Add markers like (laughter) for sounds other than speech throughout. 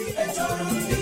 Vamos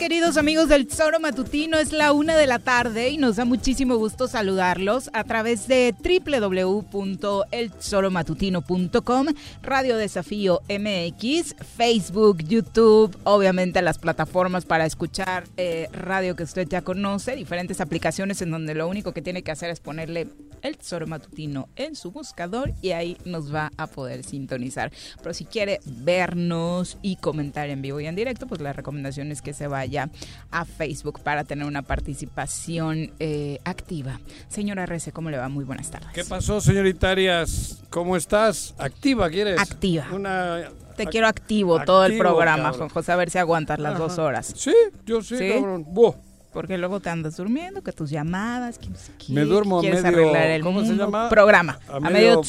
queridos amigos del Tesoro Matutino? Es la una de la tarde y nos da muchísimo gusto saludarlos a través de www.eltesoromatutino.com, Radio Desafío MX, Facebook, YouTube, obviamente las plataformas para escuchar eh, radio que usted ya conoce, diferentes aplicaciones en donde lo único que tiene que hacer es ponerle el Tesoro Matutino en su buscador y ahí nos va a poder sintonizar. Pero si quiere vernos y comentar en vivo y en directo, pues la recomendación es que se vaya a Facebook para tener una participación eh, activa. Señora Rece, ¿cómo le va? Muy buenas tardes. ¿Qué pasó, señorita Arias? ¿Cómo estás? ¿Activa quieres? Activa. Una... Te quiero activo, todo el programa, cabrón. Juan José, a ver si aguantas las dos horas. Sí, yo sí, ¿Sí? cabrón. Buah. Porque luego te andas durmiendo, que tus llamadas, que no sé qué, Me duermo a que medio- arreglar el ¿cómo se mundo. llama? Programa, a, medio.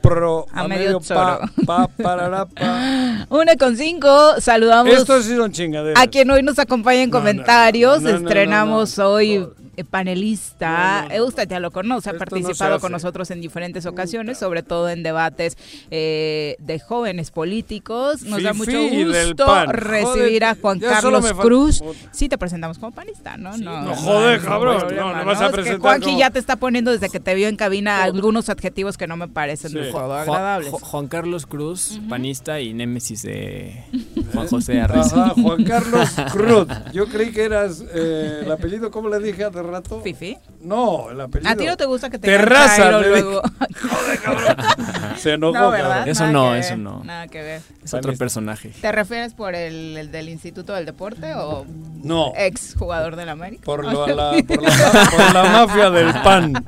Pro, A medio tesoro. pa, pa, pa. (laughs) Una con cinco, saludamos Estos sí son chingaderas. a quien hoy nos acompaña en No, comentarios. no, no, no, Estrenamos hoy panelista. No, no, Eh. Usted ya lo conoce, ha participado con nosotros en diferentes ocasiones, sobre todo en debates eh, de jóvenes políticos. Nos da mucho gusto recibir a Juan Carlos Cruz. Puta. Sí, te presentamos como panista, ¿no? no, no, joder, cabrón, problema, no, no vas a Es que presentar Juanqui como- ya te está poniendo desde que te vio en cabina algunos adjetivos que no me parecen Sí. del todo Juan, agradables. Ju- Juan Carlos Cruz, panista y némesis de (laughs) Juan José Arreza. Juan Carlos (laughs) Cruz. Yo creí que eras eh, el apellido, ¿cómo le dije hace rato? Fifi. No, el apellido. A ti no te gusta que te Terraza, luego. (laughs) Se enojó, No, ¿verdad? cabrón. Eso Nada no, eso ver, no. Nada que ver. Es otro personaje. ¿Te refieres por el, el del Instituto del Deporte o No. ex jugador del América? Por, lo- (laughs) la, por, la, por la mafia del pan.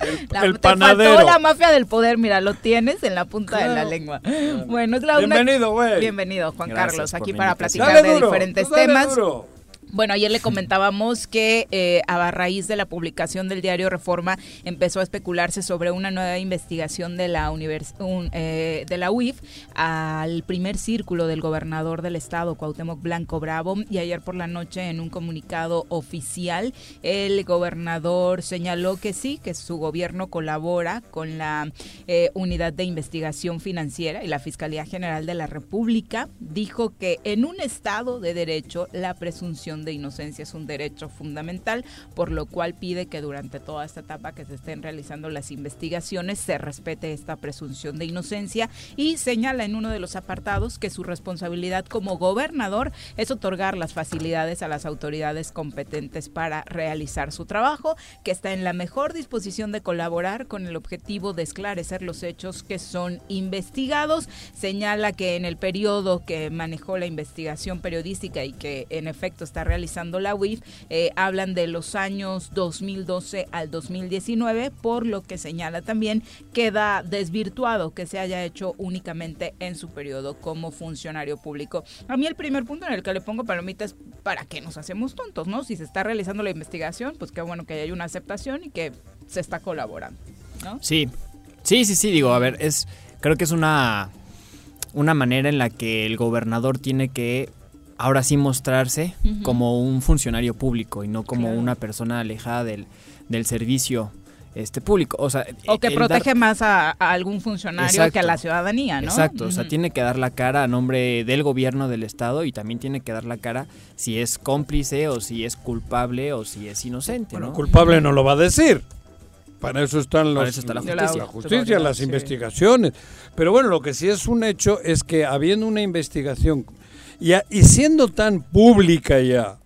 El, La- el te panadero. faltó la mafia del poder, mira, lo tienes en la punta de la lengua. Bueno, es la una- Bienvenido, güey. Bienvenido, Juan Gracias Carlos, aquí para platicar Dale de duro, diferentes temas. duro. Bueno, ayer le comentábamos que eh, a raíz de la publicación del diario Reforma empezó a especularse sobre una nueva investigación de la univers- un, eh, de la UIF al primer círculo del gobernador del estado, Cuauhtémoc Blanco Bravo, y ayer por la noche en un comunicado oficial el gobernador señaló que sí, que su gobierno colabora con la eh, Unidad de Investigación Financiera y la Fiscalía General de la República. Dijo que en un estado de derecho la presunción de inocencia es un derecho fundamental, por lo cual pide que durante toda esta etapa que se estén realizando las investigaciones se respete esta presunción de inocencia y señala en uno de los apartados que su responsabilidad como gobernador es otorgar las facilidades a las autoridades competentes para realizar su trabajo, que está en la mejor disposición de colaborar con el objetivo de esclarecer los hechos que son investigados. Señala que en el periodo que manejó la investigación periodística y que en efecto está realizando la UIF, eh, hablan de los años 2012 al 2019, por lo que señala también queda desvirtuado que se haya hecho únicamente en su periodo como funcionario público. A mí el primer punto en el que le pongo palomitas, ¿para qué nos hacemos tontos, no? Si se está realizando la investigación, pues qué bueno que haya una aceptación y que se está colaborando, ¿no? Sí, sí, sí, sí, digo, a ver, es creo que es una, una manera en la que el gobernador tiene que ahora sí mostrarse como un funcionario público y no como Claro. una persona alejada del, del servicio este público. O sea, O que dar- protege más a, a algún funcionario que a la ciudadanía, ¿no? Exacto, o sea, tiene que dar la cara a nombre del gobierno del estado y también tiene que dar la cara si es cómplice o si es culpable o si es inocente, Bueno, ¿no? culpable no lo va a decir. Para eso están los, Para eso está la la justicia. justicia, las Sí. investigaciones. Pero bueno, lo que sí es un hecho es que habiendo una investigación y, a- y siendo tan pública ya,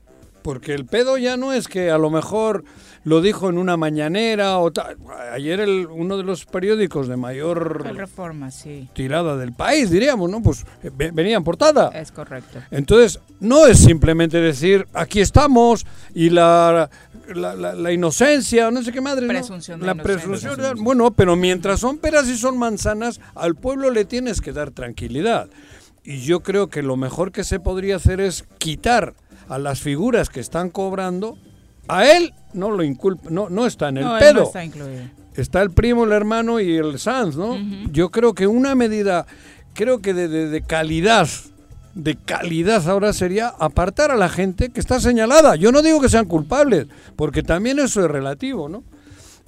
porque el pedo ya no es que a lo mejor lo dijo en una mañanera o tal. Ayer el, uno de los periódicos de mayor El reforma, sí, tirada del país, diríamos, ¿no? Pues eh, ve- venía en portada. es correcto. Entonces, no es simplemente decir, aquí estamos y la, la, la- la inocencia, no sé qué madre. ¿no? Presunción de La inocencia. presunción, bueno, pero mientras son peras y son manzanas, al pueblo le tienes que dar tranquilidad. Y yo creo que lo mejor que se podría hacer es quitar a las figuras que están cobrando. A él no lo inculpa, no, no está en el no, pedo no está el primo, el hermano y el Sanz, ¿no? Yo creo que una medida, creo que de, de- de calidad de calidad ahora sería apartar a la gente que está señalada. Yo no digo que sean culpables, porque también eso es relativo, ¿no?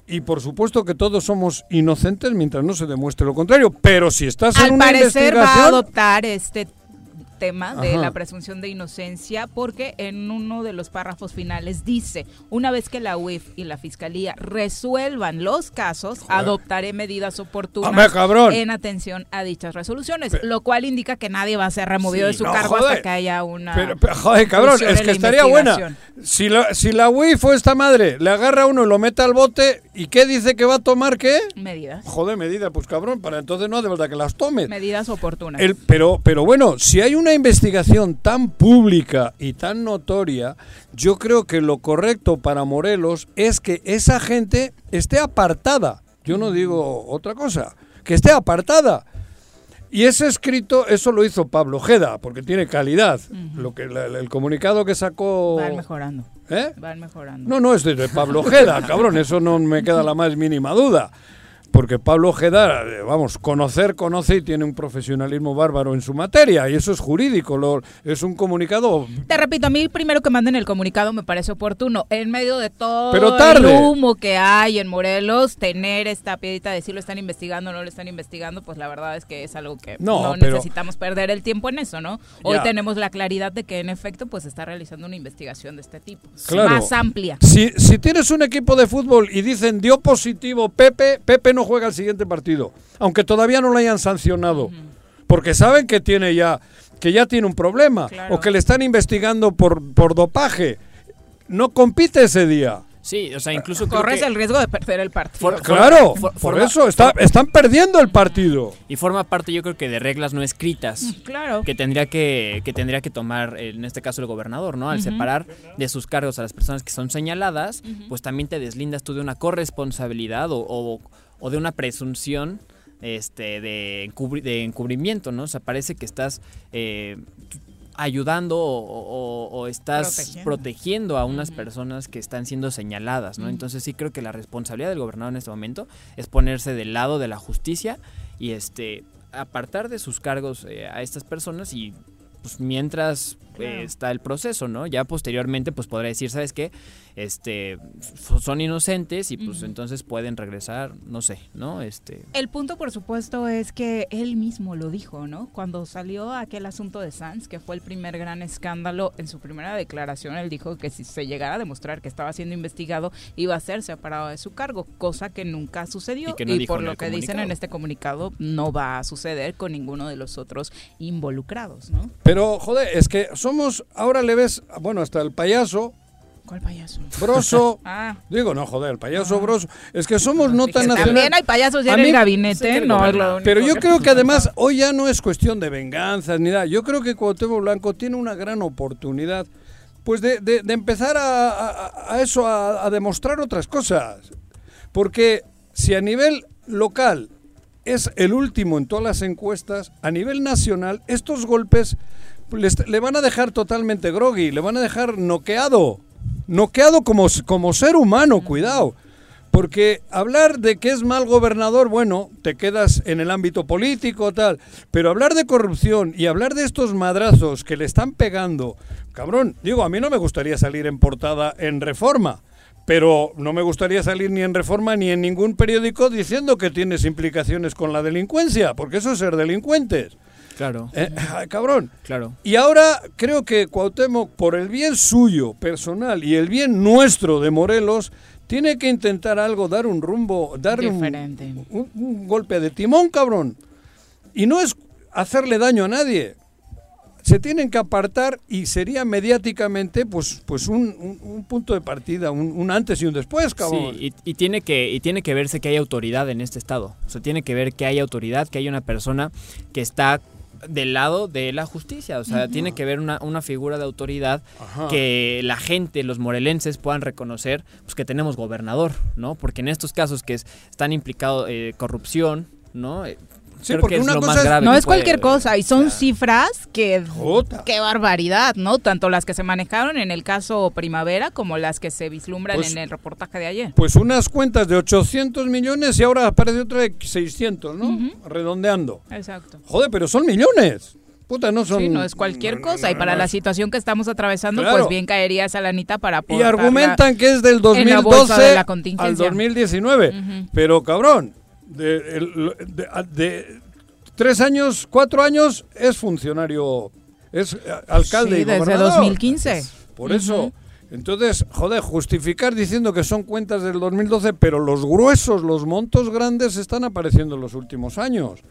Y por supuesto que todos somos inocentes mientras no se demuestre lo contrario. Pero si estás en Al una parecer va a adoptar este tema de Ajá. la presunción de inocencia porque en uno de los párrafos finales dice, una vez que la UIF y la Fiscalía resuelvan los casos, adoptaré medidas oportunas Hombre, en atención a dichas resoluciones, lo cual indica que nadie va a ser removido Sí, de su no, cargo joder. hasta que haya una... Pero, pero, joder, cabrón, es que estaría buena. Si la, si la UIF o esta madre le agarra a uno y lo mete al bote, ¿y qué dice que va a tomar qué? Medidas. Joder, medida, pues cabrón, para entonces no hace falta que las tome. Medidas oportunas. El- pero, pero bueno, si hay una investigación tan pública y tan notoria, yo creo que lo correcto para Morelos es que esa gente esté apartada. Yo no digo otra cosa, que esté apartada. Y ese escrito, eso lo hizo Pablo Ojeda, porque tiene calidad. Lo que la- el comunicado que sacó. Van mejorando. ¿Eh? Van mejorando. No, no, es de, Pablo Ojeda, cabrón, eso no me queda la más mínima duda. Porque Pablo Ojeda, eh, vamos, conocer, conoce y tiene un profesionalismo bárbaro en su materia, y eso es jurídico, lo- es un comunicado. Te repito, a mí primero que manden el comunicado me parece oportuno. En medio de todo Pero tarde. el humo que hay en Morelos, tener esta piedrita de si lo están investigando o no lo están investigando, pues la verdad es que es algo que No, no, pero- necesitamos perder el tiempo en eso, ¿no? Hoy Ya. tenemos la claridad de que en efecto pues está realizando una investigación de este tipo, Claro. más amplia. Si, si tienes un equipo de fútbol y dicen dio positivo Pepe, Pepe no juega el siguiente partido, aunque todavía no lo hayan sancionado, porque saben que tiene ya que ya tiene un problema Claro. o que le están investigando por, por dopaje. No compite ese día. Sí, o sea, incluso Corres que- el riesgo de perder el partido. For- Claro, for- por forma- eso está- están perdiendo el partido. y forma parte yo creo que de reglas no escritas Claro. que tendría que, que tendría que tomar en este caso el gobernador, ¿no? Al separar de sus cargos a las personas que son señaladas, pues también te deslindas tú de una corresponsabilidad o, o- o de una presunción este de, encubri- de encubrimiento, ¿no? O sea, parece que estás eh, ayudando o, o- o estás Protegiendo. protegiendo, a unas personas que están siendo señaladas, ¿no? Entonces sí creo que la responsabilidad del gobernador en este momento es ponerse del lado de la justicia y este apartar de sus cargos eh, a estas personas y pues mientras eh, está el proceso, ¿no? Ya posteriormente pues podrá decir, ¿sabes qué? Este son inocentes y pues entonces pueden regresar, no sé, ¿no? Este El punto, por supuesto, es que él mismo lo dijo, ¿no? Cuando salió aquel asunto de Sanz, que fue el primer gran escándalo, en su primera declaración él dijo que si se llegara a demostrar que estaba siendo investigado, iba a ser separado de su cargo, cosa que nunca sucedió. Y que no dijo por lo que dicen en este comunicado, no va a suceder con ninguno de los otros involucrados, ¿no? Pero, joder, es que somos, ahora le ves, bueno, hasta el payaso, ¿Cuál payaso? broso. (laughs) Ah. Digo, no, joder, el payaso broso. Es que somos no tan Dije, nacionales. También hay payasos ya A en mí- el gabinete, no es lo único Pero yo que- creo que además hoy ya no es cuestión de venganzas ni nada. Yo creo que Cuauhtémoc Blanco tiene una gran oportunidad pues de, de- de empezar a, a- a eso, a, a demostrar otras cosas. Porque si a nivel local es el último en todas las encuestas, a nivel nacional estos golpes les- le van a dejar totalmente groggy, le van a dejar noqueado. Noqueado como, como ser humano, cuidado. Porque hablar de que es mal gobernador, bueno, te quedas en el ámbito político, tal. Pero hablar de corrupción y hablar de estos madrazos que le están pegando, cabrón, digo, a mí no me gustaría salir en portada en reforma. Pero no me gustaría salir ni en reforma ni en ningún periódico diciendo que tienes implicaciones con la delincuencia, porque eso es ser delincuentes. Claro, Eh, (laughs) ay, cabrón. claro. Y ahora creo que Cuauhtémoc, por el bien suyo personal y el bien nuestro de Morelos, tiene que intentar algo, dar un rumbo, darle un, Diferente. un- un golpe de timón, cabrón. Y no es hacerle daño a nadie. Se tienen que apartar y sería mediáticamente pues, pues un, un- un punto de partida, un, un antes y un después, cabrón. Sí, y, y tiene que, y tiene que verse que hay autoridad en este estado. O sea, tiene que ver que hay autoridad, que hay una persona que está del lado de la justicia. O sea, tiene que ver una, una figura de autoridad Ajá. que la gente, los morelenses, puedan reconocer pues, que tenemos gobernador, ¿no? Porque en estos casos que es- están implicados eh, corrupción, ¿no? Sí, creo porque que es una lo cosa más es- grave No que es cualquier puede- cosa y son cifras que Jota. qué barbaridad, ¿no? Tanto las que se manejaron en el caso Primavera como las que se vislumbran Pues- en el reportaje de ayer. Pues unas cuentas de 800 millones y ahora aparece otra de 600, ¿no? Redondeando. Exacto. Joder, pero son millones. puta, no son... Sí, no es cualquier cosa. Y para la situación que estamos atravesando, Claro. pues bien caería esa lanita para Y aportarla. argumentan que es del en la bolsa 2012 de la al contingencia. 2019. Ujú. Pero cabrón, de, de- de tres años, cuatro años es funcionario, es eh, alcalde Sí, y desde gobernador. 2015. Por eso, entonces, joder, justificar diciendo que son cuentas del 2012, pero los gruesos, los montos grandes están apareciendo en los últimos años.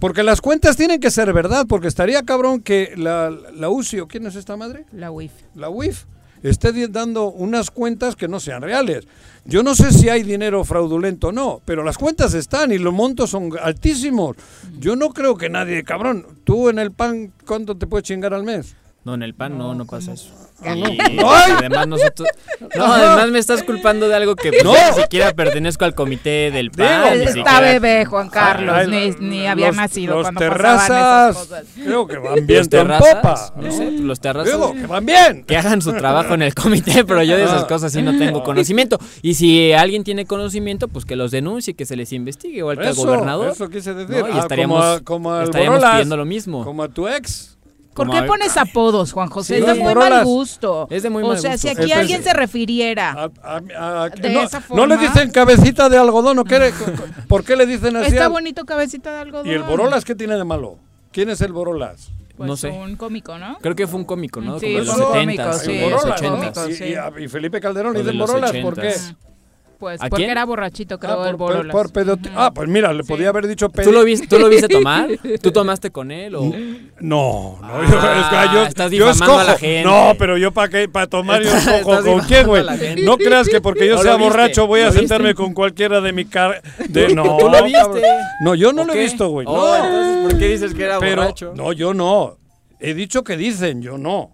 Porque las cuentas tienen que ser verdad, porque estaría cabrón que la, la UCI, ¿o quién es esta madre? La UIF. la UIF esté dando unas cuentas que no sean reales. Yo no sé si hay dinero fraudulento o no, pero las cuentas están y los montos son altísimos. Yo no creo que nadie, cabrón, tú en el pan, ¿cuánto te puedes chingar al mes? No, en el pan no, no pasa eso. (laughs) Además nosotros... No, además me estás culpando de algo que pues, No. ni siquiera pertenezco al comité del pan. ni Digo, Está siquiera- bebé, Juan Carlos, Ay, ni, los- ni había los- nacido los cuando terrazas, pasaban esas cosas. creo que van bien Los en terrazas, popa. no sé, los terrazas... Digo, que van bien. que hagan su trabajo en el comité, pero yo de esas Ah. cosas sí no tengo (laughs) conocimiento. Y si alguien tiene conocimiento, pues que los denuncie, que se les investigue, igual que al gobernador. eso quise decir. ¿no? Y Ah, estaríamos, como, a- como estaríamos Borolas, pidiendo lo mismo. como a tu ex. ¿Por qué pones apodos, Juan José? Sí, es de muy mal gusto. Es de muy o mal sea, gusto. si aquí Entonces, alguien se refiriera. A- a- a- De no, esa no le forma. dicen cabecita de algodón, ¿o qué le- ¿por qué le dicen así? Está bonito cabecita de algodón. ¿Y el Borolas qué tiene de malo? ¿Quién es el Borolas? Pues No sé. un cómico, ¿no? Creo que fue un cómico, ¿no? Sí, Como de los fue un 70 cómico, sí, El de los Borolas, ¿no? 80 80. Y, sí. y a- y Felipe Calderón le dicen Borolas, ¿por qué? 80s. Pues ¿A porque quién? era borrachito, creo, Ah, el por, Borolas. por pedoti- ah, pues mira, le podía haber dicho ¿Tú lo, viste, ¿Tú lo viste tomar? (laughs) ¿Tú tomaste con él? O... No, no, Ah, yo, es que yo, estás yo difamando escojo. a la gente. No, pero yo para qué, para tomar yo escojo con quién, güey. No creas que porque yo ¿No sea borracho voy a sentarme con cualquiera de mi car de no. ¿Tú lo viste? No, yo no ¿O lo he visto, güey. Oh, no. entonces, ¿por qué dices que era pero borracho? no, yo no. He dicho que dicen, yo no.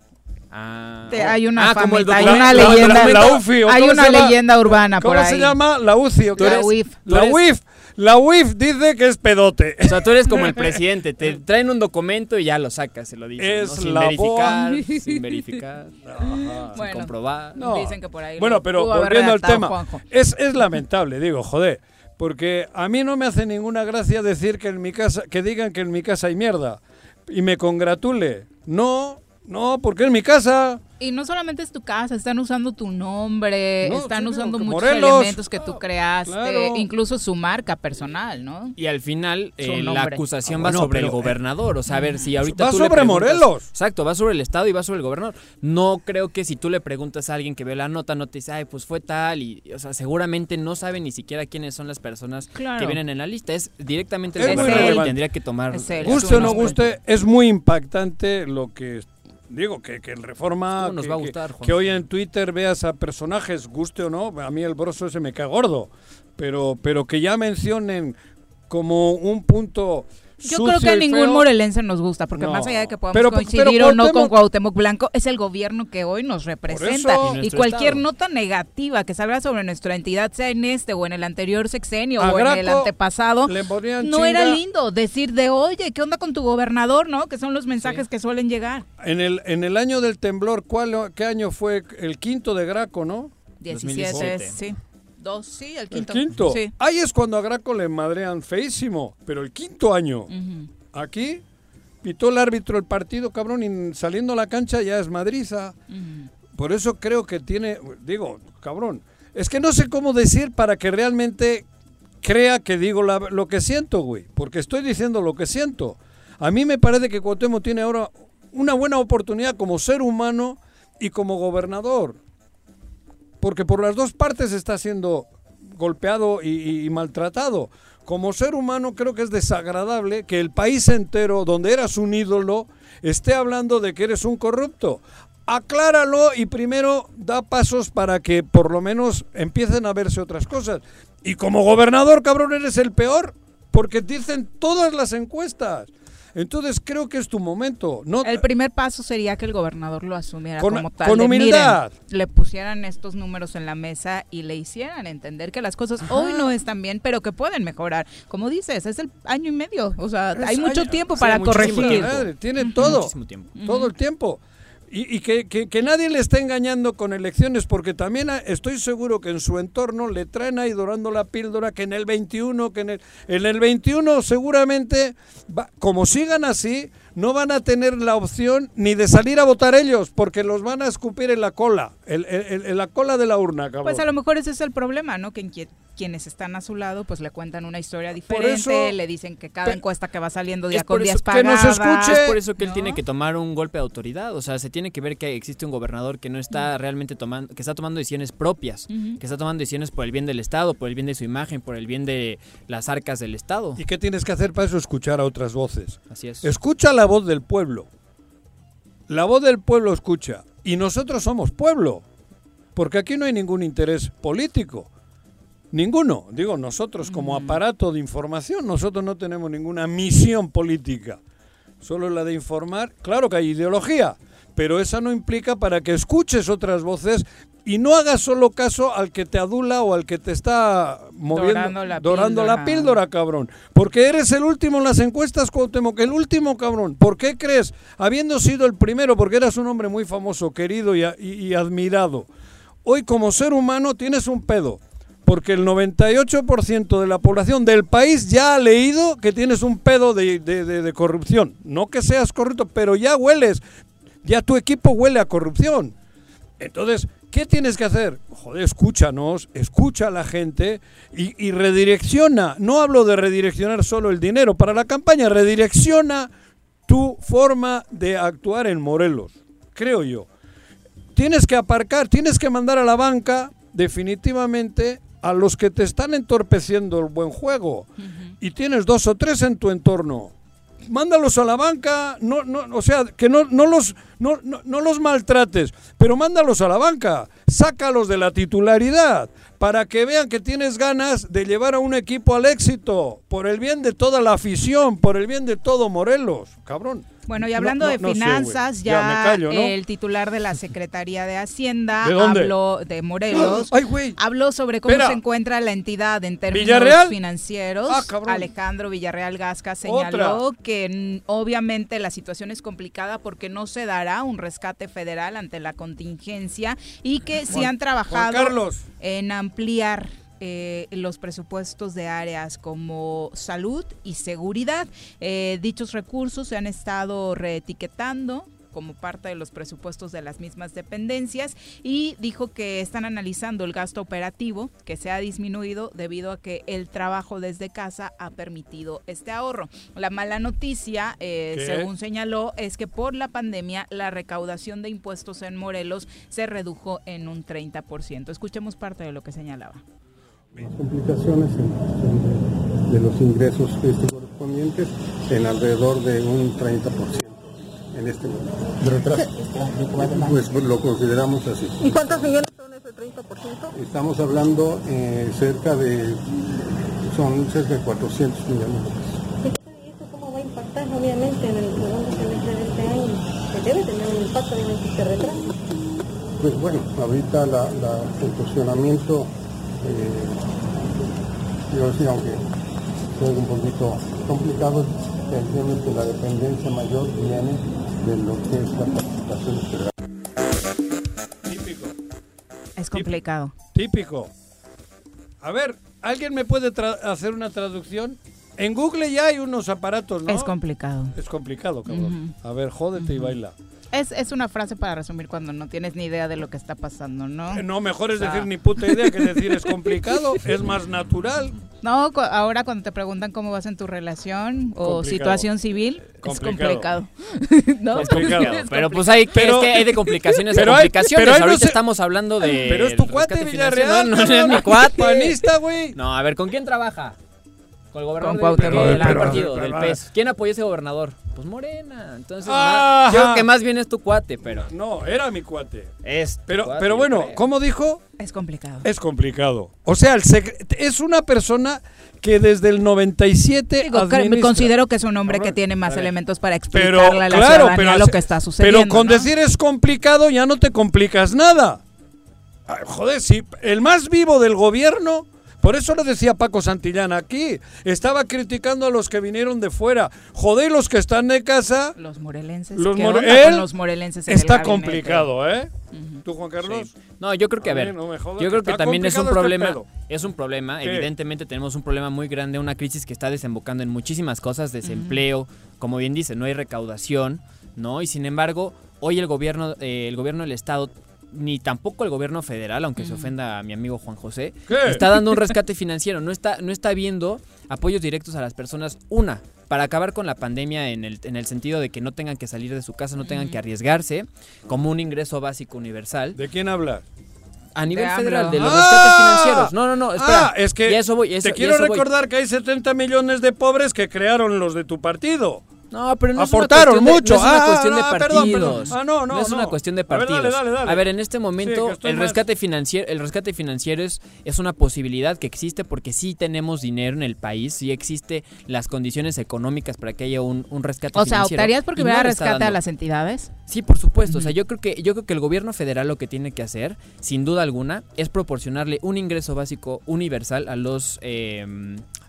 Ah, Te- hay una, Ah, como el hay una la- leyenda, la- la UFI, ¿o hay cómo una leyenda urbana por ¿Cómo ahí. se llama? La UCI. ¿o qué? La eres- UIF. tú La eres- UIF. La UIF dice que es pedote. O sea, tú eres como el (laughs) presidente, te traen un documento y ya lo sacas, se lo dices, Es ¿no? sin la verificar, sin verificar, sin Bueno. comprobar. No. Dicen que por ahí Bueno, pero volviendo al tema, es, es lamentable, digo, joder, porque a mí no me hace ninguna gracia decir que en mi casa, que digan que en mi casa hay mierda y me congratule. No, no, porque en mi casa. Y no solamente es tu casa, están usando tu nombre, No, están sí, usando muchos Morelos. elementos que tú Ah, creaste, claro. incluso su marca personal, ¿no? Y al final eh, la acusación Ah, va sobre el pero, eh, gobernador, o sea, a ver si ahorita va tú le sobre Morelos. Exacto, va sobre el estado y va sobre el gobernador. No creo que si tú le preguntas a alguien que ve la nota no te dice, "Ay, pues fue tal" y o sea, seguramente no sabe ni siquiera quiénes son las personas Claro. que vienen en la lista, es directamente Es el gobernador y tendría que tomar Es. Guste o no guste, es muy impactante lo que digo, que, que el Reforma, ¿Cómo nos que, va a gustar, Juan? que hoy en Twitter veas a personajes, guste o no, a mí el broso ese me cae gordo, pero, pero que ya mencionen como un punto Yo sucio creo que a ningún feo, morelense nos gusta, porque No. más allá de que podamos Pero- coincidir pero o no con Cuauhtémoc- Blanco, es el gobierno que hoy nos representa. Y cualquier estado. nota negativa que salga sobre nuestra entidad, sea en este o en el anterior sexenio A o en el antepasado, no era lindo decir de, oye, ¿qué onda con tu gobernador? ¿No? Que son los mensajes que suelen llegar. En el, en el año del temblor, ¿cuál, ¿qué año fue? El quinto de Graco, ¿no? 17, 2017. sí. Dos, sí, el El quinto. Sí. Ahí es cuando a Graco le madrean feísimo, pero el quinto año. Ujú. Aquí pitó el árbitro el partido, cabrón, y saliendo a la cancha ya es madriza. Por eso creo que tiene, digo, cabrón, es que no sé cómo decir para que realmente crea que digo la- lo que siento, güey, porque estoy diciendo lo que siento. A mí me parece que Cuauhtémoc tiene ahora una buena oportunidad como ser humano y como gobernador, porque por las dos partes está siendo golpeado y, maltratado. Como ser humano creo que es desagradable que el país entero, donde eras un ídolo, esté hablando de que eres un corrupto. Acláralo y primero da pasos para que por lo menos empiecen a verse otras cosas. Y como gobernador, cabrón, eres el peor, porque dicen todas las encuestas. Entonces creo que es tu momento. No, El primer paso sería que el gobernador lo asumiera Con- como tal. con humildad. miren, le pusieran estos números en la mesa y le hicieran entender que las cosas hoy no están bien, pero que pueden mejorar. Como dices, es el año y medio. O sea, Es hay mucho año- tiempo para corregir. tiempo. Madre, tiene todo. Muchísimo tiempo. todo el tiempo. Y, que, que- nadie le esté engañando con elecciones, porque también a- estoy seguro que en su entorno le traen ahí dorando la píldora que en el 21, que en el, en el 21 seguramente, va- como sigan así, no van a tener la opción ni de salir a votar ellos, porque los van a escupir en la cola, el- en la cola de la urna, cabrón. Pues a lo mejor ese es el problema, ¿no? Que en quienes están a su lado, pues le cuentan una historia diferente, eso- le dicen que cada encuesta que va saliendo día con día es que nos pagada. escuche. Es por eso que él tiene que tomar un golpe de autoridad. O sea, se tiene que ver que existe un gobernador que no está realmente tomando, que está tomando decisiones propias, que está tomando decisiones por el bien del Estado, por el bien de su imagen, por el bien de las arcas del Estado. ¿Y qué tienes que hacer para eso? Escuchar a otras voces. Así es. Escucha la voz del pueblo. La voz del pueblo escucha. Y nosotros somos pueblo. Porque aquí no hay ningún interés político. Ninguno. Digo, nosotros como aparato de información, nosotros no tenemos ninguna misión política. Solo la de informar. Claro que hay ideología, pero esa no implica para que escuches otras voces y no hagas solo caso al que te adula o al que te está moviendo, Dorando la dorando la píldora. píldora, cabrón. Porque eres el último en las encuestas, Cuauhtémoc, el último, cabrón. ¿Por qué crees? Habiendo sido el primero, porque eras un hombre muy famoso, querido y, a- y- y admirado. Hoy como ser humano tienes un pedo. Porque el 98% de la población del país ya ha leído que tienes un pedo de, corrupción. No que seas corrupto, pero ya hueles. Ya tu equipo huele a corrupción. Entonces, ¿qué tienes que hacer? Joder, escúchanos, escucha a la gente y, y redirecciona. No hablo de redireccionar solo el dinero para la campaña, redirecciona tu forma de actuar en Morelos, creo yo. Tienes que aparcar, tienes que mandar a la banca definitivamente a los que te están entorpeciendo el buen juego. Y tienes dos o tres en tu entorno. Mándalos a la banca, no, no, o sea, que no, no, los, no, no, no los maltrates, pero mándalos a la banca, sácalos de la titularidad, para que vean que tienes ganas de llevar a un equipo al éxito, por el bien de toda la afición, por el bien de todo Morelos, cabrón. Bueno, y hablando no, de sé, finanzas, Ya, ya, me callo, ¿no? el titular de la Secretaría de Hacienda habló de Morelos. (gasps) Ay. Habló sobre cómo Espera. se encuentra la entidad en términos ¿Villarreal? financieros. Ah. Alejandro Villarreal Gasca señaló Otra. que mm, obviamente la situación es complicada porque no se dará un rescate federal ante la contingencia y que sí Juan- han trabajado en ampliar eh, los presupuestos de áreas como salud y seguridad. Eh, dichos recursos se han estado reetiquetando como parte de los presupuestos de las mismas dependencias y dijo que están analizando el gasto operativo que se ha disminuido debido a que el trabajo desde casa ha permitido este ahorro. La mala noticia, eh, según señaló, es que por la pandemia la recaudación de impuestos en Morelos se redujo en un 30%. Escuchemos parte de lo que señalaba. Las complicaciones en función de, de los ingresos este, correspondientes en alrededor de un 30% en este momento. ¿De retraso? Pues, pues, lo consideramos así. ¿Y cuántos millones son ese 30%? Estamos hablando eh, cerca de, son cerca de 400 millones de pesos. ¿Y eso cómo va a impactar obviamente en el segundo semestre de este año? Que debe tener un impacto obviamente este retraso. Pues bueno, ahorita la, la- el funcionamiento, eh, yo decía, aunque sea un poquito complicado, entiendo que la dependencia mayor viene de lo que es la participación federal. Típico. Es complicado. Típico. A ver, ¿alguien me puede tra- hacer una traducción? En Google ya hay unos aparatos, ¿no? Es complicado. Es complicado, cabrón. A ver, jódete y baila. Es, es una frase para resumir cuando no tienes ni idea de lo que está pasando, ¿no? Eh, No, mejor es O sea- decir ni puta idea que decir es complicado, (laughs) es más natural. No, cu- ahora cuando te preguntan cómo vas en tu relación o Complicado. situación civil, Complicado. es complicado. (laughs) ¿No? (laughs) Es complicado. Pero pues hay, Pero- es que hay de complicaciones pero a hay- complicaciones. pero hay no Ahorita sé- estamos hablando de. Pero es tu cuate Villarreal. No, no, no es mi cuate. Panista, güey. No, a ver, ¿con quién trabaja? Con el gobernador Con del- partido, Pero- del PES. ¿Quién apoyó a ese gobernador? Pues Morena. Entonces, más- yo creo que más bien es tu cuate, pero No, era mi cuate. es Pero, cuate, pero bueno. ¿cómo dijo? Es complicado. Es complicado. O sea, el secre- es una persona que desde el 97 Digo, que- administra. considero que es un hombre que tiene más elementos para pero explicarle a la claro, ciudadanía pero lo que está sucediendo. Pero con ¿no? decir es complicado ya no te complicas nada. Ay, Joder, si el más vivo del gobierno Por eso le decía Paco Santillán aquí. Estaba criticando a los que vinieron de fuera. Joder, los que están de casa. Los morelenses. Los ¿qué more- onda con él los morelenses en el Está complicado, ¿eh? ¿Tú, Juan Carlos? No, yo creo que, a ver, no me jodas, yo creo que también es un este problema, es un problema, ¿Qué? evidentemente tenemos un problema muy grande, una crisis que está desembocando en muchísimas cosas, desempleo, como bien dice, no hay recaudación, ¿no? Y sin embargo, hoy el gobierno, eh, el gobierno del estado ni tampoco el gobierno federal, aunque se ofenda a mi amigo Juan José, ¿Qué? está dando un rescate financiero, no está, no está viendo apoyos directos a las personas, una, para acabar con la pandemia en el, en el sentido de que no tengan que salir de su casa, no tengan que arriesgarse, como un ingreso básico universal. ¿De quién habla? A nivel Te federal, hablo. de los Ah. rescates financieros. No, no, no, espera. Ah, es que Y a eso voy, eso- te quiero eso voy. recordar que hay 70 millones de pobres que crearon los de tu partido. No, pero no Aportaron es una cuestión de, mucho. No es una Ah, cuestión de no, partidos. perdón, perdón. Ah, no, no, es una no. cuestión de A ver, dale, partidos. dale, dale. A ver, en este momento el más- rescate financiero, el rescate financiero es, es una posibilidad que existe porque sí tenemos dinero en el país, sí existe las condiciones económicas para que haya un, un rescate O sea, financiero. ¿optarías porque no hubiera rescate a las entidades? Sí, por supuesto. O sea, yo creo que yo creo que el gobierno federal lo que tiene que hacer, sin duda alguna, es proporcionarle un ingreso básico universal a los eh,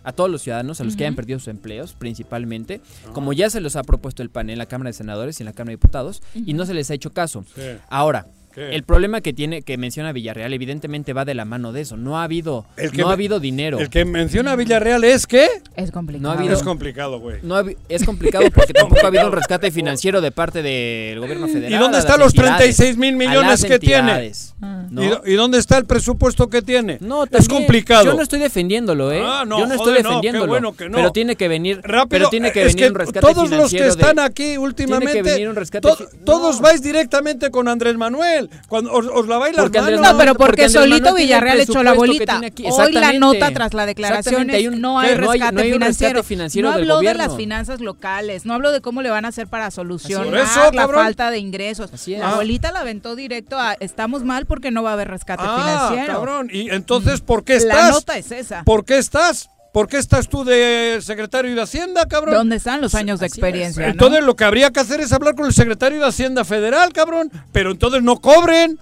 a todos los ciudadanos, a los que hayan perdido sus empleos, principalmente, como ya se los ha propuesto el PAN en la Cámara de Senadores y en la Cámara de Diputados, y no se les ha hecho caso. Sí. Ahora. ¿Qué? El problema que tiene que menciona Villarreal evidentemente va de la mano de eso. No ha habido El que no me- ha habido dinero. El que menciona Villarreal es que Es complicado. No ha habido- es complicado, güey. No ha es complicado porque (laughs) tampoco ha habido un rescate financiero de parte del gobierno federal. ¿Y dónde están los entidades, 36 mil millones que tiene? Ah. ¿no? ¿Y, y dónde está el presupuesto que tiene? No, es complicado. Yo no estoy defendiéndolo, ¿eh? Ah, no, yo no joder, estoy no, defendiéndolo. qué bueno que no. Pero tiene que venir, Rápido, pero tiene que es venir un rescate todos los que de- están aquí últimamente, venir un rescate to- fi- todos vais directamente con Andrés Manuel. Cuando os, os laváis las Porque Andrés manos. No, pero Porque solito Villarreal echó la bolita. Hoy la nota tras la declaraciones hay un- no hay rescate no hay un financiero. rescate financiero no habló de las finanzas locales, no habló de cómo le van a hacer para solucionar eso, la cabrón. falta de ingresos. La Ah. abuelita la aventó directo a estamos mal porque no va a haber rescate Ah, financiero. cabrón. Y entonces, ¿por qué La estás? nota es esa. ¿Por qué estás? ¿Por qué estás tú de secretario de Hacienda, cabrón? ¿Dónde están los años de experiencia? no? Entonces lo que habría que hacer es hablar con el secretario de Hacienda Federal, cabrón. Pero entonces no cobren.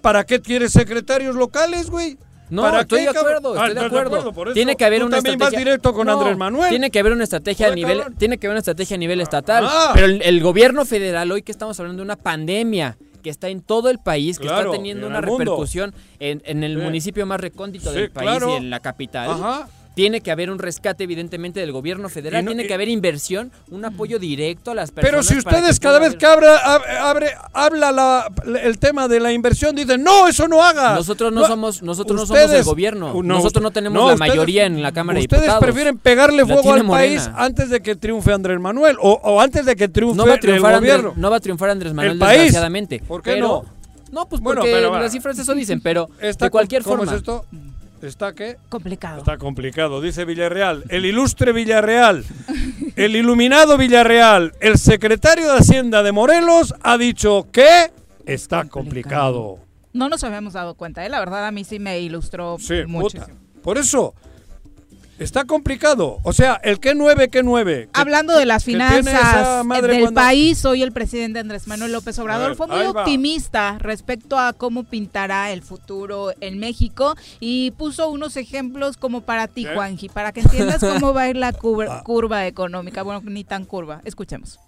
¿Para qué quieres secretarios locales, güey? No, ¿Para estoy qué, de acuerdo, Ah, estoy de ¿estás acuerdo. por eso? Tiene que haber Tú una también estrategia. vas directo con No, Andrés Manuel. Tiene que haber una estrategia a nivel, cabrón. tiene que haber una estrategia a nivel estatal. Ah. Pero el, el gobierno federal hoy que estamos hablando de una pandemia que está en todo el país, que Claro, está teniendo una repercusión en, en el Sí. municipio más recóndito Sí, del país claro. y en la capital. Ajá. Tiene que haber un rescate, evidentemente, del gobierno federal. No- tiene que haber inversión, un apoyo directo a las personas. Pero si ustedes cada vez que abra- ab- abre, habla la- el tema de la inversión dicen, no, eso no haga. Nosotros no somos- nosotros no somos Ustedes- el gobierno. Nosotros no tenemos la mayoría en la Cámara de Ustedes Diputados. prefieren pegarle fuego al país antes de que triunfe Andrés Manuel o, o antes de que triunfe no va a el triunfar Andrés, gobierno. no va a triunfar Andrés Manuel El país. desgraciadamente. ¿Por qué pero- no? No, pues Bueno, porque pero las cifras eso dicen, pero (laughs) de cualquier ¿Cómo forma. es esto? ¿Está qué? Complicado. Está complicado, dice Villarreal. El ilustre Villarreal, el iluminado Villarreal, el secretario de Hacienda de Morelos ha dicho que está complicado. No nos habíamos dado cuenta, ¿eh? la verdad a mí sí me ilustró Sí, muchísimo. puta. Por eso, está complicado. O sea, el que nueve, que nueve. Que- Hablando de las finanzas del cuando- país, hoy el presidente Andrés Manuel López Obrador ver, fue muy va. optimista respecto a cómo pintará el futuro en México y puso unos ejemplos como para ti, ¿Qué? Juanji, para que entiendas (laughs) cómo va a ir la Ah. cur- curva económica. Bueno, ni tan curva. Escuchemos.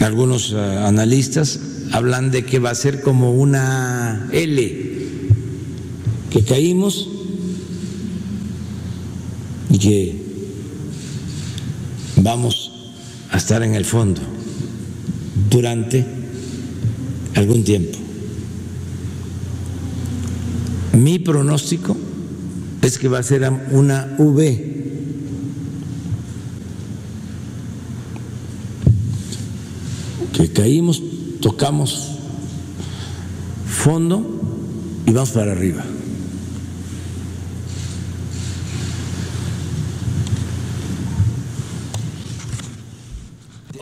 Algunos eh, analistas hablan de que va a ser como una L, que caímos y que vamos a estar en el fondo durante algún tiempo. Mi pronóstico es que va a ser una V. que caímos, tocamos fondo y vamos para arriba.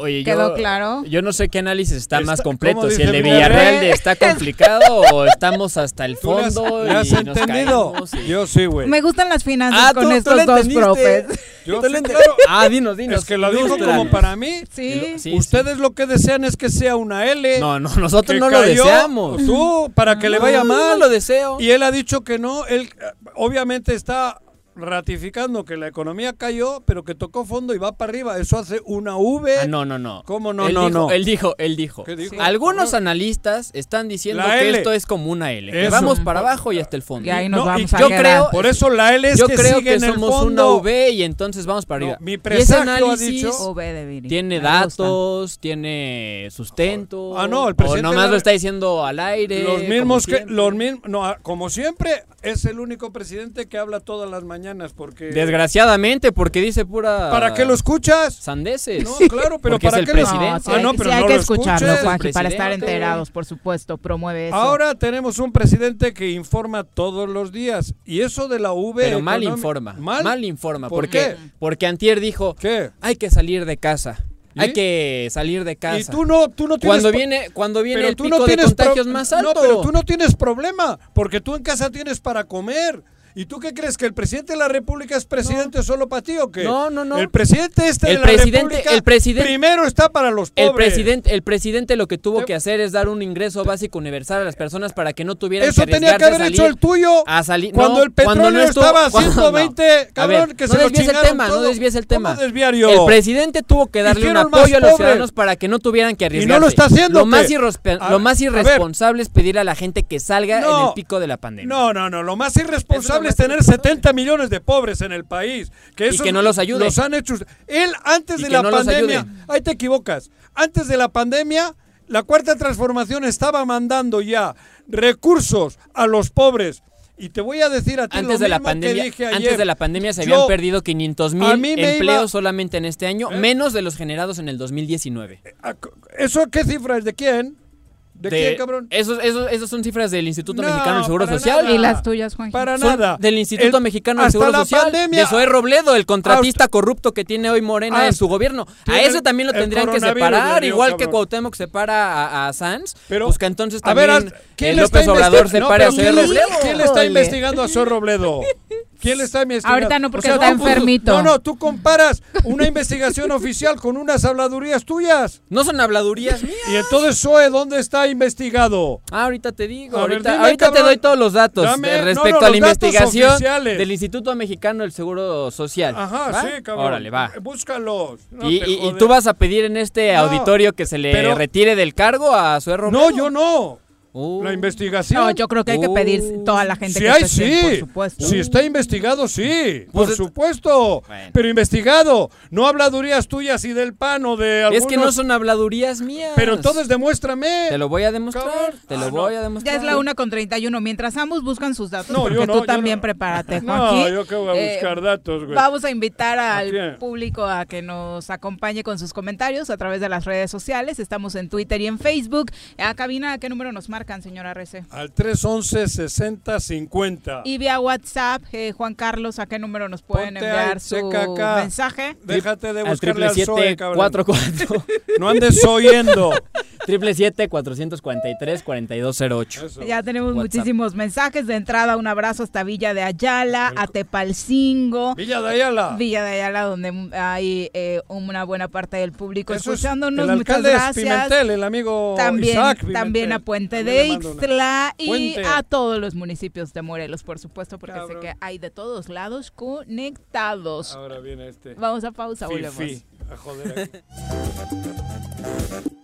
Oye, ¿Quedó yo, claro? Yo no sé qué análisis está, Está- más completo, ¿cómo si el de Villarreal? De está complicado (laughs) o estamos hasta el ¿Tú le has- fondo le has y nos entendido? y- Yo sí, güey. Me gustan las finanzas Ah, con tú- estos dos profes. Yo sí, claro. Ah, dinos, dinos. Es que lo dijo como para mí. Sí. Sí, Ustedes lo que desean es que sea una L. No, no, nosotros no lo deseamos. Tú, para que le vaya mal. No lo deseo. Y él ha dicho que no. Él eh, obviamente está ratificando que la economía cayó, pero que tocó fondo y va para arriba. Eso hace una V. Ah, no, no, no. ¿Cómo no, él no, dijo, no? Él dijo, él dijo. ¿Qué dijo? Algunos analistas están diciendo La que L. esto es como una L. Que vamos para abajo y hasta el fondo. Y ahí nos No, vamos y a yo quedar. creo- Por eso la L es Yo que creo sigue que en el somos fondo. una V y entonces vamos para No, arriba. mi y ese presagio ha análisis dicho- V de Viri. tiene datos, tiene sustento. Ah, no, el o presidente nomás la- lo está diciendo al aire. Los mismos que los mismos no, ah, como siempre es el único presidente que habla todas las mañanas porque Desgraciadamente, porque dice pura. ¿Para qué lo escuchas? Sandeces. No, claro, pero Porque ¿para es qué el lo- presidente. No, sí, Ah, hay, sí no que lo escucharlo. Juanji, para estar enterados, por supuesto. Promueve eso. Ahora tenemos un presidente que informa todos los días y eso de la V Pero mal informa. mal, Mal, informa. ¿Por porque, qué? porque Antier dijo: ¿Qué? hay que salir de casa. ¿Y? Hay que salir de casa. Y tú no, tú no tienes cuando viene, cuando viene pero el tú pico no tienes contagios más alto. No, pero tú no tienes problema, porque tú en casa tienes para comer. ¿Y tú qué crees? ¿Que el presidente de la República es presidente solo para ti o qué? No, no, no. El presidente este El de la presidente- República el presidente- primero está para los pobres. El presidente, el presidente lo que tuvo que hacer es dar un ingreso básico universal a las personas para que no tuvieran Eso que tenía que haber hecho el tuyo. a salir Cuando no, el petróleo cuando no estuvo- estaba a cuando- 120, no. cabrón, A ver, que no se lo el tema, todo. no desvíes el tema. El presidente tuvo que darle un Hicieron apoyo a los pobres. ciudadanos para que no tuvieran que Y arriesgarse. no lo está haciendo, Lo más, irrespe- A- lo más irresponsable es pedir a la gente que salga en No. el pico de la pandemia. No, no, no. Lo más irresponsable es, tener 70 millones de pobres en el país. Que Y que no los ayude. Los han hecho. Él, antes de la no pandemia. Ahí te equivocas. Antes de la pandemia, la cuarta transformación estaba mandando ya recursos a los pobres. Y te voy a decir a ti Antes lo de la mismo que pandemia, dije ayer. antes de la pandemia se Yo- habían perdido 500 a mil empleos iba- solamente en este año, ¿Eh? menos de los generados en el 2019. Ah, ¿Eso qué cifra es? ¿De quién? ¿De, De- quién, cabrón? Esos, esos, esos son cifras del Instituto No, Mexicano del Seguro Social. nada. ¿Y las tuyas, Juanji? Para Son nada. Del Instituto El- Mexicano del Seguro la Social. pandemia- de Zoé Robledo, el contratista Hasta- corrupto que tiene hoy Morena en su gobierno. A ese también lo tendrían que separar, igual que. Cuauhtémoc separa a, a Sanz. Pero- pues que entonces A ver, también ¿quién el le está López Obrador investi- no, separe a Zoé ¿quién le- Robledo. ¿Quién le está investigando a Zoé Robledo? (laughs) ¿Quién le está investigando? Ahorita no, porque O sea, está tú- enfermito. No, no, tú comparas una (laughs) investigación oficial con unas habladurías tuyas. No son habladurías mías. Y entonces Zoe, ¿dónde está investigado? Ah, ahorita te digo, A ver, ahorita, dime, ahorita te doy todos los datos Dame- eh, no, respecto no, a la investigación oficiales. del Instituto Mexicano del Seguro Social. Ajá, ¿Va? sí, cabrón. Órale, va. Búscalos. No y, y- y tú vas a pedir en este No, auditorio que se le pero- retire del cargo a Zoé Robledo. No, yo no. Uh. La investigación. No, yo creo que hay que pedir Uh, toda la gente Si que hay, esté, sí. por supuesto. Si está investigado, sí. Por Pues, supuesto. Bueno. Pero investigado. No habladurías tuyas y del pan o de algunos. Es que no son habladurías mías. Pero entonces demuéstrame. Te lo voy a demostrar. Cabrón. Te lo Ah, voy no. a demostrar. Ya es la una con 31. Mientras ambos buscan sus datos, No, porque yo no, tú yo también no. prepárate, No, Juanji. yo que voy a Eh, buscar datos, güey. Vamos a invitar ¿A al público a que nos acompañe con sus comentarios a través de las redes sociales. Estamos en Twitter y en Facebook. A cabina, ¿a qué número nos marcan, señora Rece? Al 311-6050. Y vía WhatsApp, eh, Juan Carlos, ¿a qué número nos pueden Ponte enviar ahí, su acá. mensaje? Déjate de al buscarle al Zoe, cabrón. 777 (laughs) No andes oyendo. 443 4208. Eso. Ya tenemos WhatsApp. muchísimos mensajes. De entrada, un abrazo hasta Villa de Ayala, a Tepalcingo. Villa de Ayala. Villa de Ayala, donde hay eh, una buena parte del público Eso es- escuchándonos. el Muchas alcalde es gracias. Pimentel, el amigo También, Isaac Pimentel. también a Puente de Ixtla y Puente. a todos los municipios de Morelos, por supuesto, porque Cabrón. sé que hay de todos lados conectados. Ahora viene este. Vamos a pausa, volvemos. Fifi. A joder aquí. (laughs)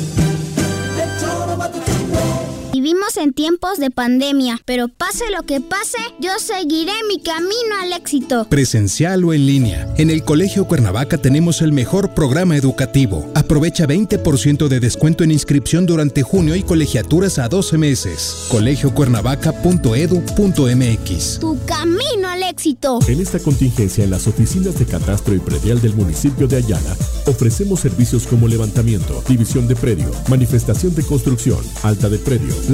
Vivimos en tiempos de pandemia, pero pase lo que pase, yo seguiré mi camino al éxito. Presencial o en línea. En el Colegio Cuernavaca tenemos el mejor programa educativo. Aprovecha 20% de descuento en inscripción durante junio y colegiaturas a 12 meses. colegiocuernavaca.edu.mx. Tu camino al éxito. En esta contingencia en las oficinas de catastro y predial del municipio de Ayala, ofrecemos servicios como levantamiento, división de predio, manifestación de construcción, alta de predio,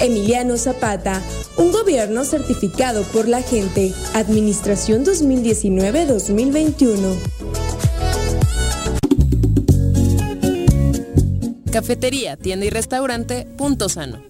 Emiliano Zapata, un gobierno certificado por la gente. Administración 2019-2021. Cafetería, tienda y restaurante Punto Sano.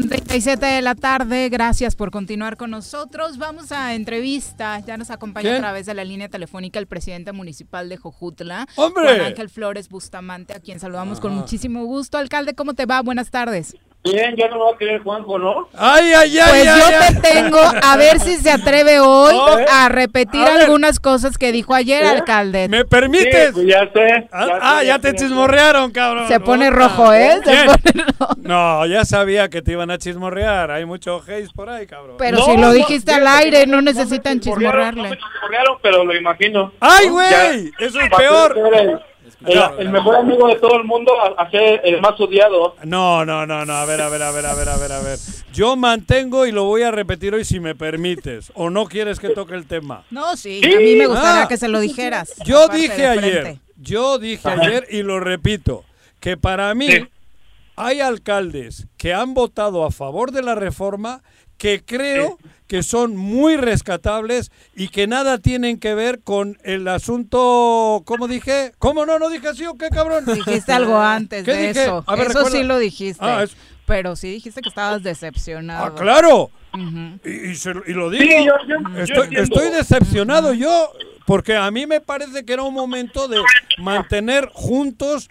Con 37 de la tarde, gracias por continuar con nosotros. Vamos a entrevista, ya nos acompaña a través de la línea telefónica el presidente municipal de Jojutla, ¡Hombre! Juan Ángel Flores Bustamante, a quien saludamos con Ah. muchísimo gusto. Alcalde, ¿cómo te va? Buenas tardes. Bien, ya no me va a querer Juanjo, ¿no? Ay, ay, ay. Pues ay, yo ay. te tengo a ver si se atreve hoy (laughs) a repetir a algunas cosas que dijo ayer, alcalde. ¿Me permites? Sí, pues ya sé. Ah, ya ah, sé, ya ya te sé. chismorrearon, cabrón. Se pone rojo, ¿eh? Se pone rojo. (laughs) No, ya sabía que te iban a chismorrear. Hay mucho haze por ahí, cabrón. Pero No, si no, lo dijiste al aire, no me necesitan chismorrearon, chismorrearle. No me chismorrearon, pero lo imagino. ¡Ay, ¿no? güey! Eso es peor. El, mejor amigo de todo el mundo a, ser el más odiado. No, no, no, no. A ver, a ver, a ver, a ver, a ver, a ver. Yo mantengo y lo voy a repetir hoy si me permites. ¿O no quieres que toque el tema? No, sí, a mí me gustaría Ah. que se lo dijeras. Yo dije ayer, yo dije ayer y lo repito, que para mí Sí. hay alcaldes que han votado a favor de la reforma que creo que son muy rescatables y que nada tienen que ver con el asunto, ¿cómo dije? ¿Cómo no? ¿No dije así o qué, cabrón? Dijiste algo antes ¿Qué de dije? eso. A ver, eso recuerda. sí lo dijiste. Ah, es- Pero sí dijiste que estabas decepcionado. Ah, claro. Y, y se lo- y lo digo. Sí, yo- yo- yo estoy, estoy decepcionado yo, porque a mí me parece que era un momento de mantener juntos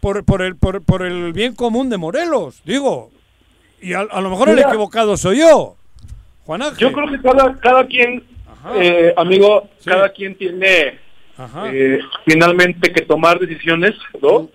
por, por, el, por, por el bien común de Morelos, digo. Y a, a lo mejor el equivocado soy yo, Juan Ángel. Yo creo que cada, cada quien, eh, amigo, cada quien tiene eh, finalmente que tomar decisiones, ¿no?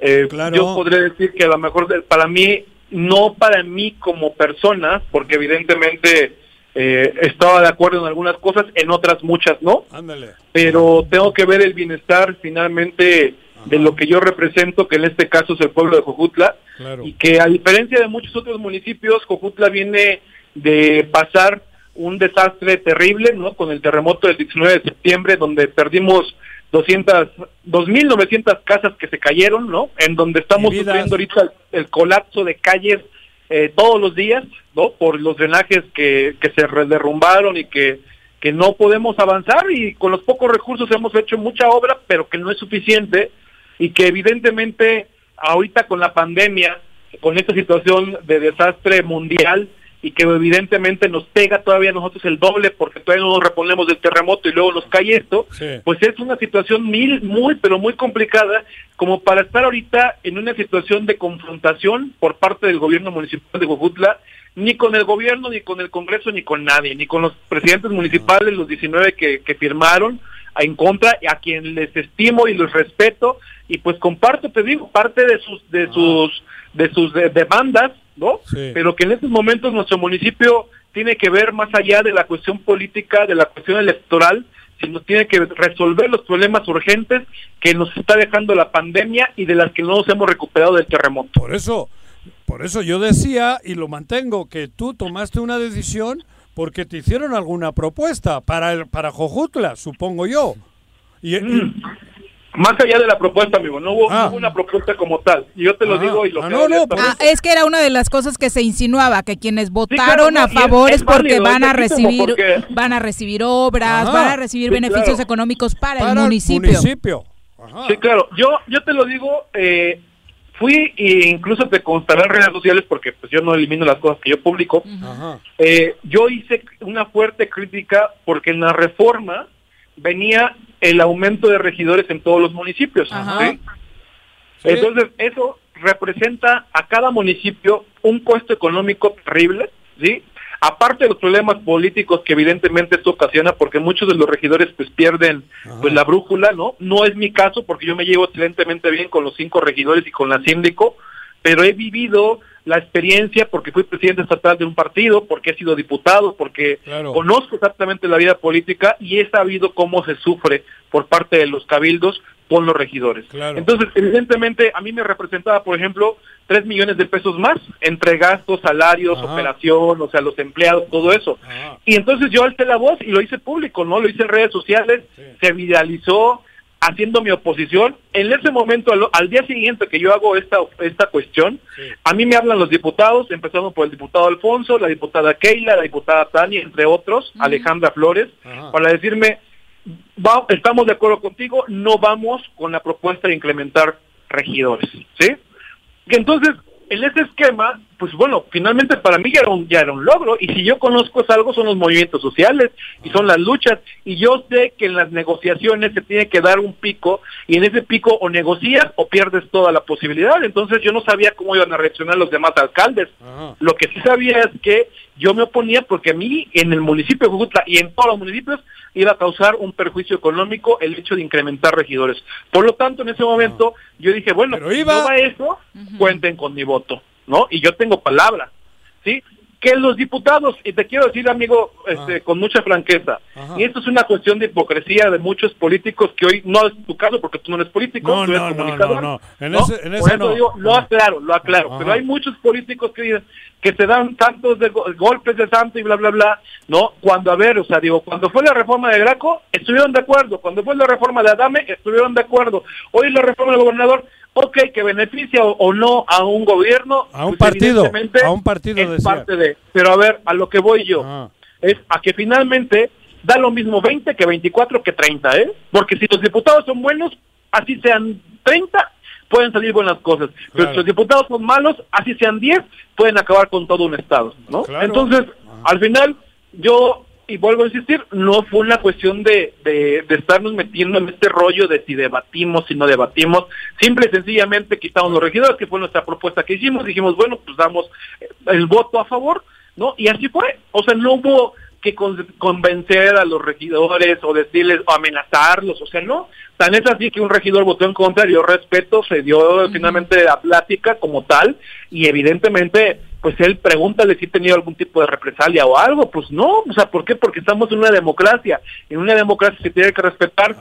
Eh, Claro. Yo podría decir que a lo mejor para mí, no para mí como persona, porque evidentemente eh, estaba de acuerdo en algunas cosas, en otras muchas no, Ándale. pero tengo que ver el bienestar finalmente de lo que yo represento, que en este caso es el pueblo de Jojutla, Claro. y que a diferencia de muchos otros municipios, Jojutla viene de pasar un desastre terrible, ¿no? Con el terremoto del 19 de septiembre, donde perdimos 200, 2.900 casas que se cayeron, ¿no? En donde estamos sufriendo ahorita el, el colapso de calles eh, todos los días, ¿no? Por los drenajes que, que se derrumbaron y que, que no podemos avanzar y con los pocos recursos hemos hecho mucha obra, pero que no es suficiente y que evidentemente ahorita con la pandemia, con esta situación de desastre mundial y que evidentemente nos pega todavía a nosotros el doble porque todavía no nos reponemos del terremoto y luego nos cae esto, Sí. pues es una situación mil, muy, pero muy complicada como para estar ahorita en una situación de confrontación por parte del gobierno municipal de Huejutla, ni con el gobierno, ni con el Congreso, ni con nadie, ni con los presidentes municipales, los 19 que, que firmaron en contra, a quien les estimo y los respeto, y pues comparto, te digo, parte de sus, de sus, de sus de- demandas, ¿no? Sí. Pero que en estos momentos nuestro municipio tiene que ver más allá de la cuestión política, de la cuestión electoral, sino tiene que resolver los problemas urgentes que nos está dejando la pandemia y de las que no nos hemos recuperado del terremoto. Por eso, por eso yo decía y lo mantengo que tú tomaste una decisión porque te hicieron alguna propuesta para el, para Jojutla, supongo yo. Y, y- Mm. Más allá de la propuesta, amigo, no hubo, Ah. no hubo una propuesta como tal. Y yo te lo Ah. digo y lo Ah, que no, no, Ah, es que era una de las cosas que se insinuaba, que quienes votaron a favor es es porque válido, van a recibir porque- van a recibir obras, Ajá. van a recibir Sí, beneficios claro. económicos para, para el municipio. municipio. Ajá. Sí, claro. Yo, yo te lo digo, eh, fui e incluso te constaré en redes sociales porque pues yo no elimino las cosas que yo publico. Ajá. Eh, yo hice una fuerte crítica porque en la reforma venía el aumento de regidores en todos los municipios. ¿sí? Entonces, eso representa a cada municipio un costo económico terrible, ¿sí? Aparte de los problemas políticos que evidentemente esto ocasiona, porque muchos de los regidores pues pierden pues la brújula, ¿no? No es mi caso porque yo me llevo excelentemente bien con los cinco regidores y con la síndico, pero he vivido la experiencia porque fui presidente estatal de un partido, porque he sido diputado, porque Claro. conozco exactamente la vida política y he sabido cómo se sufre por parte de los cabildos con los regidores. Claro. Entonces, evidentemente, a mí me representaba, por ejemplo, tres millones de pesos más entre gastos, salarios, Ajá. operación, o sea, los empleados, todo eso. Ajá. Y entonces yo alcé la voz y lo hice público, ¿no? Lo hice en redes sociales, se viralizó haciendo mi oposición. En ese momento, al, al día siguiente que yo hago esta, esta cuestión, a mí me hablan los diputados, empezando por el diputado Alfonso, la diputada Keila, la diputada Tania, entre otros, Alejandra Flores, para decirme, va- estamos de acuerdo contigo, no vamos con la propuesta de incrementar regidores, ¿sí? Y entonces, en ese esquema, pues bueno, finalmente para mí ya era, un, ya era un logro. Y si yo conozco es algo, son los movimientos sociales y son las luchas. Y yo sé que en las negociaciones se tiene que dar un pico y en ese pico o negocias o pierdes toda la posibilidad. Entonces yo no sabía cómo iban a reaccionar los demás alcaldes. Lo que sí sabía es que yo me oponía porque a mí en el municipio de Jujutla y en todos los municipios iba a causar un perjuicio económico el hecho de incrementar regidores. Por lo tanto, en ese momento yo dije, bueno, si no va eso, cuenten con mi voto, ¿no? Y yo tengo palabra, ¿sí? Que los diputados, y te quiero decir, amigo, este, con mucha franqueza, y esto es una cuestión de hipocresía de muchos políticos que hoy no es tu caso porque tú no eres político, No, tú eres no, comunicador, no, no. En ¿no? ese- en Por eso digo, lo aclaro, lo aclaro, Ajá. pero hay muchos políticos que dicen que se dan tantos de go- golpes de santo y bla, bla, bla, ¿no? Cuando, a ver, o sea, digo, cuando fue la reforma de Graco, estuvieron de acuerdo, cuando fue la reforma de Adame, estuvieron de acuerdo, hoy la reforma del gobernador, ok, que beneficia o, o no a un gobierno, A un pues, partido, evidentemente a un partido es decía. parte de, pero a ver, a lo que voy yo, es a que finalmente da lo mismo 20 que 24 que 30, ¿eh? Porque si los diputados son buenos, así sean 30, pueden salir buenas cosas. Pero si los diputados son malos, así sean 10, pueden acabar con todo un Estado, ¿no? Claro. Entonces, al final, yo, y vuelvo a insistir, no fue una cuestión de, de, de estarnos metiendo en este rollo de si debatimos, si no debatimos. Simple y sencillamente quitamos los regidores, que fue nuestra propuesta que hicimos. Dijimos, bueno, pues damos eh, el voto a favor, ¿no? Y así fue. O sea, no hubo que con- convencer a los regidores o decirles o amenazarlos, o sea, no. Tan es así que un regidor votó en contra, yo respeto, se dio finalmente la plática como tal y evidentemente pues él pregúntale si ha tenido algún tipo de represalia o algo, pues no, o sea, ¿por qué? Porque estamos en una democracia, en una democracia se tiene que respetar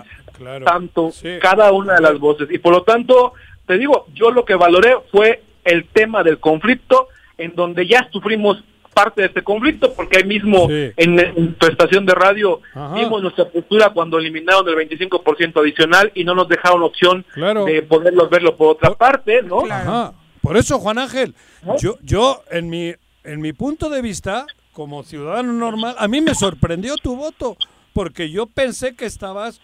tanto cada una de las voces. Y por lo tanto, te digo, yo lo que valoré fue el tema del conflicto en donde ya sufrimos parte de este conflicto porque ahí mismo en, en tu estación de radio Ajá. vimos nuestra postura cuando eliminaron el 25% adicional y no nos dejaron opción Claro. de poderlos verlo por otra parte, ¿no? Ajá. Por eso, Juan Ángel, yo, yo en mi, en mi punto de vista, como ciudadano normal, a mí me sorprendió tu voto, porque yo pensé que estabas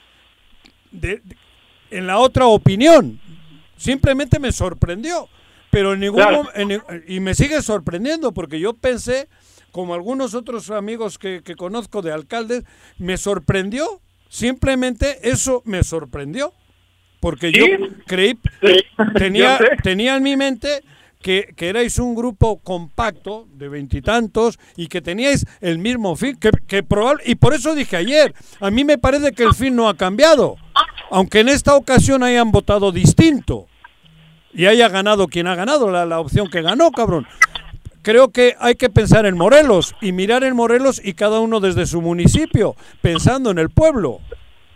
de- de- en la otra opinión. Simplemente me sorprendió, pero en ningún Claro. en y me sigue sorprendiendo, porque yo pensé, como algunos otros amigos que, que conozco de alcaldes, me sorprendió. Simplemente eso me sorprendió. Porque yo creí, tenía, yo tenía en mi mente que, que erais un grupo compacto de veintitantos y, que teníais el mismo fin, que, que probable, y por eso dije ayer, a mí me parece que el fin no ha cambiado, aunque en esta ocasión hayan votado distinto y haya ganado quien ha ganado, la, la opción que ganó, cabrón. Creo que hay que pensar en Morelos y mirar en Morelos y cada uno desde su municipio, pensando en el pueblo.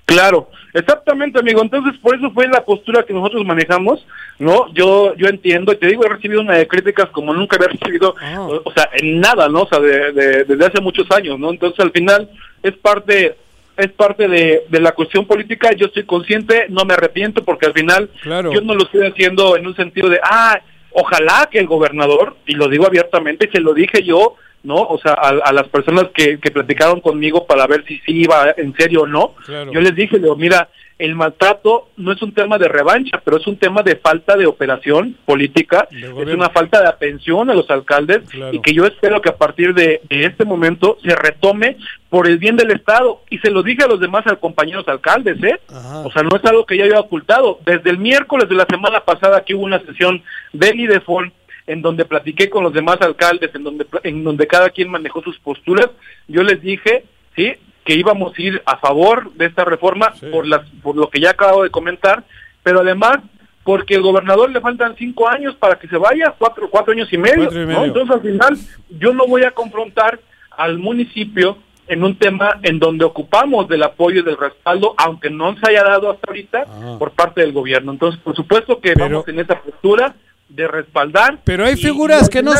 Claro, exactamente, amigo. Entonces, por eso fue la postura que nosotros manejamos, ¿no? Yo yo entiendo, y te digo, he recibido una de críticas como nunca había recibido, o, o sea, en nada, ¿no? O sea, de- de- desde hace muchos años, ¿no? Entonces, al final, es parte es parte de, de la cuestión política, yo estoy consciente, no me arrepiento, porque al final Claro. yo no lo estoy haciendo en un sentido de, ah, ojalá que el gobernador, y lo digo abiertamente, y se lo dije yo, ¿no? O sea, a, a las personas que, que platicaron conmigo para ver si sí iba en serio o no, Claro. yo les dije, digo, mira, el maltrato no es un tema de revancha, pero es un tema de falta de operación política, es una falta de atención a los alcaldes Claro. y que yo espero que a partir de, de este momento se retome por el bien del Estado. Y se lo dije a los demás al- compañeros alcaldes, ¿eh? O sea, no es algo que ya había ocultado. Desde el miércoles de la semana pasada que hubo una sesión del IDEFON en donde platiqué con los demás alcaldes, en donde, en donde cada quien manejó sus posturas, yo les dije, ¿sí? Que íbamos a ir a favor de esta reforma por las por lo que ya acabo de comentar, pero además porque el gobernador le faltan cinco años para que se vaya, cuatro, cuatro años y medio. Entonces al final yo no voy a confrontar al municipio en un tema en donde ocupamos del apoyo y del respaldo, aunque no se haya dado hasta ahorita por parte del gobierno. Entonces, por supuesto que vamos en esa postura de respaldar. Pero hay figuras que no...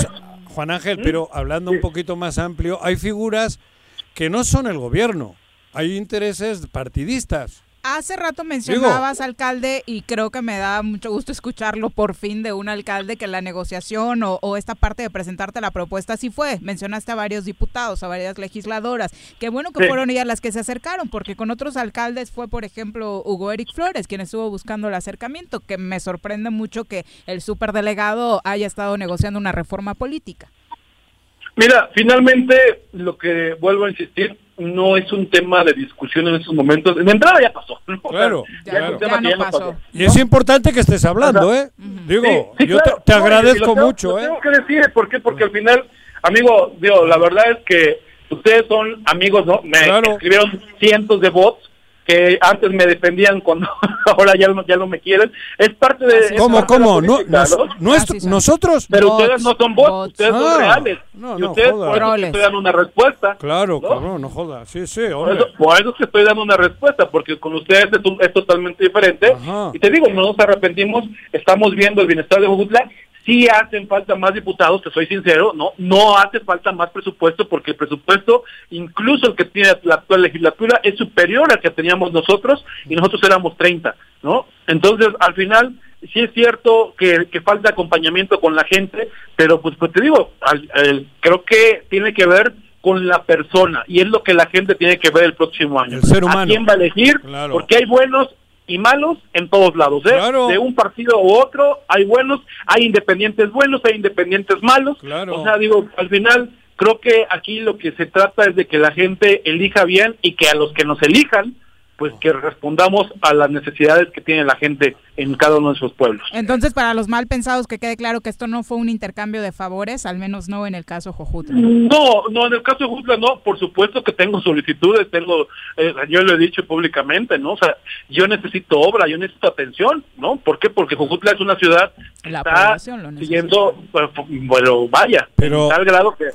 Juan Ángel, pero hablando un poquito más amplio, hay figuras que no son el gobierno. Hay intereses partidistas. Hace rato mencionabas, alcalde, y creo que me da mucho gusto escucharlo por fin de un alcalde que la negociación o, esta parte de presentarte la propuesta sí fue. Mencionaste a varios diputados, a varias legisladoras. Qué bueno que fueron ellas las que se acercaron, porque con otros alcaldes fue, por ejemplo, Hugo Eric Flores, quien estuvo buscando el acercamiento, que me sorprende mucho que el superdelegado haya estado negociando una reforma política. Mira, finalmente lo que vuelvo a insistir no es un tema de discusión en estos momentos. En entrada ya pasó. Claro, claro. Y es importante que estés hablando, ¿eh? Digo, yo te, agradezco mucho, ¿eh? Tengo que decir, ¿por qué? Porque al final, amigo, digo, la verdad es que ustedes son amigos, ¿no? Me escribieron cientos de bots que antes me defendían cuando (laughs) ahora ya no, ya no me quieren. Es parte de... ¿Cómo, cómo? No, ¿Nosotros? Pero ustedes no son bots, ustedes son ah. reales. No, y ustedes por eso estoy dando una respuesta. Claro, ¿no? no joda. Sí, sí, Por eso, por eso estoy dando una respuesta, porque con ustedes es, totalmente diferente. Y te digo, no nos arrepentimos, estamos viendo el bienestar de Jujutla Sí hacen falta más diputados, te soy sincero, no, no hace falta más presupuesto porque el presupuesto, incluso el que tiene la actual legislatura, es superior al que teníamos nosotros y nosotros éramos 30, ¿no? Entonces, al final, sí es cierto que, falta acompañamiento con la gente, pero pues, pues te digo, creo que tiene que ver con la persona y es lo que la gente tiene que ver el próximo año. El ser humano. ¿A quién va a elegir? Porque hay buenos y malos en todos lados, ¿eh? De un partido u otro hay buenos, hay independientes buenos, hay independientes malos. O sea, digo, al final creo que aquí lo que se trata es de que la gente elija bien y que a los que nos elijan pues que respondamos a las necesidades que tiene la gente en cada uno de sus pueblos. Entonces, para los mal pensados, que quede claro que esto no fue un intercambio de favores, al menos no en el caso Jojutla. No, no, en el caso de Jojutla no, por supuesto que tengo solicitudes, tengo, eh, yo lo he dicho públicamente, ¿no? O sea, yo necesito obra, yo necesito atención, ¿no? ¿Por qué? Porque Jojutla es una ciudad que la está siguiendo, bueno, vaya, pero tal grado que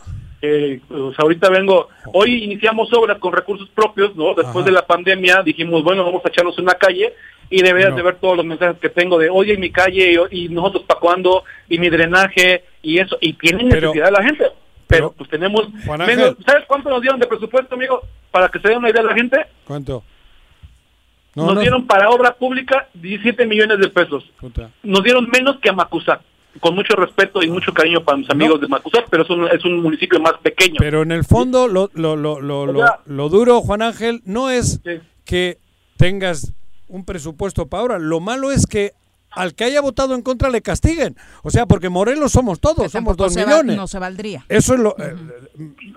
pues ahorita vengo, hoy iniciamos obras con recursos propios, ¿no? Después de la pandemia dijimos, bueno, vamos a echarnos una calle y deberías de ver todos los mensajes que tengo de, oye, mi calle y, nosotros para cuándo y mi drenaje y eso, y tienen necesidad la gente. Pero, pues tenemos menos, ¿sabes cuánto nos dieron de presupuesto, amigo? Para que se dé una idea la gente. ¿Cuánto? nos dieron para obra pública 17 millones de pesos. Nos dieron menos que a Macusac con mucho respeto y mucho cariño para mis amigos de Macusat, pero es un, es un municipio más pequeño. Pero en el fondo lo, lo, lo, lo, lo, duro, Juan Ángel, no es que tengas un presupuesto para ahora, lo malo es que al que haya votado en contra le castiguen. O sea, porque Morelos somos todos, somos dos millones. no se valdría. Eso es lo... Eh,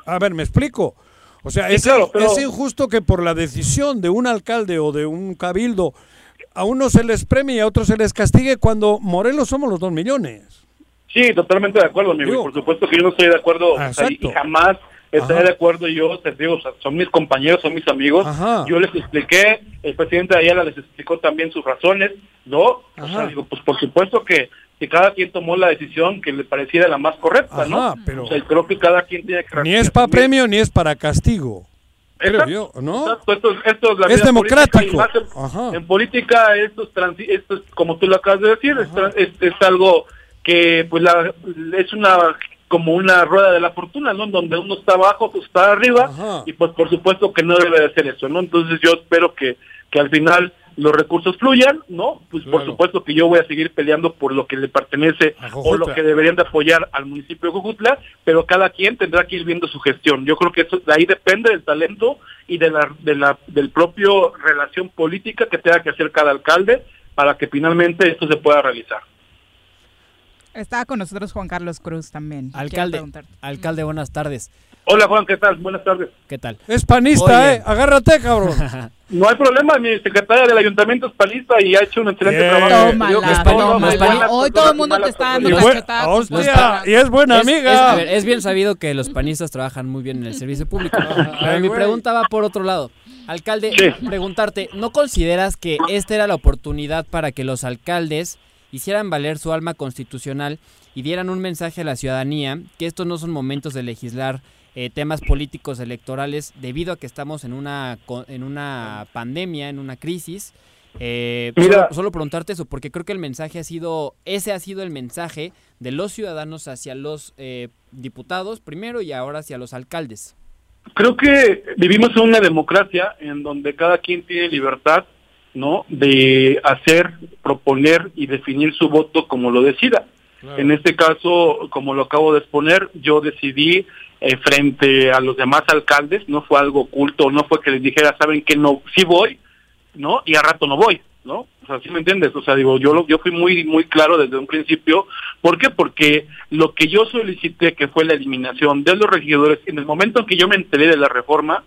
a ver, me explico. O sea, es, es injusto que por la decisión de un alcalde o de un cabildo a unos se les premie y a otros se les castigue cuando Morelos somos los dos millones. Sí, totalmente de acuerdo, amigo. por supuesto que yo no estoy de acuerdo y jamás estaré de acuerdo yo, te digo, son mis compañeros, son mis amigos. Yo les expliqué, el presidente Ayala les explicó también sus razones, ¿no? O sea, digo, pues por supuesto que, que cada quien tomó la decisión que le pareciera la más correcta, ¿no? Pero o sea, creo que cada quien tiene que... Ni es para premio ni es para castigo. ¿No? Esto, es, democrático. En, política esto es, esto como tú lo acabas de decir, es, algo que pues la, es una como una rueda de la fortuna, ¿no? Donde uno está abajo, pues está arriba, y pues por supuesto que no debe de ser eso, ¿no? Entonces yo espero que, que al final los recursos fluyan, ¿no? Pues por supuesto que yo voy a seguir peleando por lo que le pertenece o lo que deberían de apoyar al municipio de Jujutla, pero cada quien tendrá que ir viendo su gestión. Yo creo que eso de ahí depende del talento y de la, de la del propio relación política que tenga que hacer cada alcalde para que finalmente esto se pueda realizar. Estaba con nosotros Juan Carlos Cruz también. Alcalde, alcalde, buenas tardes. Hola Juan, ¿qué tal? Buenas tardes. ¿Qué tal? Es panista, ¿eh? Agárrate, cabrón. (laughs) no hay problema, mi secretaria del ayuntamiento es panista y ha hecho un excelente trabajo. Hoy todo el mundo te está dando Hostia, y es buena amiga. Es, bien sabido que los panistas trabajan muy bien en el servicio público. (laughs) Pero mi pregunta va por otro lado. Alcalde, preguntarte, ¿no consideras que esta era la oportunidad para que los alcaldes hicieran valer su alma constitucional y dieran un mensaje a la ciudadanía que estos no son momentos de legislar eh, temas políticos electorales debido a que estamos en una, en una pandemia, en una crisis. Eh, solo, preguntarte eso, porque creo que el mensaje ha sido, ese ha sido el mensaje de los ciudadanos hacia los eh, diputados primero y ahora hacia los alcaldes. Creo que vivimos en una democracia en donde cada quien tiene libertad ¿no? De hacer, proponer y definir su voto como lo decida. En este caso, como lo acabo de exponer, yo decidí eh, frente a los demás alcaldes, no fue algo oculto, no fue que les dijera, saben que no, sí voy, ¿no? Y a rato no voy, ¿no? O sea, ¿sí me entiendes? O sea, digo, yo lo, yo fui muy muy claro desde un principio. ¿Por qué? Porque lo que yo solicité, que fue la eliminación de los regidores, en el momento en que yo me enteré de la reforma,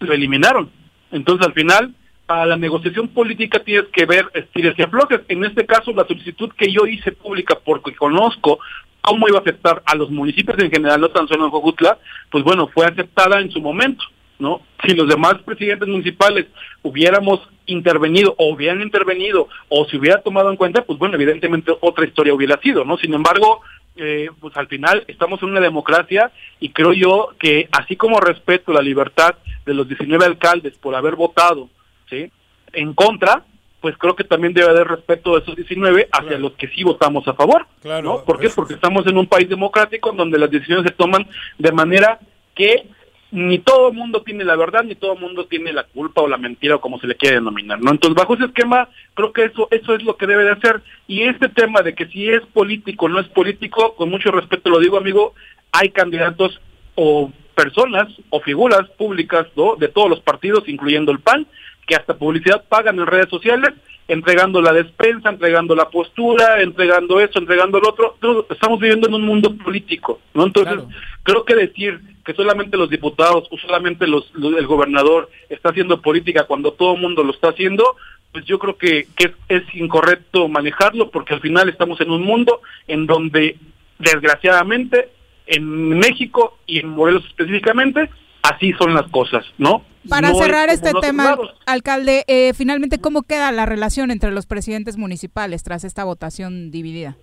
lo eliminaron. Entonces, al final, para la negociación política tienes que ver estires y aflojes. En este caso, la solicitud que yo hice pública porque conozco cómo iba a afectar a los municipios en general, no tan solo en Jojutla, pues bueno, fue aceptada en su momento, ¿no? Si los demás presidentes municipales hubiéramos intervenido o hubieran intervenido o se hubiera tomado en cuenta, pues bueno, evidentemente otra historia hubiera sido, ¿no? Sin embargo, eh, pues al final estamos en una democracia y creo yo que así como respeto la libertad de los 19 alcaldes por haber votado, ¿sí? En contra, pues creo que también debe haber respeto de esos 19 hacia los que sí votamos a favor. ¿no? ¿Por qué? Porque estamos en un país democrático donde las decisiones se toman de manera que ni todo el mundo tiene la verdad, ni todo el mundo tiene la culpa o la mentira o como se le quiere denominar, ¿no? Entonces, bajo ese esquema, creo que eso eso es lo que debe de hacer. Y este tema de que si es político o no es político, con mucho respeto lo digo, amigo, hay candidatos o personas o figuras públicas ¿no? de todos los partidos, incluyendo el PAN, que hasta publicidad pagan en redes sociales, entregando la despensa, entregando la postura, entregando eso, entregando lo otro. Estamos viviendo en un mundo político, ¿no? Entonces, creo que decir que solamente los diputados o solamente los, el gobernador está haciendo política cuando todo el mundo lo está haciendo, pues yo creo que, que es incorrecto manejarlo porque al final estamos en un mundo en donde desgraciadamente en México y en Morelos específicamente así son las cosas, ¿no? Para cerrar este tema, alcalde, eh, finalmente, ¿cómo queda la relación entre los presidentes municipales tras esta votación dividida?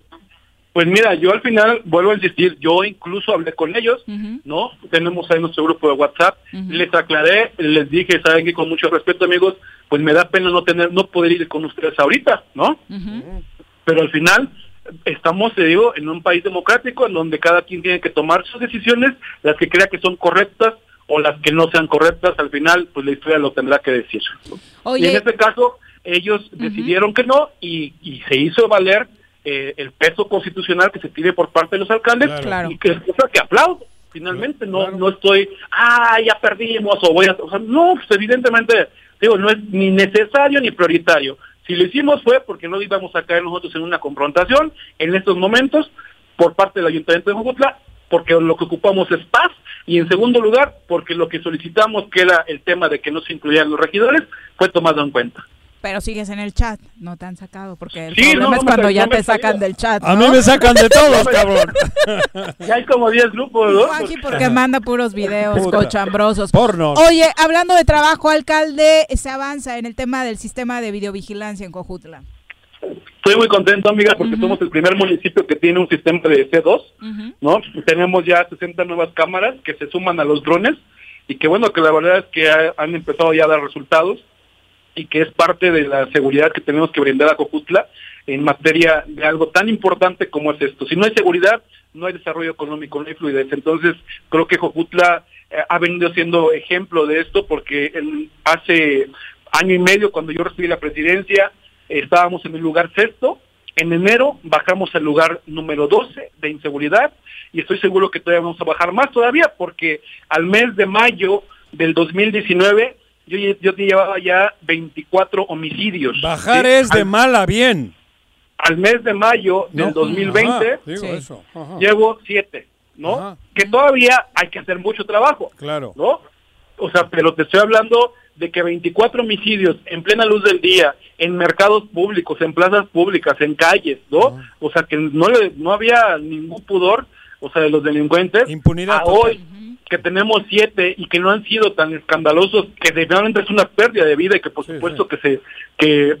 Pues mira, yo al final vuelvo a insistir, yo incluso hablé con ellos, ¿no? Tenemos ahí nuestro grupo de WhatsApp, les aclaré, les dije, saben que con mucho respeto, amigos, pues me da pena no tener, no poder ir con ustedes ahorita, ¿no? Pero al final estamos, te digo, en un país democrático en donde cada quien tiene que tomar sus decisiones, las que crea que son correctas, o las que no sean correctas, al final, pues la historia lo tendrá que decir. Y en este caso, ellos decidieron que no y, y se hizo valer eh, el peso constitucional que se tiene por parte de los alcaldes y que es cosa que aplaudo. Finalmente, no no estoy, ah, ya perdimos o voy a... O sea, no, pues evidentemente, digo, no es ni necesario ni prioritario. Si lo hicimos fue porque no íbamos a caer nosotros en una confrontación en estos momentos por parte del Ayuntamiento de Jojutla porque lo que ocupamos es paz, y en segundo lugar, porque lo que solicitamos, que era el tema de que no se incluyeran los regidores, fue tomado en cuenta. Pero sigues en el chat, no te han sacado, porque el problema es cuando ya te sacan del chat. A mí me sacan de todos, (laughs) cabrón. (laughs) ya hay como 10 grupos, ¿no? Aquí porque manda puros videos cochambrosos. Porno. Oye, hablando de trabajo, alcalde, se avanza en el tema del sistema de videovigilancia en Cojutla. Estoy muy contento, amiga, porque somos el primer municipio que tiene un sistema de C2, ¿no? Tenemos ya 60 nuevas cámaras que se suman a los drones y que bueno, que la verdad es que han empezado ya a dar resultados y que es parte de la seguridad que tenemos que brindar a Cojutla en materia de algo tan importante como es esto. Si no hay seguridad, no hay desarrollo económico, no hay fluidez. Entonces, creo que Cojutla eh, ha venido siendo ejemplo de esto porque hace año y medio, cuando yo recibí la presidencia, estábamos en el lugar sexto, en enero bajamos al lugar número 12 de inseguridad y estoy seguro que todavía vamos a bajar más todavía porque al mes de mayo del 2019 yo, yo llevaba ya 24 homicidios. Bajar es de mal a bien. Al mes de mayo del 2020 llevo 7, ¿no? Que todavía hay que hacer mucho trabajo. Claro. ¿No? O sea, pero te estoy hablando de que 24 homicidios en plena luz del día, en mercados públicos, en plazas públicas, en calles, ¿no? O sea, que no, le, no había ningún pudor, o sea, de los delincuentes. Impunidad. A hoy, que tenemos siete y que no han sido tan escandalosos, que realmente es una pérdida de vida y que por supuesto que se que,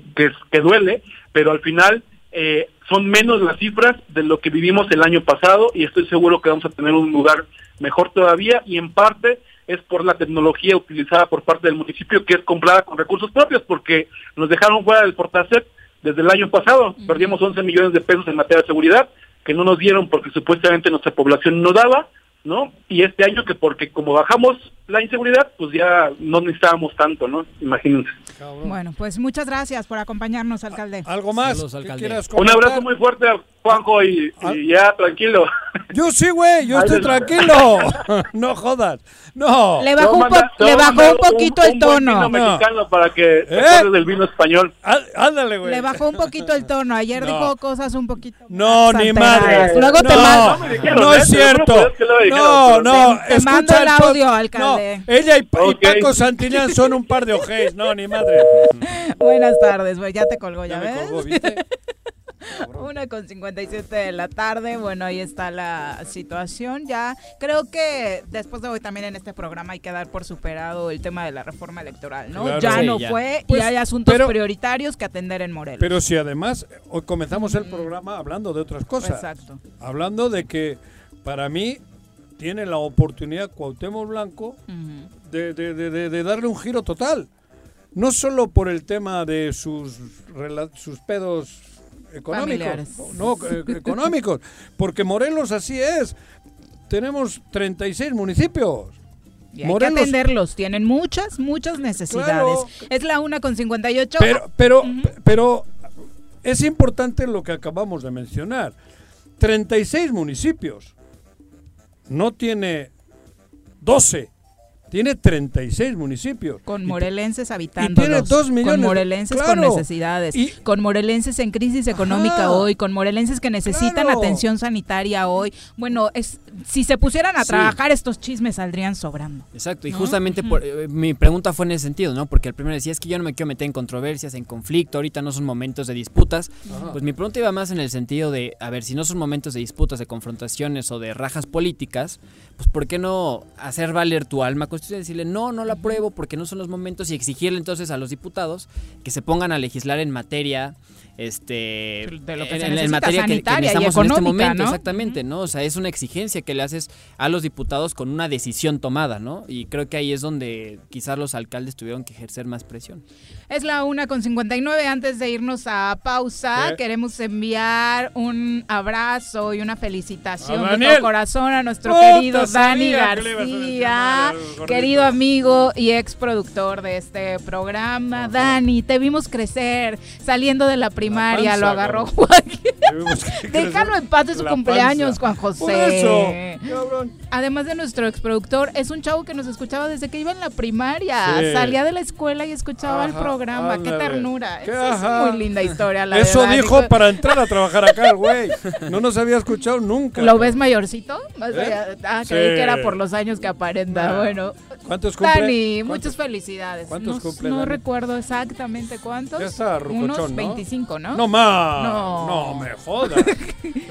que, duele, pero al final eh, son menos las cifras de lo que vivimos el año pasado y estoy seguro que vamos a tener un lugar mejor todavía y en parte es por la tecnología utilizada por parte del municipio que es comprada con recursos propios porque nos dejaron fuera del Portaset desde el año pasado, perdimos 11 millones de pesos en materia de seguridad que no nos dieron porque supuestamente nuestra población no daba, ¿no? Y este año que porque como bajamos la inseguridad, pues ya no necesitábamos tanto, ¿no? Imagínense. Bueno, pues muchas gracias por acompañarnos, alcalde. ¿Algo más? Saludos, alcalde. Un abrazo muy fuerte a Juanjo y, y ya tranquilo. Yo sí, güey, yo Ay, estoy tranquilo. (laughs) no jodas. No. Le bajó, un, po- le bajó un poquito el un buen tono. vino mexicano para que ¿Eh? del vino español. Á- Ándale, güey. Le bajó un poquito el tono. Ayer No. dijo cosas un poquito. No, ni madre. Luego te no, mando. me dijeron, no ¿eh? es cierto. dijeron, No, no. te- te mando escucha el audio, alcalde. No, ella y, Pa- y. Paco Santillán son un par de ojés. No, ni madre. (laughs) Buenas tardes, güey. Ya te colgó, ya, Ya me ves. colgó, ¿viste? (laughs) Una con 57 de la tarde. Bueno, ahí está la situación. Ya creo que después de hoy también en este programa hay que dar por superado el tema de la reforma electoral, ¿no? Claro. Ya Sí, no ya. fue Pues, y hay asuntos pero- prioritarios que atender en Morelos. Pero si además hoy comenzamos el programa hablando de otras cosas. Exacto. Hablando de que para mí tiene la oportunidad Cuauhtémoc Blanco de, de- de- de- de darle un giro total. No solo por el tema de sus, sus pedos económicos, Familiares. no, eh, (laughs) económicos, porque Morelos así es. Tenemos 36 municipios. Y hay Morelos- que atenderlos. Tienen muchas, muchas necesidades. Claro. Es la una con 58. Pero, pero, pero es importante lo que acabamos de mencionar. 36 municipios. No tiene 12. Tiene 36 municipios. Con morelenses habitando. tiene dos millones Con morelenses con necesidades. Y- con morelenses en crisis económica Ajá. hoy. Con morelenses que necesitan Claro. atención sanitaria hoy. Bueno, es si se pusieran a Sí. trabajar, estos chismes saldrían sobrando. Exacto, y ¿No? justamente por, eh, mi pregunta fue en ese sentido, ¿no? Porque el primero decía, es que yo no me quiero meter en controversias, en conflicto, ahorita no son momentos de disputas. Ajá. Pues mi pregunta iba más en el sentido de, a ver, si no son momentos de disputas, de confrontaciones o de rajas políticas, pues ¿por qué no hacer valer tu alma decirle, no, no la apruebo porque no son los momentos y exigirle entonces a los diputados que se pongan a legislar en materia este De lo que en, en- materia que- que, necesitamos en este momento, ¿no? exactamente, ¿no? O sea, es una exigencia que le haces a los diputados con una decisión tomada, ¿no? Y creo que ahí es donde quizás los alcaldes tuvieron que ejercer más presión. Es la una con 59. Antes de irnos a pausa, ¿Qué? queremos enviar un abrazo y una felicitación A de todo corazón a nuestro Puta, querido Dani que García, querido amigo y ex productor de este programa. Dani, te vimos crecer saliendo de la primaria, panza, lo agarró cabrón. Juan. Déjalo en paz de su la cumpleaños, panza. Juan José. Por eso, cabrón. Además de nuestro exproductor, es un chavo que nos escuchaba desde que iba en la primaria. Sí. Salía de la escuela y escuchaba el programa. Qué ándale. ternura. Qué Esa ajá. es muy linda historia, la Eso verdad. dijo para entrar a trabajar acá el (laughs) güey. No nos había escuchado nunca. ¿Lo ves mayorcito? Más ¿Eh? allá- Ah, creí que era por los años que aparenta. Bueno. ¿Cuántos cumple? Dani, ¿Cuántos? muchas felicidades. ¿Cuántos no, cumple, no Dani? recuerdo exactamente cuántos. Ya está rucochón, Unos ¿no? 25, ¿no? No más. No. No, me jodas.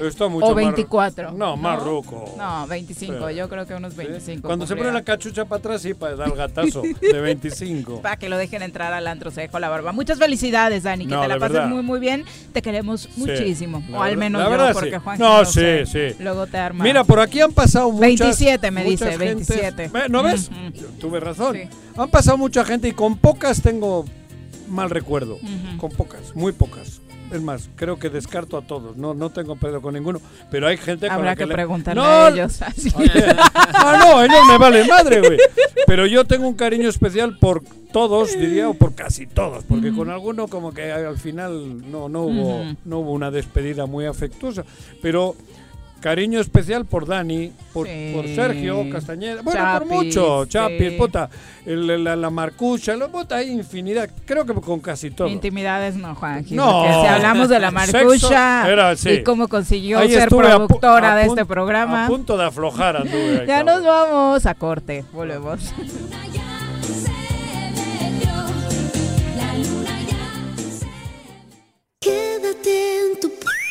Está (laughs) mucho O más- 24. No, más ruco. No, 25. Sí. Yo creo que unos 25. Cuando se pone la cachucha para atrás, sí, para dar el gatazo de 25. (laughs) Para que lo dejen entrar al antro, se dejó la barba. Muchas felicidades, Dani, que No, te la pases verdad. muy, muy bien. Te queremos muchísimo. o al menos yo, verdad, porque sí. Juan No, sí, sé, sí. Luego te arma. Mira, por aquí han pasado muchas 27 me muchas dice, gentes. 27. Ve, ¿No ves? Ujú. Tuve razón. Sí. Han pasado mucha gente y con pocas tengo mal recuerdo. Con pocas, muy pocas. Es más, creo que descarto a todos. No, no tengo pedo con ninguno. Pero hay gente con Habrá la que, que le- preguntarle No, a ellos. así. (laughs) Ah, no, ellos me valen madre, güey. Pero yo tengo un cariño especial por todos, diría, o por casi todos, porque con alguno como que al final no, no, hubo, no hubo una despedida muy afectuosa. Pero cariño especial por Dani, por, Sí. por Sergio Castañeda, bueno, Chapis, por mucho, sí. Chapis, puta, el- la, la marcucha, lo, puta, hay infinidad, creo que con casi todo. Intimidades no, Juan. No. Si hablamos de la marcucha era, sí. y cómo consiguió Ahí ser a productora a de este programa. A punto de aflojar anduve. (laughs) Ya cabrón. nos vamos a corte. Volvemos. Quédate en tu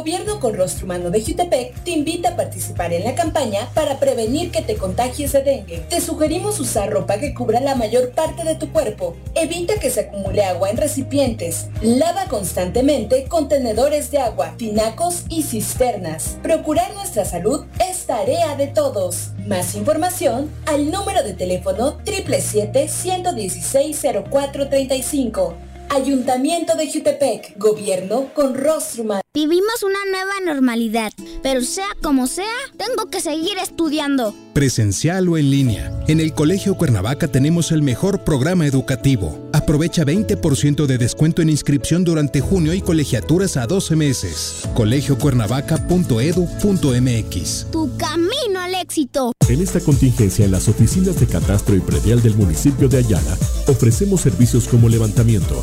Gobierno con rostro humano de Jutepec te invita a participar en la campaña para prevenir que te contagies de dengue. Te sugerimos usar ropa que cubra la mayor parte de tu cuerpo. Evita que se acumule agua en recipientes. Lava constantemente contenedores de agua, tinacos y cisternas. Procurar nuestra salud es tarea de todos. Más información al número de teléfono 777-116-0435. Ayuntamiento de Jutepec, gobierno con rostro humano. Vivimos una nueva normalidad, pero sea como sea, tengo que seguir estudiando. Presencial o en línea. En el Colegio Cuernavaca tenemos el mejor programa educativo. Aprovecha 20% de descuento en inscripción durante junio y colegiaturas a 12 meses. colegiocuernavaca.edu.mx. Tu camino al éxito. En esta contingencia en las oficinas de catastro y predial del municipio de Ayala, ofrecemos servicios como levantamiento,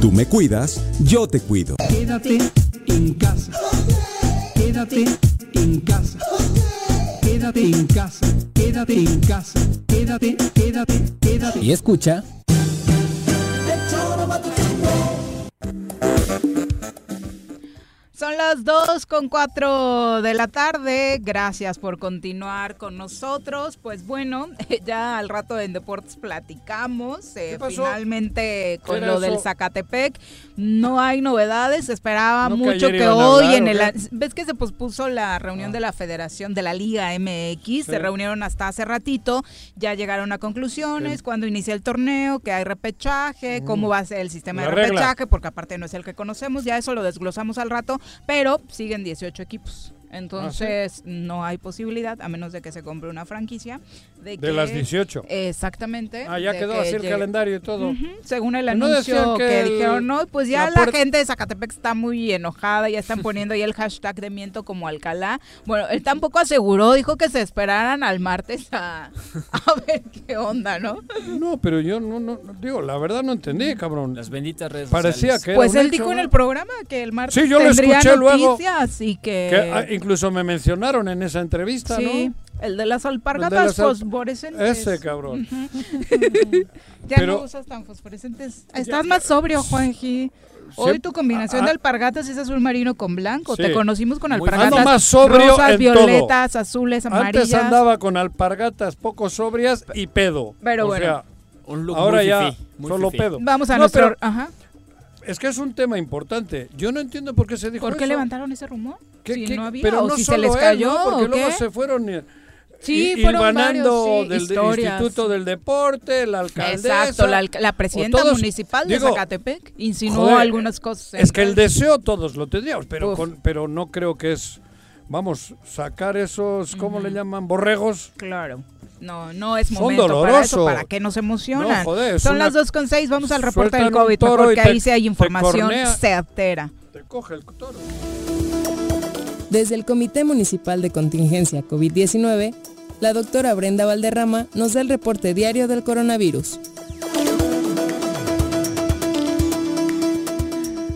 Tú me cuidas, yo te cuido. Quédate en casa. Quédate en casa. Quédate en casa. Quédate en casa. Quédate, quédate, quédate. Y escucha. Las 2 con 4 de la tarde. Gracias por continuar con nosotros. Pues bueno, (laughs) ya al rato en Deportes platicamos. Eh, finalmente con lo del? Zacatepec. No hay novedades. Esperaba ¿No que mucho que hoy hablar, en el. ¿Ves que se pospuso la reunión de la Federación de la Liga MX? Sí. Se reunieron hasta hace ratito. Ya llegaron a conclusiones. Sí. Cuando inicia el torneo, que hay repechaje, cómo va a ser el sistema La de regla. repechaje, porque aparte no es el que conocemos. Ya eso lo desglosamos al rato. Pero siguen 18 equipos. Entonces, no hay posibilidad, a menos de que se compre una franquicia. De, De que- las 18. Exactamente. Ah, ya quedó que así el llegue- calendario y todo. Según el ¿No anuncio que, que el- dijeron, no, pues ya la gente de Zacatepec está muy enojada, ya están poniendo ahí el hashtag de miento como Alcalá. Bueno, él tampoco aseguró, dijo que se esperaran al martes a, a ver qué onda, ¿no? No, pero yo no, no, no, digo, la verdad no entendí, cabrón. Las benditas redes Parecía sociales. que Pues él hecho, dijo en el programa que el martes Sí, yo lo tendría escuché luego. y que... Que, ah, incluso me mencionaron en esa entrevista, sí, ¿no? El de las de alpargatas las fosforescentes. Ese cabrón. (laughs) Ya Pero- no usas tan fosforescentes. Estás más sobrio, Juanji. Hoy tu combinación ah, de alpargatas es azul marino con blanco. Sí. Te conocimos con alpargatas Ando más sobrio rosas, violetas, todo. azules, amarillas. Antes andaba con alpargatas poco sobrias y pedo. Pero O bueno. sea, Un look ahora muy ya fifí, muy solo fifí. pedo. Vamos a No, nuestro... pero Ajá. Es que es un tema importante. Yo no entiendo por qué se dijo ¿Por qué eso. levantaron ese rumor? ¿Qué- si qué- no había, pero o no si se les él, cayó, ¿no? Porque ¿o luego qué? se fueron Sí, fueron varios, sí, del historias. Instituto del Deporte, la alcaldesa. Exacto, la, la presidenta todos- municipal de digo, Zacatepec insinuó joder, algunas cosas. Es que el deseo todos lo tendríamos, pero, con- pero no creo que es vamos, sacar esos, ¿cómo le llaman? Borregos. Claro. No, no es Son momento para eso, para que nos emocionan. No, joder, Son una- las 2 con 6, vamos al reporte del COVID, porque te- ahí sí hay información certera. Te coge el toro. Desde el Comité Municipal de Contingencia COVID-19, la doctora Brenda Valderrama nos da el reporte diario del coronavirus.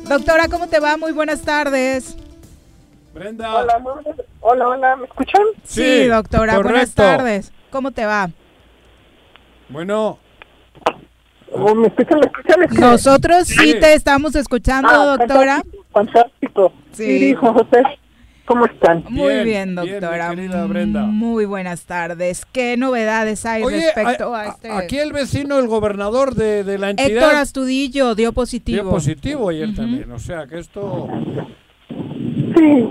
Doctora, ¿cómo te va? Muy buenas tardes. Brenda. Hola, hola, hola, ¿me escuchan? Sí, doctora, buenas tardes. ¿Cómo te va? Bueno. Oh, ¿Me escuchan? ¿Me escuchan? Nosotros sí, Sí. te estamos escuchando, Ah, doctora. Fantástico, fantástico. Sí. Sí, dijo José. ¿Cómo están? Muy bien, doctora. Muy buenas tardes. ¿Qué novedades hay Oye, respecto a- a, este? Aquí el vecino, el gobernador de, de la entidad. Héctor Astudillo dio positivo. dio positivo ayer también. O sea que esto. Sí.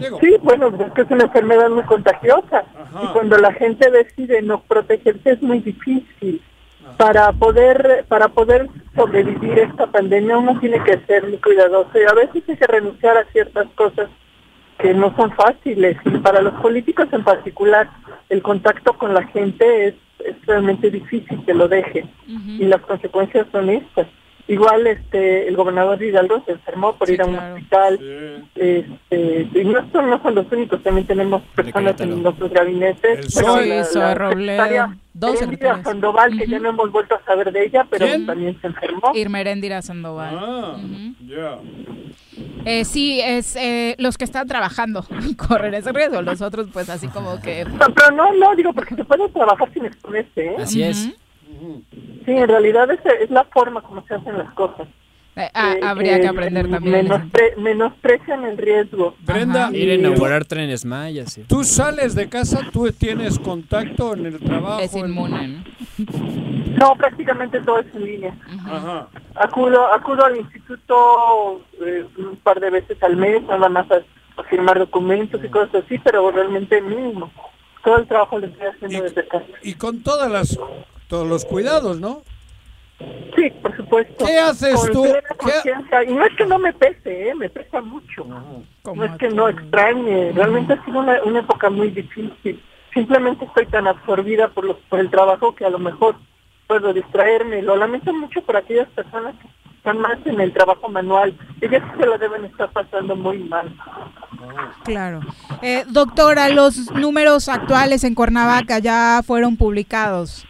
Digo. Sí, bueno, pues es que es una enfermedad muy contagiosa. Y cuando la gente decide no protegerse es muy difícil. Para poder para poder sobrevivir esta pandemia uno tiene que ser muy cuidadoso y a veces hay que renunciar a ciertas cosas que no son fáciles. Y para los políticos en particular, el contacto con la gente es, es realmente difícil que lo dejen. Y las consecuencias son estas. Igual este el gobernador Hidalgo se enfermó por ir a un hospital. Este, y no son, no son los únicos, también tenemos personas en nuestros gabinetes. Sí, Zoe Robledo. Dos Erendira. Sandoval, que ya no hemos vuelto a saber de ella, pero también se enfermó. Irma Heréndira Sandoval. Ah, ya. Eh, sí, es eh, los que están trabajando (laughs) corren ese riesgo. Los otros, pues así como que. No, pero no, no, digo, porque se puede trabajar sin exponerse, ¿eh? Así es. Sí, en realidad es, es la forma como se hacen las cosas. Eh, ah, Eh, habría que aprender también. menospre- menosprecian el riesgo. Brenda, Ir a inaugurar trenes mayas. sí. tú sales de casa, tú tienes contacto en el trabajo. Es inmune. No, prácticamente todo es en línea. Ajá. Acudo, acudo al instituto eh, un par de veces al mes, nada más a, a firmar documentos y cosas así, pero realmente mínimo. Todo el trabajo lo estoy haciendo desde casa. Y con todas las, todos los cuidados, ¿no? Sí, por supuesto. ¿Qué haces Con tú? ¿Qué- conciencia. Y no es que no me pese, ¿eh? me pesa mucho. No es que no extrañe. Realmente ha sido una, una época muy difícil. Simplemente estoy tan absorbida por, los, por el trabajo que a lo mejor puedo distraerme. Lo lamento mucho por aquellas personas que están más en el trabajo manual. Ellas se lo deben estar pasando muy mal. Claro. Eh, doctora, los números actuales en Cuernavaca ya fueron publicados.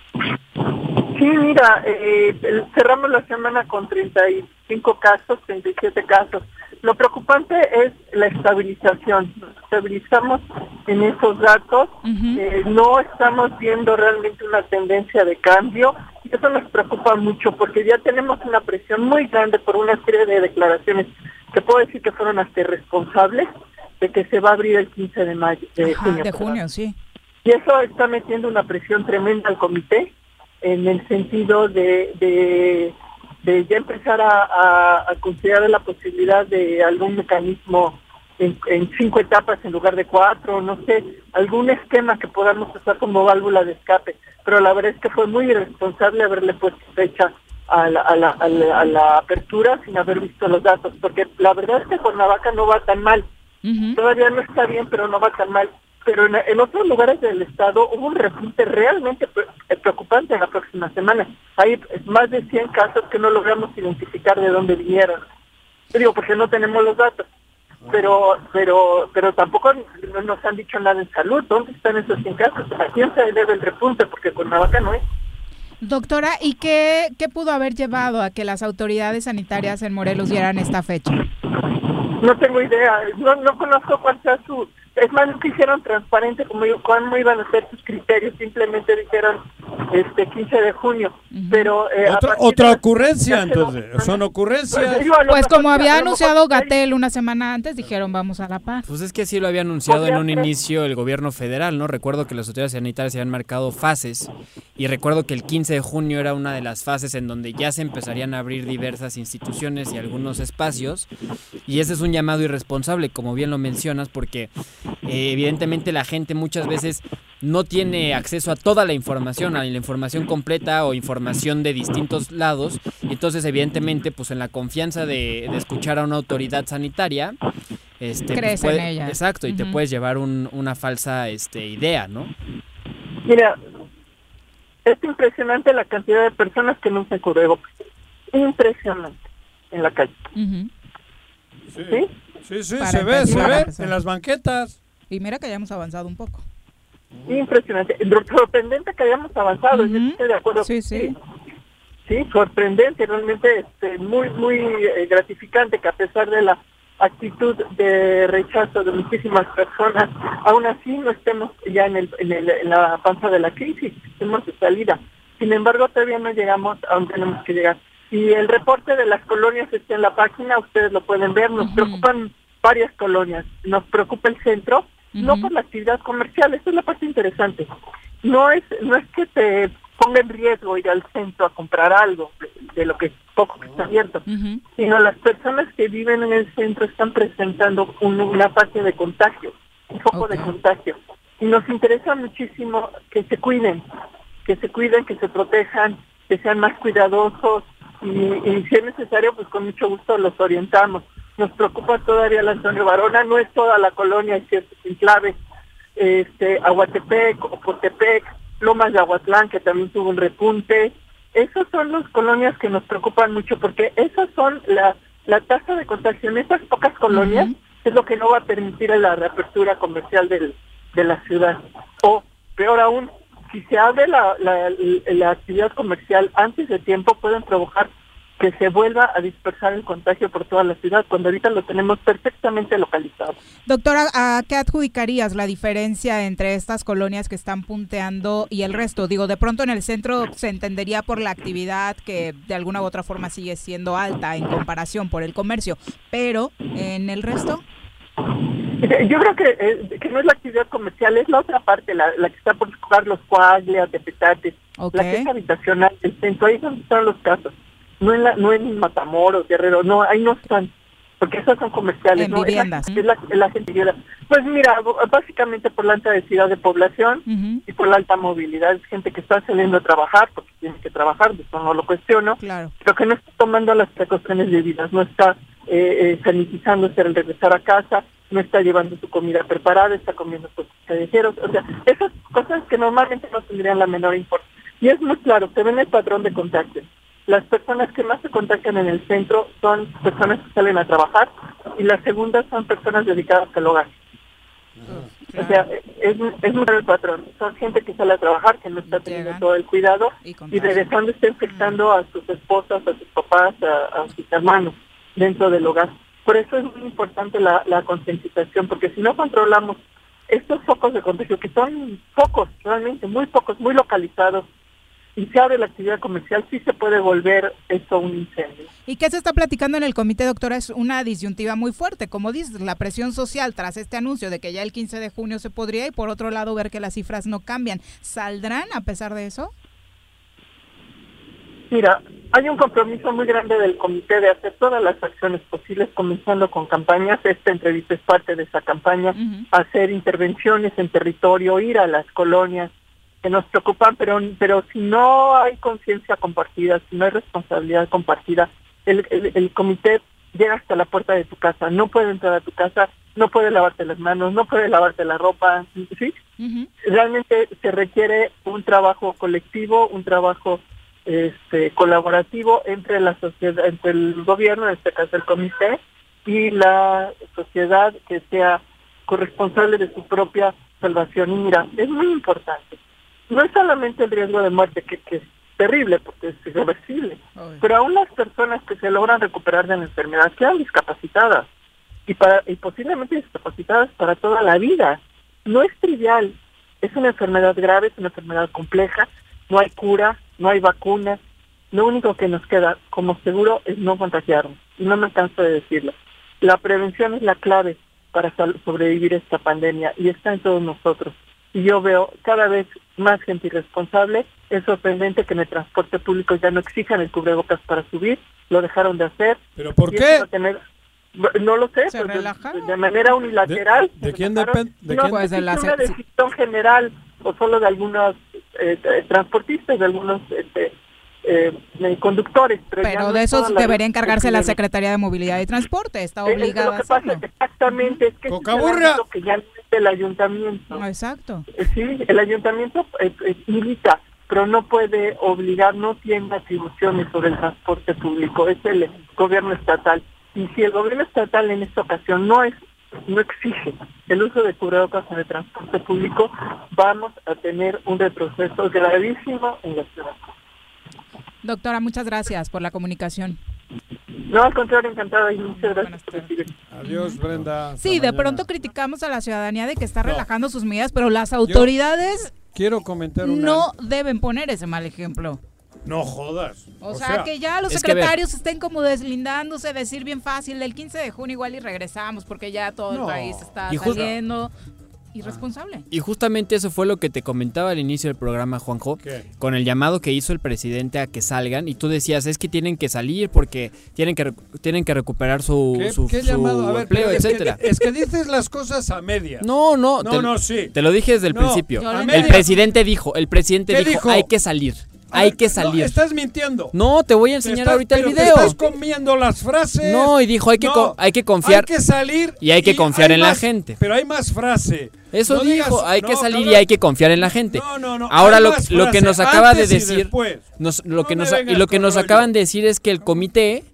Sí, mira, eh, cerramos la semana con 35 casos, 37 casos. Lo preocupante es la estabilización. Nos estabilizamos en esos datos. Eh, no estamos viendo realmente una tendencia de cambio. Y eso nos preocupa mucho porque ya tenemos una presión muy grande por una serie de declaraciones que puedo decir que fueron hasta irresponsables de que se va a abrir el 15 de mayo, de Ajá, junio. de junio, sí. Y eso está metiendo una presión tremenda al comité en el sentido de, de, de ya empezar a, a- a considerar la posibilidad de algún mecanismo en, en cinco etapas en lugar de cuatro, no sé, algún esquema que podamos usar como válvula de escape. Pero la verdad es que fue muy irresponsable haberle puesto fecha a la, a la, a la, a la apertura sin haber visto los datos, porque la verdad es que Cuernavaca no va tan mal. Todavía no está bien, pero no va tan mal. Pero en, en otros lugares del estado hubo un repunte realmente eh, preocupante en la próxima semana. Hay más de 100 casos que no logramos identificar de dónde vinieron. Yo digo, porque no tenemos los datos. Pero pero pero tampoco no nos han dicho nada en salud. ¿Dónde están esos 100 casos? ¿A quién se debe el repunte? Porque Cuernavaca no es. Doctora, ¿y qué, qué pudo haber llevado a que las autoridades sanitarias en Morelos dieran esta fecha? No tengo idea, no, no conozco cuál sea su... Es más, no hicieron transparente como yo, cuándo iban a ser sus criterios, simplemente dijeron este 15 de junio, pero... eh, Otra, partir otra de- ocurrencia, entonces. Son ocurrencias. Pues, digo, Pues como había anunciado Gatel una semana antes, dijeron vamos a la paz. Pues es que sí lo había anunciado en un inicio el gobierno federal, ¿no? Recuerdo que las autoridades sanitarias se habían marcado fases y recuerdo que el 15 de junio era una de las fases en donde ya se empezarían a abrir diversas instituciones y algunos espacios y ese es un llamado irresponsable, como bien lo mencionas, porque eh, evidentemente la gente muchas veces no tiene acceso a toda la información, a la información completa o información de distintos lados. Y entonces, evidentemente, pues en la confianza de, de escuchar a una autoridad sanitaria, este, Crees puede- en ella. Exacto, y te puedes llevar un- una falsa este, idea, ¿no? Mira, es impresionante la cantidad de personas que no usan cubrebocas. Impresionante en la calle. ¿Sí? Sí, sí, Para se ve, se ve en las banquetas. Y mira que ya hemos avanzado un poco. Impresionante. Lo sorprendente que hayamos avanzado, yo estoy de acuerdo. Sí, sí. Sí, sorprendente, realmente este, muy, muy eh, gratificante que a pesar de la actitud de rechazo de muchísimas personas, aún así no estemos ya en, el, en, el- en la panza de la crisis, estemos de salida. Sin embargo, todavía no llegamos a donde tenemos que llegar. Y el reporte de las colonias está en la página, ustedes lo pueden ver, nos preocupan varias colonias, nos preocupa el centro, no por la actividad comercial, esa es la parte interesante. No es, no es que te ponga en riesgo ir al centro a comprar algo de, lo que poco que está abierto, sino las personas que viven en el centro están presentando un- una fase de contagio, un foco de contagio. Y nos interesa muchísimo que se cuiden, que se cuiden, que se protejan, que sean más cuidadosos y, y si es necesario, pues con mucho gusto los orientamos. Nos preocupa todavía la Antonio Barona, no es toda la colonia, es cierto, enclaves, este, Aguatepec, Ocotepec, Lomas de Aguatlán, que también tuvo un repunte. Esas son las colonias que nos preocupan mucho porque esas son la, la tasa de contagio en esas pocas colonias es lo que no va a permitir la reapertura comercial del, de la ciudad. O, peor aún, si se abre la, la, actividad comercial antes de tiempo, pueden provocar que se vuelva a dispersar el contagio por toda la ciudad, cuando ahorita lo tenemos perfectamente localizado. Doctora, ¿a qué adjudicarías la diferencia entre estas colonias que están punteando y el resto? Digo, de pronto en el centro se entendería por la actividad que de alguna u otra forma sigue siendo alta en comparación por el comercio, pero en el resto... Yo creo que, eh, que no es la actividad comercial, es la otra parte, la, la que está por jugar los cuadrias, de petates, la que es habitacional, el centro, ahí donde están los casos. No en, la, no en Matamoros, Guerrero, no, ahí no están, porque esas son comerciales. Viviendas. Es la, es la gente. Pues mira, básicamente por la alta densidad de población y por la alta movilidad, es gente que está saliendo a trabajar, porque tiene que trabajar, de eso no lo cuestiono, Claro. pero que no está tomando las precauciones debidas, no está eh, eh, sanitizándose al regresar a casa, no está llevando su comida preparada, está comiendo sus callejeros, o sea, esas cosas que normalmente no tendrían la menor importancia. Y es muy claro, se ve en el patrón de contagio. Las personas que más se contagian en el centro son personas que salen a trabajar y las segundas son personas dedicadas al hogar. O sea, es, es muy claro el patrón. Son gente que sale a trabajar, que no está teniendo todo el cuidado y, regresando está infectando a sus esposas, a sus papás, a, a sus hermanos dentro del hogar. Por eso es muy importante la, la concientización, porque si no controlamos estos focos de contagio, que son pocos, realmente muy pocos, muy localizados, y se abre la actividad comercial, sí se puede volver esto un incendio. ¿Y qué se está platicando en el comité, doctora? Es una disyuntiva muy fuerte. Como dices, la presión social tras este anuncio de que ya el 15 de junio se podría y por otro lado ver que las cifras no cambian. ¿Saldrán a pesar de eso? Mira, hay un compromiso muy grande del comité de hacer todas las acciones posibles, comenzando con campañas. Esta entrevista es parte de esa campaña. Hacer intervenciones en territorio, ir a las colonias que nos preocupan, pero, pero si no hay conciencia compartida, si no hay responsabilidad compartida, el, el, el comité llega hasta la puerta de tu casa, no puede entrar a tu casa, no puede lavarte las manos, no puede lavarte la ropa, ¿sí? Realmente se requiere un trabajo colectivo, un trabajo este, colaborativo entre la sociedad, entre el gobierno, en este caso el comité, y la sociedad que sea corresponsable de su propia salvación. Y mira, es muy importante. No es solamente el riesgo de muerte, que, que es terrible porque es irreversible, pero aún las personas que se logran recuperar de la enfermedad quedan discapacitadas y, para, y posiblemente discapacitadas para toda la vida. No es trivial, es una enfermedad grave, es una enfermedad compleja, no hay cura, no hay vacuna. Lo único que nos queda como seguro es no contagiarnos. Y no me canso de decirlo. La prevención es la clave para sobrevivir a esta pandemia y está en todos nosotros. Y yo veo cada vez más gente irresponsable. Es sorprendente que en el transporte público ya no exijan el cubrebocas para subir. Lo dejaron de hacer. ¿Pero por qué? no lo sé, pero de, de manera unilateral. ¿De se quién relajaron. depen- de no quién- Pues de la es una se- decisión general o solo de algunos eh, eh, transportistas, de algunos este, eh, eh, conductores. Pero, no de eso debería encargarse la. Secretaría de Movilidad y Transporte. Está obligada lo a que pasa hacerlo. es que es lo que ya no del ayuntamiento. Exacto. Eh, Sí, el ayuntamiento eh, eh, milita, pero no puede obligar, no tiene atribuciones sobre el transporte público, es el gobierno estatal. Y si el gobierno estatal en esta ocasión no es no exige el uso de cubrebocas en el transporte público, vamos a tener un retroceso gravísimo en la ciudad. Doctora, muchas gracias por la comunicación. No, al contrario, encantada y muchas gracias por. Adiós, Brenda. hasta Sí, de mañana. pronto criticamos a la ciudadanía de que está No. relajando sus medidas, pero las autoridades Quiero comentar una... no deben poner ese mal ejemplo. No jodas. O, sea, que ya los es secretarios estén como deslindándose, decir bien fácil, el 15 de junio igual y regresamos porque ya todo el país está Y saliendo. Irresponsable. Y justamente eso fue lo que te comentaba al inicio del programa, Juanjo, ¿Qué? con el llamado que hizo el presidente a que salgan y tú decías, es que tienen que salir porque tienen que, tienen que recuperar su, ¿Qué, su, qué su llamado? A ver, empleo, pero es que- etcétera. Es que, dices las cosas a medias. No, no, No, te, no, sí. te lo dije desde el No, principio. El presidente dijo, el presidente ¿Qué dijo, dijo? hay que salir, hay ver, que no, salir. estás mintiendo. No, te voy a enseñar estás- ahorita el pero te video. estás comiendo las frases. No, y dijo, hay que, No, hay que confiar. Hay que salir. y hay que confiar hay en la gente. Pero hay más frase. Eso No dijo, digas- hay que no, salir y hay que confiar en la gente. No, no, no, Ahora lo, lo que nos acaba de antes decir, nos- lo que No nos y lo que nos acaban de decir es que el comité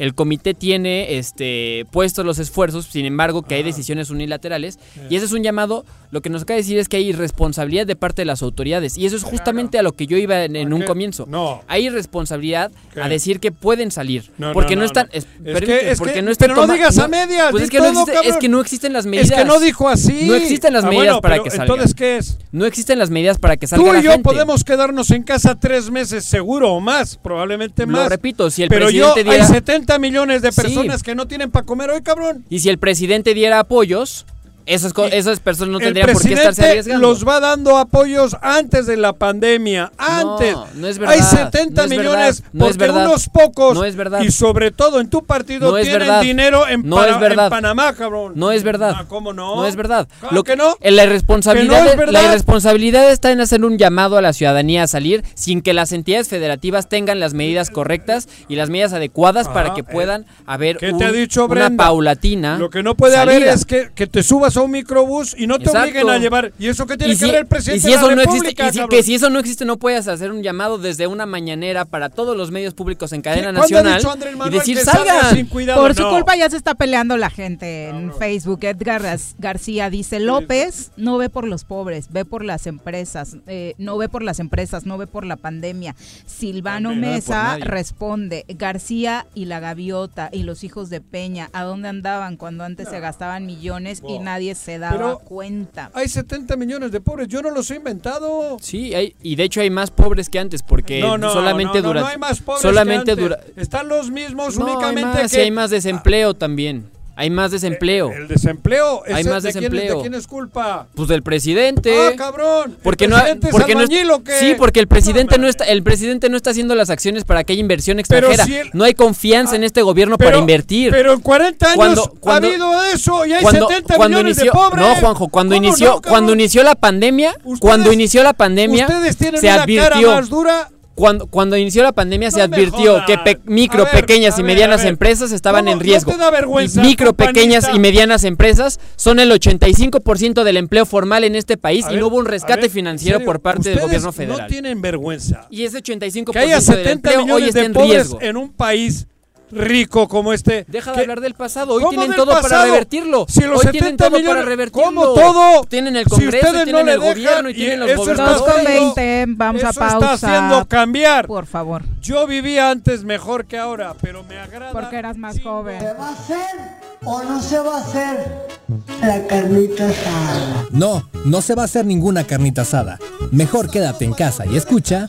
el comité tiene este puestos los esfuerzos, sin embargo que hay decisiones unilaterales y ese es un llamado, lo que nos acaba de decir es que hay irresponsabilidad de parte de las autoridades y eso es justamente a lo que yo iba en, en un qué? comienzo. No. Hay responsabilidad ¿Qué? a decir que pueden salir, No, porque no, no, no, están es- Es que- es porque que- no están pero no digas a medias, Pues es que no todo, existe- es que no existen las Es medidas. que no dijo así. No existen las Ah, medidas bueno, para pero que salga. entonces, ¿qué es? No existen las medidas para que salga Tú la y yo gente. podemos quedarnos en casa tres meses seguro o más, probablemente Lo más. repito, si el Pero yo, presidente diera- hay 70 millones de Sí. personas que no tienen para comer hoy, cabrón. Y si el presidente diera apoyos, esas, esas personas no el tendrían por qué estarse arriesgando. los va dando apoyos antes de la pandemia, antes. No, no es verdad, Hay 70 no es millones verdad, no porque verdad, unos pocos no es verdad. y sobre todo en tu partido tienen verdad. dinero en, No Pana- es verdad. en Panamá, cabrón. No es verdad. Ah, ¿Cómo no? No es verdad. Claro Lo que no. en La irresponsabilidad, Que la irresponsabilidad está en hacer un llamado a la ciudadanía a salir sin que las entidades federativas tengan las medidas correctas y las medidas adecuadas para que eh, puedan haber ¿Qué un- te ha dicho una paulatina. Lo que no puede haber es que, que te subas a un microbús y no te Exacto. obliguen a llevar. ¿Y eso qué tiene que si- ver el presidente y si de eso la no República, existe, y si- que si eso no existe, no puedes hacer un llamado desde una mañanera para todos los medios públicos en cadena ¿Cuándo ha nacional y decir salgan. sin cuidado? Por su No. culpa ya se está peleando la gente en Facebook. Edgar Gar- García dice, López no ve por los pobres, ve por las empresas, eh, no ve por las empresas, no ve por la pandemia. Silvano por Mesa nadie. responde, García y la gaviota y los hijos de Peña, ¿a dónde andaban cuando antes se gastaban millones y Wow. Nadie se daba Pero- cuenta? Hay 70 millones de pobres, yo no los he inventado. Sí, hay, y de hecho hay más pobres que antes porque no, no, solamente no, no, durante no hay más pobres solamente que antes. dura Están los mismos No, únicamente hay más, que y hay más desempleo también. Hay más desempleo. el desempleo. Hay más ¿de quién- desempleo. ¿De quién es culpa? Pues del presidente. Ah, cabrón. Porque ¿El no, porque no sí, porque el presidente no está, el presidente no está haciendo las acciones para que haya inversión extranjera. si Ah, no hay confianza en este gobierno Pero- para invertir. Pero en 40 años Cuando- cuando- ha habido eso y hay cuando, 70 cuando millones inició, de pobres. no Juanjo, cuando ¿Cómo inició, no, cuando inició la pandemia, cuando inició la pandemia, Ustedes tienen se una advirtió. cara más dura. Cuando, cuando inició la pandemia se No me advirtió que pe- micro, ver, pequeñas y ver, medianas empresas estaban ¿Cómo en no riesgo. te da vergüenza, y micro, pequeñas y medianas empresas son el 85% del empleo formal en este país A y ver, no hubo un rescate financiero por parte del gobierno No federal. tienen vergüenza. y ese 85% Que haya del 70 empleo hoy millones está de en pobres riesgo. en un país rico como este. Deja de que- hablar del pasado, hoy ¿Cómo tienen todo para revertirlo. Si los hoy 70 tienen todo millones, para revertirlo. ¿Cómo todo? Tienen el Si Congreso, y ustedes tienen no le el gobierno y y tienen los está gobernadores. Haciendo- 20, vamos a pausa. está haciendo cambiar. Por favor. Yo vivía antes mejor que ahora, pero me agrada. Porque eras más joven. ¿Se va a hacer o no se va a hacer la carnita asada? No, no se va a hacer ninguna carnita asada. Mejor quédate en casa y escucha.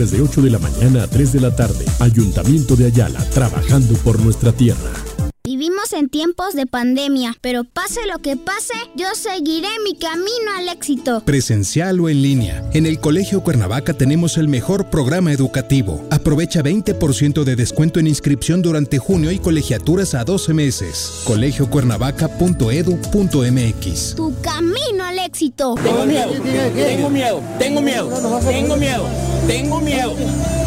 de 8 de la mañana a 3 de la tarde. Ayuntamiento de Ayala, trabajando por nuestra tierra. Vivimos en tiempos de pandemia, pero pase lo que pase, yo seguiré mi camino al éxito. Presencial o en línea. En el Colegio Cuernavaca tenemos el mejor programa educativo. Aprovecha 20% de descuento en inscripción durante junio y colegiaturas a 12 meses. colegiocuernavaca.edu.mx. Tu camino al éxito. Tengo miedo, tengo miedo, tengo miedo, tengo miedo, tengo miedo,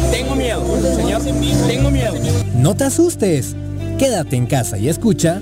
tengo miedo, señor, tengo miedo. No te asustes. Quédate en casa y escucha.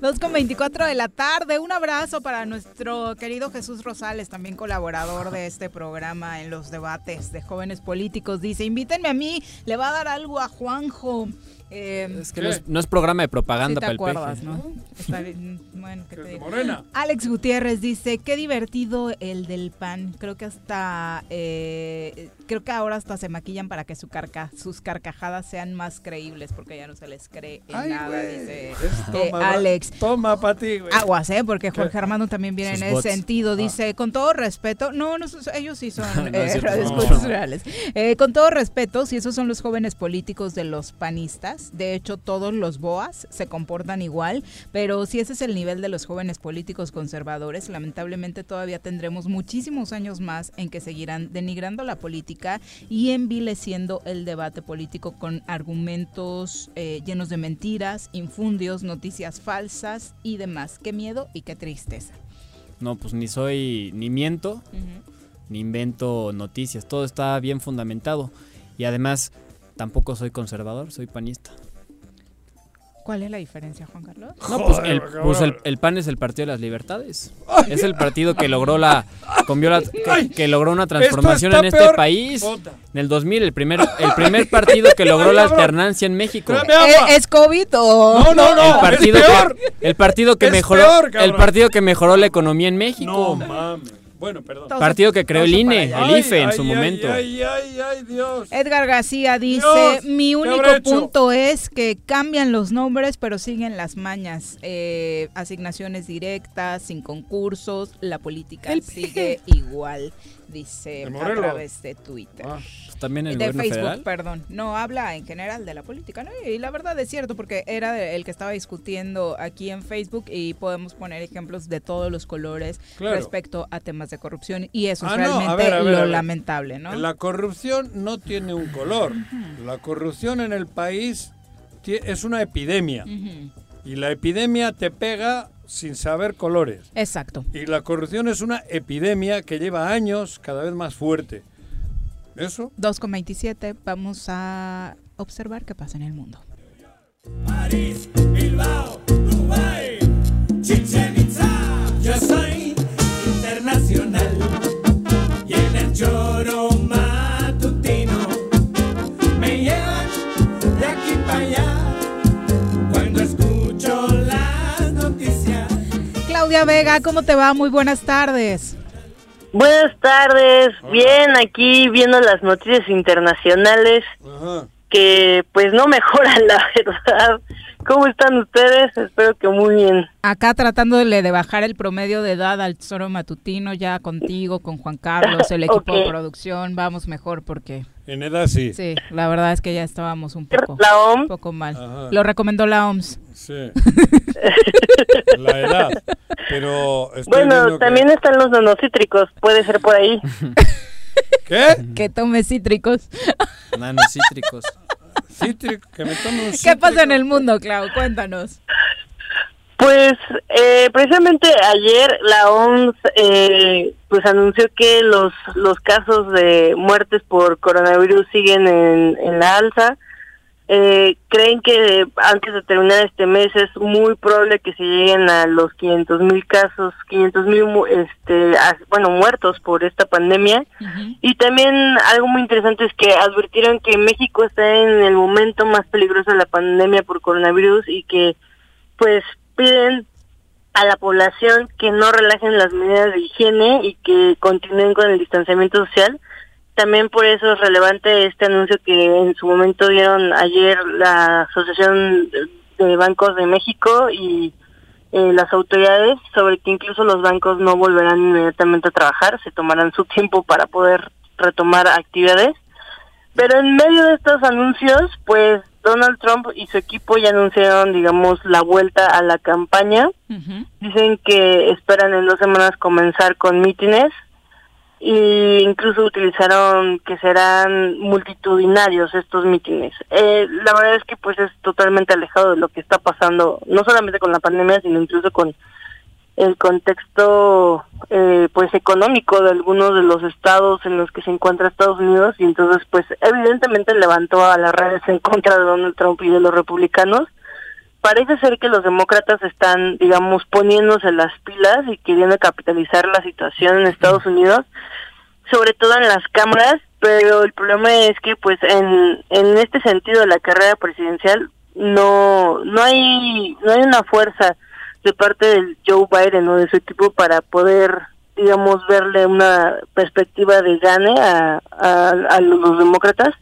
Dos con 24 de la tarde. Un abrazo para nuestro querido Jesús Rosales, también colaborador de este programa en los debates de jóvenes políticos. Dice, invítenme a mí, le va a dar algo a Juanjo. Eh, Es que no es, no es programa de propaganda Sí te para el acuerdas, peje. ¿no? (laughs) Está bien, bueno, ¿qué te digo? Morena. Alex Gutiérrez dice, qué divertido el del pan. Creo que hasta, eh, creo que ahora hasta se maquillan para que su carca, sus carcajadas sean más creíbles, porque ya no se les cree en Ay, nada, dice eh, Alex. Toma para ti, güey. Aguas, ¿eh? Porque Jorge ¿Qué? Armando también viene Sus en ese sentido. Ah. Dice, con todo respeto, no, no, ellos sí son (laughs) No, eh, (laughs) reales. Eh, con todo respeto, si esos son los jóvenes políticos de los panistas, de hecho todos los boas se comportan igual, pero si ese es el nivel de los jóvenes políticos conservadores, lamentablemente todavía tendremos muchísimos años más en que seguirán denigrando la política y envileciendo el debate político con argumentos eh, llenos de mentiras, infundios, noticias falsas y demás. Qué miedo y qué tristeza. No, pues ni soy, ni miento, ni invento noticias. Todo está bien fundamentado. Y además, tampoco soy conservador, soy panista. ¿Cuál es la diferencia, Juan Carlos? No, pues, el, pues el- el PAN es el Partido de las Libertades. Es el partido que logró la, que, que logró una transformación en este peor. país. Puta. En el 2000, el primer, el primer partido que (laughs) logró la alternancia en México. ¿Eh, ¿Es COVID o...? No, no, no, el partido es peor. que, el partido que Es mejoró peor, el partido que mejoró la economía en México. No mames. Bueno, perdón. Partido que creó el INE, el IFE en su ay, momento. Ay, ay, ay, Dios. Edgar García dice, Dios, mi ¿qué único punto es que cambian los nombres pero siguen las mañas, Eh, asignaciones directas, sin concursos, la política sigue (laughs) igual, dice ¿De a través de Twitter. Pues también el de Facebook, federal. perdón. No, habla en general de la política, ¿no? Y la verdad es cierto, porque era el que estaba discutiendo aquí en Facebook y podemos poner ejemplos de todos los colores Claro. respecto a temas de corrupción y eso es Ah, no, a realmente ver, a ver, lo lamentable, ¿no? La corrupción no tiene un color. La corrupción en el país es una epidemia. Y la epidemia te pega sin saber colores. Exacto. Y la corrupción es una epidemia que lleva años cada vez más fuerte. ¿Eso? 2,27, vamos a observar qué pasa en el mundo. Bilbao, Dubai, Claudia Vega, ¿cómo te va? Muy buenas tardes. Buenas tardes, bien aquí viendo las noticias internacionales que pues no mejoran (laughs) la verdad. ¿Cómo están ustedes? Espero que muy bien. Acá tratándole de bajar el promedio de edad al Zoro Matutino, ya contigo, con Juan Carlos, el (laughs) equipo de producción, vamos mejor porque En edad sí. sí, la verdad es que ya estábamos un poco, La OMS. un poco mal. Ajá. Lo recomendó la OMS. Sí. (laughs) la edad. Pero estoy Bueno, que- también están los nanocítricos, puede ser por ahí. (laughs) ¿Qué? Que tome cítricos. Nanocítricos. Cítrico, que me tome un (laughs) ¿Qué pasa en el mundo, Clau? Cuéntanos. Pues eh, precisamente ayer la OMS eh, pues anunció que los los casos de muertes por coronavirus siguen en, en la alza. Eh, creen que antes de terminar este mes es muy probable que se lleguen a los 500 mil casos, 500 mil este, bueno muertos por esta pandemia. Y también algo muy interesante es que advirtieron que México está en el momento más peligroso de la pandemia por coronavirus y que pues piden a la población que no relajen las medidas de higiene y que continúen con el distanciamiento social. También por eso es relevante este anuncio que en su momento dieron ayer la Asociación de Bancos de México y eh, las autoridades sobre que incluso los bancos no volverán inmediatamente a trabajar, se tomarán su tiempo para poder retomar actividades. Pero en medio de estos anuncios, pues Donald Trump y su equipo ya anunciaron, digamos, la vuelta a la campaña. Dicen que esperan en dos semanas comenzar con mítines e incluso utilizaron que serán multitudinarios estos mítines. Eh, la verdad es que pues es totalmente alejado de lo que está pasando, no solamente con la pandemia, sino incluso con el contexto eh, pues económico de algunos de los estados en los que se encuentra Estados Unidos y entonces pues evidentemente levantó a las redes en contra de Donald Trump y de los republicanos parece ser que los demócratas están digamos poniéndose las pilas y queriendo capitalizar la situación en Estados Unidos sobre todo en las cámaras pero el problema es que pues en en este sentido de la carrera presidencial no no hay no hay una fuerza de parte del Joe Biden o de su equipo para poder digamos verle una perspectiva de gane a, a, a los demócratas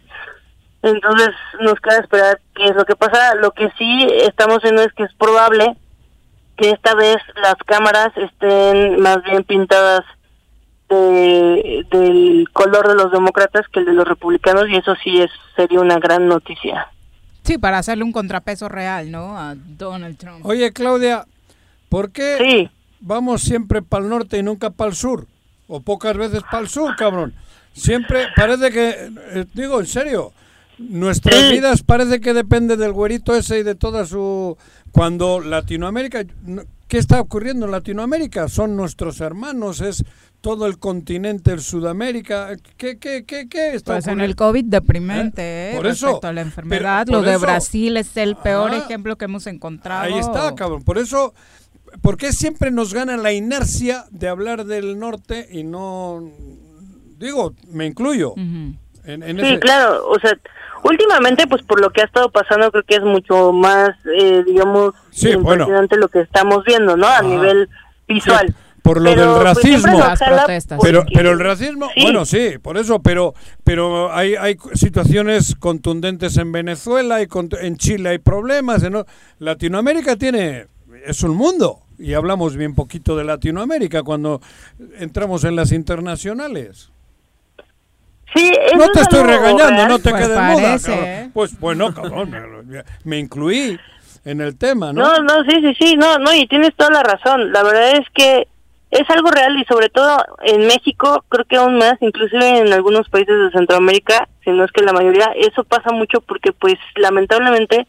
entonces nos queda esperar qué es lo que pasa lo que sí estamos viendo es que es probable que esta vez las cámaras estén más bien pintadas de, del color de los demócratas que el de los republicanos y eso sí es sería una gran noticia Sí, para hacerle un contrapeso real, ¿no? A Donald Trump. Oye, Claudia, ¿por qué vamos siempre para el norte y nunca para el sur? O pocas veces para el sur, cabrón. Siempre parece que, eh, digo, en serio, nuestras vidas parece que depende del güerito ese y de toda su... Cuando Latinoamérica, no- ¿qué está ocurriendo en Latinoamérica? Son nuestros hermanos, es todo el continente, el Sudamérica. ¿Qué, qué, qué, qué está Pues en ocurriendo? el COVID deprimente, ¿eh? Por eso, respecto a la enfermedad. pero Lo por de eso- Brasil es el peor Ajá. ejemplo que hemos encontrado. Ahí está, cabrón. Por eso, ¿por qué siempre nos gana la inercia de hablar del norte y no... Digo, me incluyo. en, en Sí, ese- claro, o sea, últimamente pues por lo que ha estado pasando creo que es mucho más, eh, digamos, Sí, bueno. impresionante lo que estamos viendo, ¿no? A nivel visual. por lo Pero, del pues, racismo. Protestas. pero, porque- pero el racismo, Sí. bueno, sí, por eso, pero, pero hay, hay situaciones contundentes en Venezuela, y en Chile hay problemas. en Latinoamérica tiene, es un mundo. Y hablamos bien poquito de Latinoamérica cuando entramos en las internacionales. Sí, No es te estoy algo regañando, real. no te Pues quedes muda. cabrón. Pues bueno, cabrón, me, me incluí en el tema, ¿no? No, no, sí, sí, sí, no, no, y tienes toda la razón. La verdad es que es algo real y sobre todo en México, creo que aún más, inclusive en algunos países de Centroamérica, si no es que la mayoría, eso pasa mucho porque pues lamentablemente,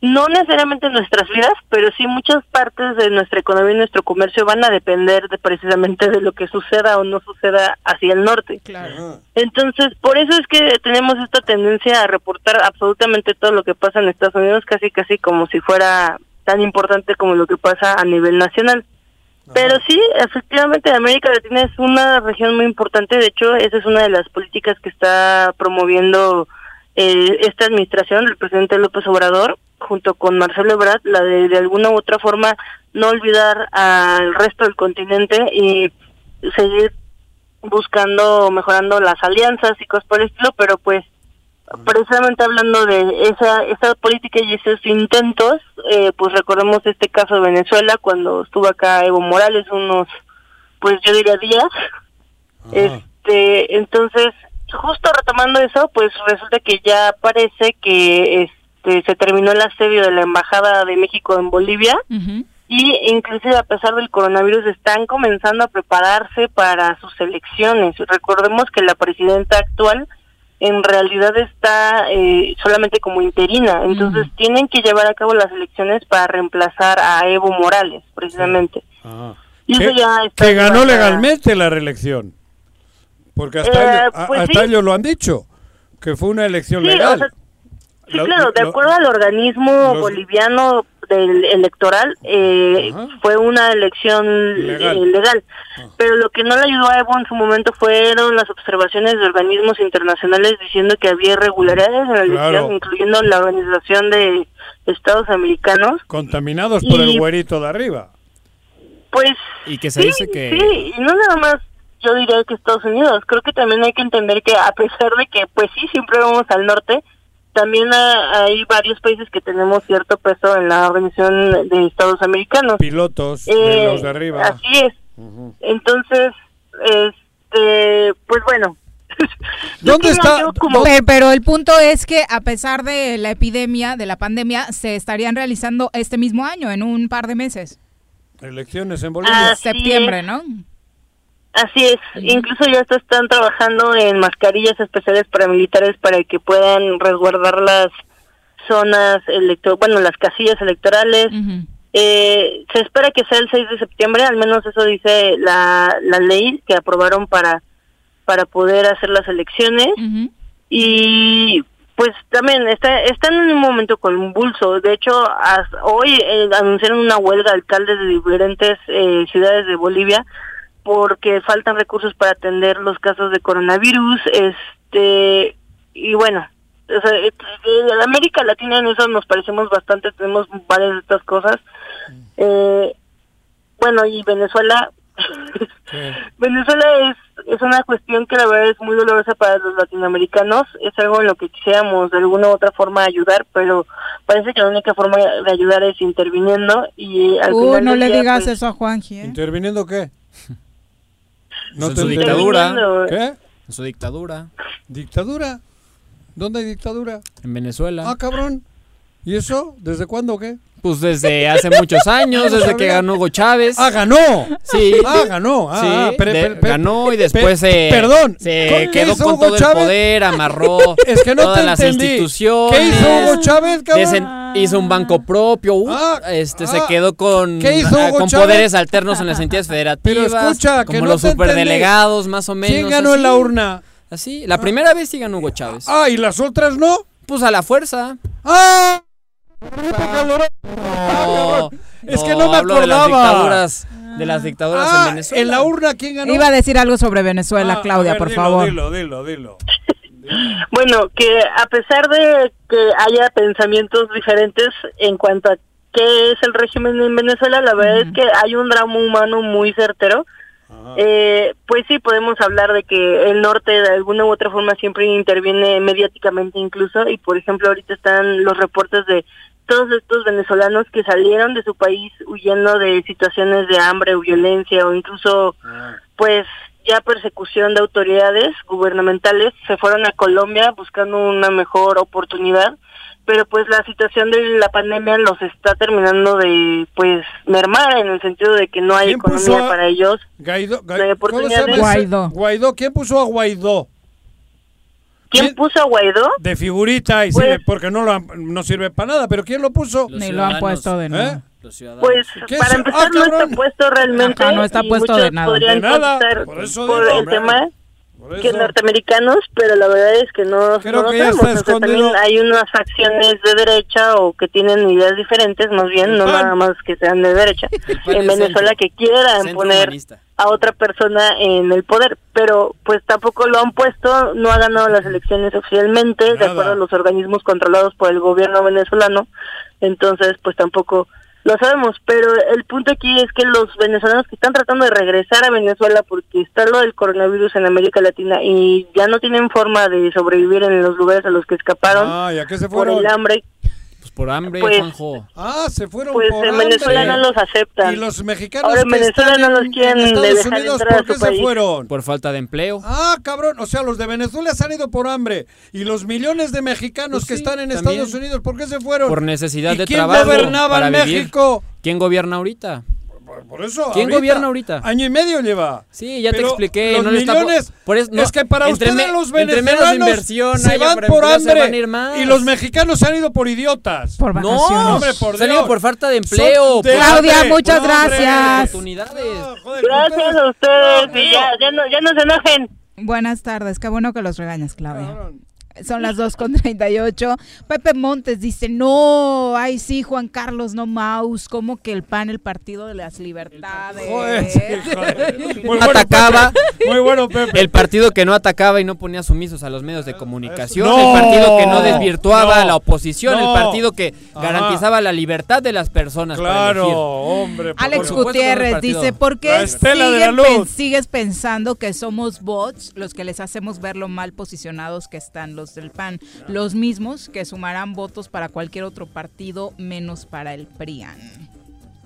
no necesariamente en nuestras vidas, pero sí muchas partes de nuestra economía y nuestro comercio van a depender de precisamente de lo que suceda o no suceda hacia el norte. Claro. Entonces, por eso es que tenemos esta tendencia a reportar absolutamente todo lo que pasa en Estados Unidos, casi casi como si fuera tan importante como lo que pasa a nivel nacional. Pero sí, efectivamente, América Latina es una región muy importante. De hecho, esa es una de las políticas que está promoviendo eh, esta administración del presidente López Obrador, junto con Marcelo Ebrard, la de de alguna u otra forma no olvidar al resto del continente y seguir buscando, mejorando las alianzas y cosas por el estilo, pero pues precisamente hablando de esa esa política y esos intentos, eh, pues recordemos este caso de Venezuela cuando estuvo acá Evo Morales unos, pues yo diría días. Este, entonces, justo retomando eso, pues resulta que ya parece que este se terminó el asedio de la embajada de México en Bolivia y inclusive a pesar del coronavirus están comenzando a prepararse para sus elecciones. Recordemos que la presidenta actual en realidad está eh, solamente como interina, entonces tienen que llevar a cabo las elecciones para reemplazar a Evo Morales, precisamente. Y eso que, ya está que ganó legalmente la reelección. Porque hasta, Eh, ellos, a- pues hasta sí. ellos lo han dicho, que fue una elección Sí, legal. o sea, Sí, Lo- claro, de lo- acuerdo al organismo los- boliviano del electoral, eh, fue una elección Legal. eh, legal. Pero lo que no le ayudó a Evo en su momento fueron las observaciones de organismos internacionales diciendo que había irregularidades en la elección, Claro. incluyendo la Organización de Estados Americanos. Contaminados por Y- el güerito de arriba. Pues Y que se sí, dice que... sí, y no nada más yo diría que Estados Unidos. Creo que también hay que entender que a pesar de que, pues sí, siempre vamos al norte, también ha- hay varios países que tenemos cierto peso en la Organización de Estados Americanos. Pilotos de Eh, los de arriba. Así es. Entonces, este, pues bueno. (laughs) ¿Dónde está? Pero, pero el punto es que a pesar de la epidemia, de la pandemia, se estarían realizando este mismo año, en un par de meses. Elecciones en Bolivia. Así Septiembre, es. ¿no? Así es, incluso ya hasta están trabajando en mascarillas especiales para militares para que puedan resguardar las zonas electro bueno, las casillas electorales. eh, se espera que sea el 6 de septiembre, al menos eso dice la, la ley que aprobaron para para poder hacer las elecciones. Y pues también está, están en un momento convulso. De hecho, hasta hoy eh, anunciaron una huelga de alcaldes de diferentes eh, ciudades de Bolivia porque faltan recursos para atender los casos de coronavirus. Este y bueno, o sea, eh, en América Latina en eso nos parecemos bastante. Tenemos varias de estas cosas. Eh, bueno, y Venezuela (laughs) Venezuela es, es una cuestión que la verdad es muy dolorosa para los latinoamericanos, es algo en lo que quisiéramos de alguna u otra forma ayudar, pero parece que la única forma de ayudar es interviniendo y al Uh, final no le día, digas pues, eso a Juanji, ¿eh? ¿Interviniendo qué? (laughs) No en su dictadura. ¿Qué? En su dictadura. ¿Dictadura? ¿Dónde hay dictadura? En Venezuela. Ah, cabrón. ¿Y eso? ¿Desde cuándo o qué? Pues desde hace muchos años, desde que ganó Hugo Chávez. Ah, ganó. Sí. Ah, ganó. Ah, Sí, ah, ganó y después se, perdón. se ¿Qué quedó con Hugo todo el poder, amarró (laughs) Es que no todas las entendí. instituciones. ¿Qué hizo Hugo Chávez, cabrón? Ah, hizo un banco propio, uh, este se quedó con, ¿Qué hizo ah, Hugo con Chávez? poderes alternos en las entidades (laughs) federativas, Pero escucha, que como no los entendí. superdelegados, más o menos. ¿Quién ganó en la urna? Así, la primera vez sí ganó Hugo Chávez. Ah, ¿y las otras no? Pues a la fuerza. ¡Ah! No, (laughs) Es que no me hablo de las acordaba. dictaduras, de las dictaduras Ah, en Venezuela. en la urna, ¿quién ganó? Iba a decir algo sobre Venezuela, Ah, Claudia, ver, por dilo, favor. Dilo, dilo, dilo. (laughs) Bueno, que a pesar de que haya pensamientos diferentes en cuanto a qué es el régimen en Venezuela, la verdad es que hay un drama humano muy certero. Eh, pues sí, podemos hablar de que el norte de alguna u otra forma siempre interviene mediáticamente incluso y por ejemplo ahorita están los reportes de todos estos venezolanos que salieron de su país huyendo de situaciones de hambre o violencia o incluso pues ya persecución de autoridades gubernamentales se fueron a Colombia buscando una mejor oportunidad pero pues la situación de la pandemia los está terminando de pues mermar en el sentido de que no hay ¿Quién puso economía a- para ellos Guaidó. Guaidó. Guaidó. ¿Quién puso a Guaidó? ¿Quién puso a Guaidó? De figurita, y Pues- sirve- porque no, lo han- no sirve para nada, pero ¿quién lo puso? Ni lo han puesto de nuevo. ¿Eh? Pues ¿Qué para es? empezar Ah, no está puesto realmente Ajá, no está puesto de nada. podrían De nada, por eso por digo, el hombre. tema que norteamericanos, pero la verdad es que no, Creo no que ya sabemos. está O sea, también hay unas facciones de derecha o que tienen ideas diferentes, más bien, no nada más que sean de derecha, en Venezuela centro. que quieran poner humanista. A otra persona en el poder, pero pues tampoco lo han puesto, no ha ganado las elecciones oficialmente, de acuerdo a los organismos controlados por el gobierno venezolano, entonces pues tampoco lo sabemos, pero el punto aquí es que los venezolanos que están tratando de regresar a Venezuela porque está lo del coronavirus en América Latina y ya no tienen forma de sobrevivir en los lugares a los que escaparon Ah, ¿y a qué se por el hambre, por hambre, Pues- Juanjo. Ah, se fueron pues por en Venezuela no los aceptan. Y los mexicanos Ahora en que Venezuela están no los en- quieren en Estados Unidos, ¿por qué se país. fueron? Por falta de empleo. Ah, cabrón, o sea, los de Venezuela se han ido por hambre. Y los millones de mexicanos Pues que sí, están en también. Estados Unidos, ¿por qué se fueron? Por necesidad ¿Y de quién trabajo. gobernaba para en vivir. México? ¿Quién gobierna ahorita? Por eso. ¿Quién gobierna ahorita? Año y medio lleva. Sí, ya te expliqué. Los no está millones. por eso- no, es que para entre ustedes me- los entre menos venezolanos inversión se van por hambre. van a ir más. Y los mexicanos se han ido por idiotas. Por No, hombre, por se han Dios. ido por falta de empleo. Son de por Claudia, hambre, muchas gracias. oportunidades. Joder, Gracias a ustedes y ya, ya, no, ya no se enojen. Buenas tardes, qué bueno que los regañas, Claudia. Cabrón. Son las 2 con 38. Pepe Montes dice, no, ay sí, Juan Carlos, no Maus, como que el PAN, el Partido de las Libertades. Joder, sí, joder. (laughs) Muy bueno, Atacaba. Pepe. Muy bueno, Pepe. El partido que no atacaba y no ponía sumisos a los medios de comunicación. No, el partido que no desvirtuaba no, a la oposición. no. El partido que Ajá. garantizaba la libertad de las personas. para. Claro, hombre. por Alex no Gutiérrez dice, ¿por qué siguen luz". pen- sigues pensando que somos bots los que les hacemos ver lo mal posicionados que están los del PAN? Los mismos que sumarán votos para cualquier otro partido menos para el PRIAN.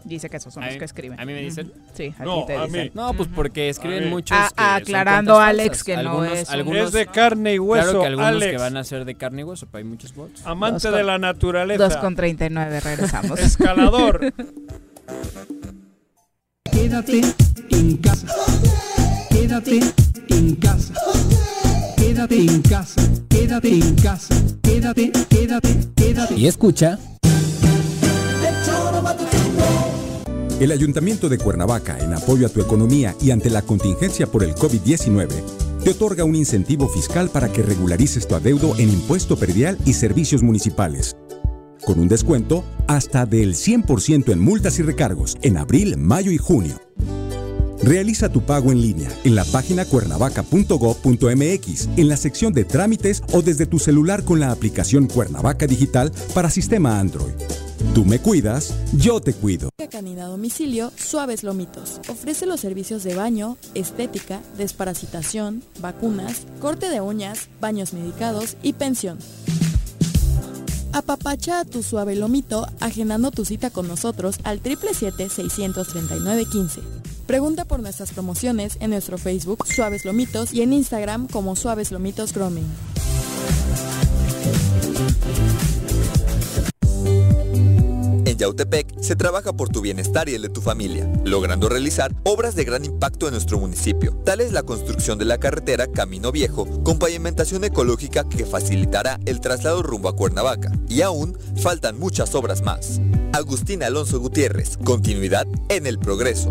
Dice que esos son A los que escriben. a mí me dicen. Sí, a No, ti te a dicen. mí. No, pues porque escriben muchos. Ah, que aclarando, Alex, que no algunos, es algunos, Es de carne y hueso, Claro que algunos Alex. que van a ser de carne y hueso, pero hay muchos bots. Amante de la naturaleza. 2 con 39, regresamos. Escalador. Quédate en casa. Quédate en casa. Quédate en casa. Quédate en casa. Quédate, quédate, quédate. Y escucha. El Ayuntamiento de Cuernavaca, en apoyo a tu economía y ante la contingencia por el COVID-19, te otorga un incentivo fiscal para que regularices tu adeudo en impuesto predial y servicios municipales. Con un descuento hasta del 100% en multas y recargos en abril, mayo y junio. Realiza tu pago en línea en la página cuernavaca.gov.mx, en la sección de trámites o desde tu celular con la aplicación Cuernavaca Digital para sistema Android. Tú me cuidas, yo te cuido. Canina domicilio Suaves Lomitos. Ofrece los servicios de baño, estética, desparasitación, vacunas, corte de uñas, baños medicados y pensión. Apapacha a tu suave lomito agendando tu cita con nosotros al 777-639-15. Pregunta por nuestras promociones en nuestro Facebook Suaves Lomitos y en Instagram como Suaves Lomitos Grooming. En Yautepec se trabaja por tu bienestar y el de tu familia, logrando realizar obras de gran impacto en nuestro municipio. Tal es la construcción de la carretera Camino Viejo, con pavimentación ecológica que facilitará el traslado rumbo a Cuernavaca. Y aún faltan muchas obras más. Agustín Alonso Gutiérrez, continuidad en el progreso.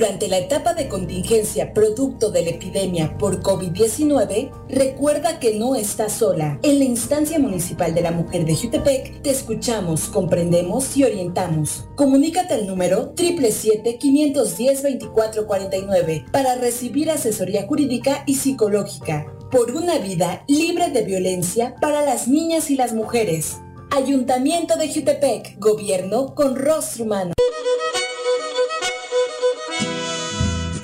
Durante la etapa de contingencia producto de la epidemia por COVID-19, recuerda que no estás sola. En la instancia municipal de la mujer de Jutepec, te escuchamos, comprendemos y orientamos. Comunícate al número 777-510-2449 para recibir asesoría jurídica y psicológica por una vida libre de violencia para las niñas y las mujeres. Ayuntamiento de Jutepec, gobierno con rostro humano.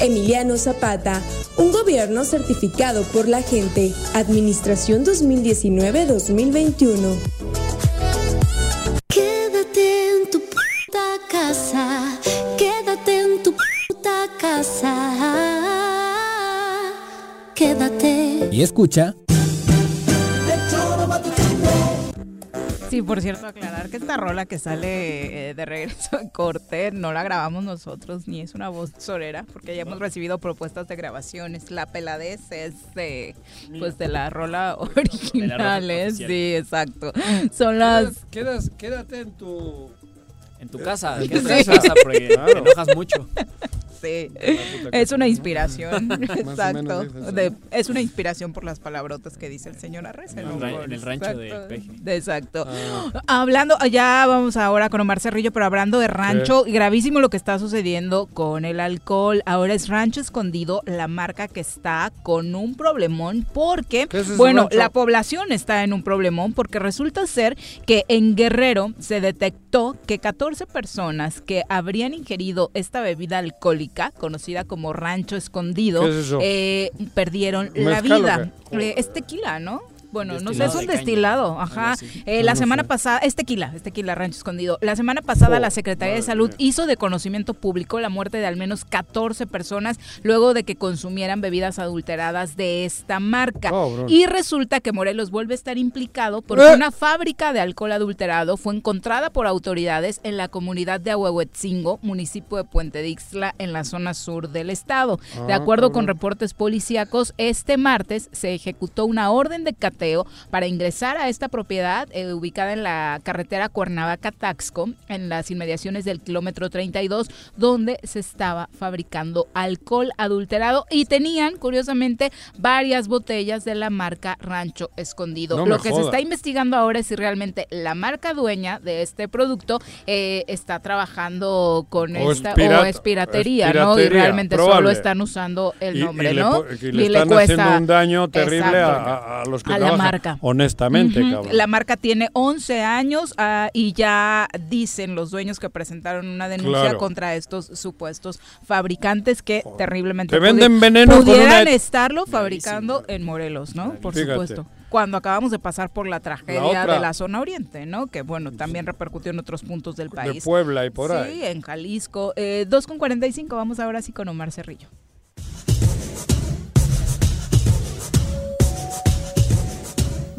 Emiliano Zapata, un gobierno certificado por la gente. Administración 2019-2021. Quédate en tu puta casa, quédate en tu puta casa, quédate. Y escucha. Sí, por cierto, aclarar que esta rola que sale eh, de regreso en corte no la grabamos nosotros, ni es una voz sorera, porque ya hemos recibido propuestas de grabaciones. La peladez es de, pues, de la rola original, ¿eh? sí, exacto. Son las... Quedas, quédate en tu... En tu casa, (laughs) En tu casa. porque (laughs) te Claro. enojas mucho. Sí, es una inspiración, (laughs) exacto. de- es una inspiración por las palabrotas que dice el señor Arreza. En ¿no? el en rancho de exacto, Peje. Exacto. Ah. Hablando, ya vamos ahora con Omar Cerrillo, pero hablando de rancho, gravísimo lo que está sucediendo con el alcohol. Ahora es Rancho Escondido, la marca que está con un problemón porque, ¿Qué es ese bueno, rancho? la población está en un problemón porque resulta ser que en Guerrero se detectó que 14 personas que habrían ingerido esta bebida alcohólica, conocida como Rancho Escondido, eh, perdieron la ¿Mezcal o vida. Eh, es tequila, ¿no? Bueno, no sé, es un de caña. destilado, ajá. Eh, la no semana sé. pasada, es tequila, es tequila, rancho escondido. La semana pasada Oh, la Secretaría de Salud mía. hizo de conocimiento público la muerte de al menos 14 personas luego de que consumieran bebidas adulteradas de esta marca. Cabrón. Y resulta que Morelos vuelve a estar implicado porque Eh. una fábrica de alcohol adulterado fue encontrada por autoridades en la comunidad de Ahuehuetzingo, municipio de Puente Dixla, en la zona sur del estado. De Ah, acuerdo con reportes policíacos, este martes se ejecutó una orden de para ingresar a esta propiedad eh, ubicada en la carretera Cuernavaca-Taxco, en las inmediaciones del kilómetro 32, donde se estaba fabricando alcohol adulterado y tenían, curiosamente, varias botellas de la marca Rancho Escondido. No Lo que se está investigando ahora es si realmente la marca dueña de este producto eh, está trabajando con O es esta pirata- o es piratería, es ¿no? Y realmente solo están usando el nombre, y ¿no? y le están haciendo un daño terrible a, Exacto. a- a los que A la marca. Honestamente, cabrón. La marca tiene 11 años ah, y ya dicen los dueños que presentaron una denuncia Claro. contra estos supuestos fabricantes que terriblemente Te venden veneno con pudieran una- estarlo fabricando en Morelos, ¿no? Por Fíjate. supuesto. Cuando acabamos de pasar por la tragedia otra- de la zona oriente, ¿no? Que bueno, también repercutió en otros puntos del de país. Puebla y por sí, ahí. en Jalisco. Eh, 2 con 45, vamos ahora sí con Omar Cerrillo.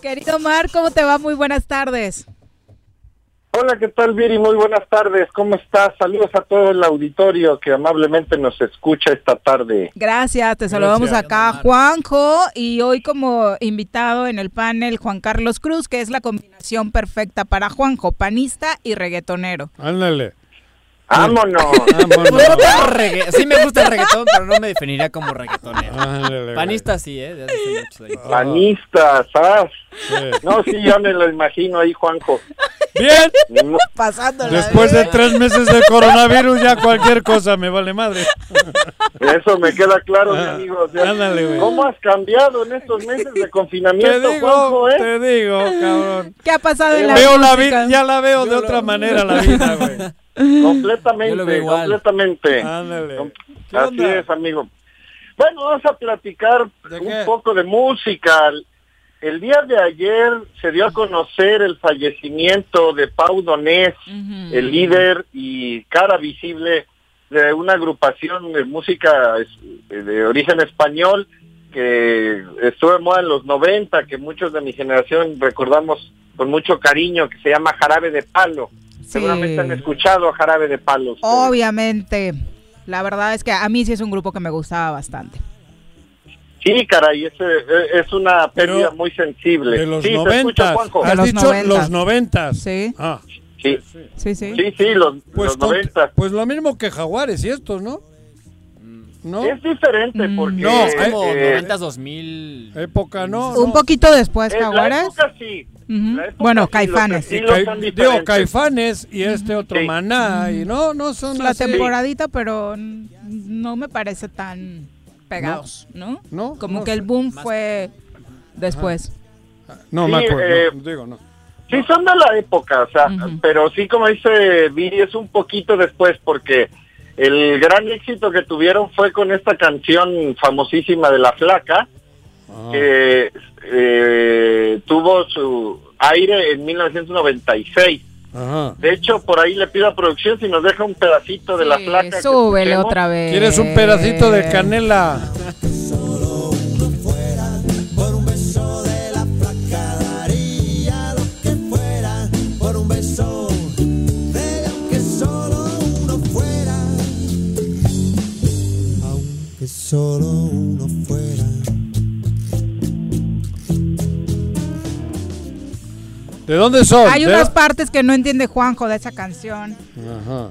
Querido Omar, ¿cómo te va? Muy buenas tardes. Hola, ¿qué tal, Viri? Muy buenas tardes. ¿Cómo estás? Saludos a todo el auditorio que amablemente nos escucha esta tarde. Gracias, te saludamos acá Juanjo y hoy como invitado en el panel Juan Carlos Cruz, que es la combinación perfecta para Juanjo, panista y reggaetonero. Ándale. ¡Vámonos! (laughs) Regga- Sí me gusta el reggaetón, pero no me definiría como reggaetonero. Panista sí, ¿eh? De hace muchos años. Panista, ¿sabes? No, sí, ya me lo imagino ahí, Juanjo. Bien. Pasándola. Después de tres meses de coronavirus, ya cualquier cosa me vale madre. Eso me queda claro, mi amigo. O sea, Ah, Ándale, güey. ¿Cómo has cambiado en estos meses de Te confinamiento, digo, Juanjo, eh? te digo, cabrón. ¿Qué ha pasado en la Veo la vida, ya la veo de otra manera la vida, güey. (laughs) Completamente, Yo lo veo igual. completamente. Ándale. Com- ¿Qué Así onda? es, amigo. Bueno, vamos a platicar un poco de música. El día de ayer se dio a conocer el fallecimiento de Pau Donés, el líder y cara visible de una agrupación de música de origen español que estuvo de moda en los 90, que muchos de mi generación recordamos con mucho cariño, que se llama Jarabe de Palo. Seguramente han escuchado a Jarabe de Palo. ustedes. Obviamente. La verdad es que a mí sí es un grupo que me gustaba bastante. Sí, caray, es, eh, es una pérdida muy sensible. De los sí, te escucho, noventas. Has dicho los noventas. Sí. Ah. Sí. Sí, sí. Sí, sí, los, Pues, los 90. pues lo mismo que Jaguares y estos, ¿no? ¿No? Es diferente Mm. porque... No, Es como eh, 90 2000. Época no. Un poquito después, en la Jaguares. época sí. La época Bueno, sí, Caifanes. son digo. Caifanes y este otro Maná. Y no, no son La así. temporadita, pero no me parece tan pegados, ¿no? No, Como no que el boom fue después. No, Sí, me acuerdo. eh, no, digo, no. Sí, son de la época, o sea, pero sí, como dice Viri, es un poquito después, porque el gran éxito que tuvieron fue con esta canción famosísima de La Flaca, Ah. que eh, tuvo su aire en 1996. Ajá. De hecho, por ahí le pido a producción si nos deja un pedacito de La Flaca. súbele otra vez. ¿Quieres un pedacito de canela? Solo uno fuera. ¿De dónde son? Hay ¿De- unas partes que no entiende Juanjo de esa canción. Ajá.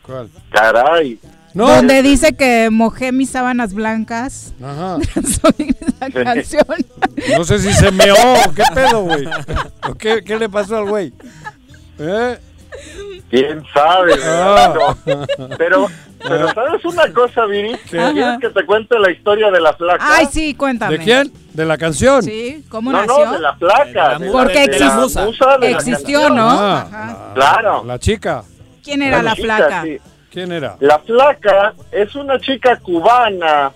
¿Cuál? Caray. No. Donde dice que mojé mis sábanas blancas. Ajá. (laughs) Soy esa canción. No sé si se meó qué pedo, güey. ¿O qué, qué le pasó al güey? ¿Eh? ¿Quién sabe? Ah. Pero, pero, Ah. ¿sabes una cosa, Viri? ¿Quieres que te cuente la historia de La Flaca? Ay, sí, cuéntame. ¿De quién? ¿De la canción? Sí, ¿cómo No, nació? no, de La Flaca. de la- Porque de la musa de la existió, canción. ¿no? Ah, Ajá. Claro. La chica. ¿Quién era la, chica, flaca? sí. ¿Quién era? La flaca es una chica cubana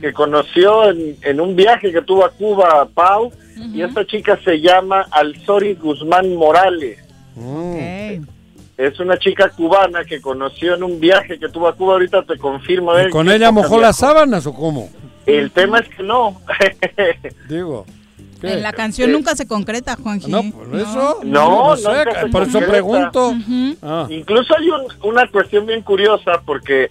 que conoció en, en un viaje que tuvo a Cuba Pau y esta chica se llama Alzori Guzmán Morales. Mm. Es una chica cubana que conoció en un viaje que tuvo a Cuba, ahorita te confirmo. ¿Y eh, con ella mojó las sábanas o cómo? El tema es que no. (laughs) Digo. ¿qué? En la canción Eh, nunca se concreta, Juanji. No, por eso. No, sé, nunca se por eso concreta. pregunto. Ah. Incluso hay un- una cuestión bien curiosa porque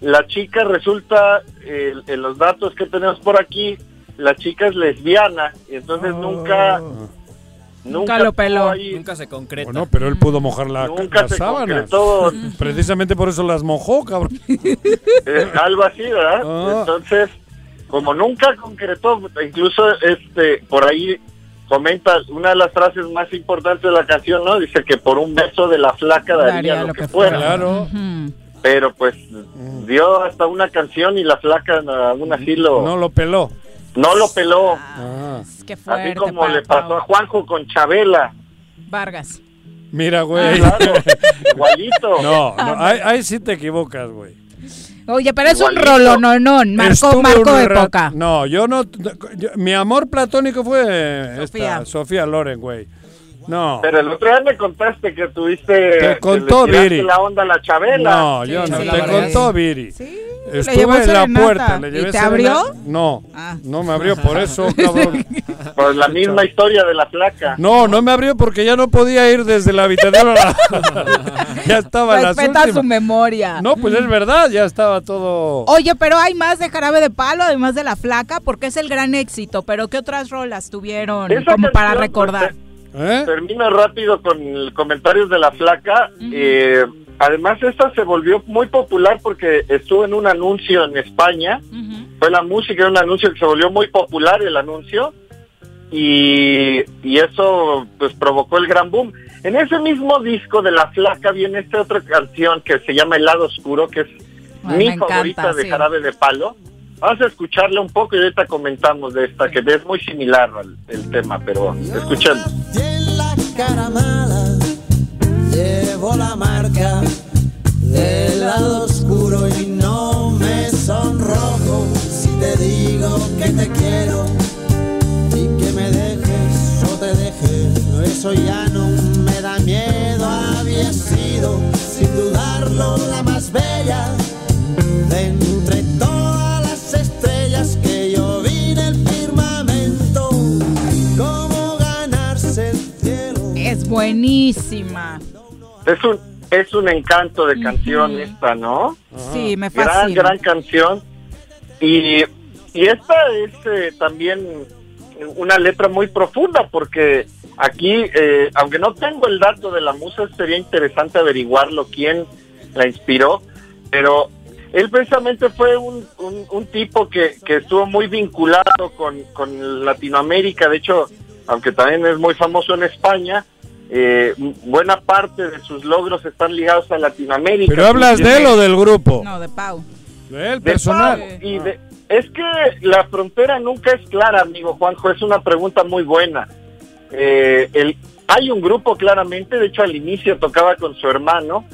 la chica resulta, eh, en los datos que tenemos por aquí, la chica es lesbiana y entonces nunca... Nunca lo peló. ahí. Nunca se concreta. Bueno, pero él pudo mojar la, Nunca las se sábanas. concretó. (laughs) Precisamente por eso las mojó, cabrón. (laughs) Eh, algo así, ¿verdad? Ah. Entonces, como nunca concretó, incluso este por ahí comenta una de las frases más importantes de la canción, ¿no? Dice que por un beso de la flaca daría, lo, que, fuera. Claro. Pero pues dio hasta una canción y la flaca aún así lo No lo peló. No lo peló. Ah. Qué fuerte. Así como le pasó a Juanjo con Chabela. Vargas. Mira, güey. Claro, igualito. (laughs) No, no, ahí, ahí sí te equivocas, güey. Oye, pero es un rolo, no, no. De ra- época. No, yo no. yo- mi amor platónico fue Sofía. esta, Sofía Loren, güey. No. Pero el otro día me contaste que tuviste Te que contó Viri. la onda a la Chabela. No, yo Sí, no. sí, te la contó. Viri. Sí. Estuve llevó en la puerta. Le ¿Y llevé te serenata. abrió? No, Ah. no me abrió por eso, (laughs) cabrón. Pues la misma historia de la flaca. No, no me abrió porque ya no podía ir desde la habitación a la... (laughs) ya estaba en las Respeta su memoria. No, pues es verdad, ya estaba todo... Oye, pero hay más de Jarabe de Palo, además de La Flaca, porque es el gran éxito. Pero ¿qué otras rolas tuvieron Esa como para recordar? ¿Eh? Termino rápido con el comentarios de la flaca. Eh, además, esta se volvió muy popular porque estuvo en un anuncio en España. Fue la música de un anuncio que se volvió muy popular el anuncio. Y, y eso pues provocó el gran boom. En ese mismo disco de La Flaca viene esta otra canción que se llama El lado oscuro, que es mi encanta, favorita de sí. Jarabe de Palo. Vamos a escucharla un poco y ahorita comentamos de esta, que es muy similar al el tema, pero escuchemos. en la cara mala llevo la marca del lado oscuro y no me sonrojo. Si te digo que te quiero y que me dejes o te deje eso ya no me da miedo. Había sido sin dudarlo la más bella de entre todas buenísima. Es un, es un encanto de canción esta, ¿no? Sí, me Gran, fascina. gran canción. Y, y esta es eh, también una letra muy profunda porque aquí, eh, aunque no tengo el dato de la musa, sería interesante averiguarlo, quién la inspiró, pero él precisamente fue un, un, un tipo que, que estuvo muy vinculado con, con Latinoamérica, de hecho, aunque también es muy famoso en España, eh, buena parte de sus logros están ligados a Latinoamérica. ¿Pero hablas de él o del grupo? No, de Pau. De él, De personal. Pau, y de- es que la frontera nunca es clara, amigo Juanjo, es una pregunta muy buena. Eh, el, hay un grupo claramente, de hecho al inicio tocaba con su hermano,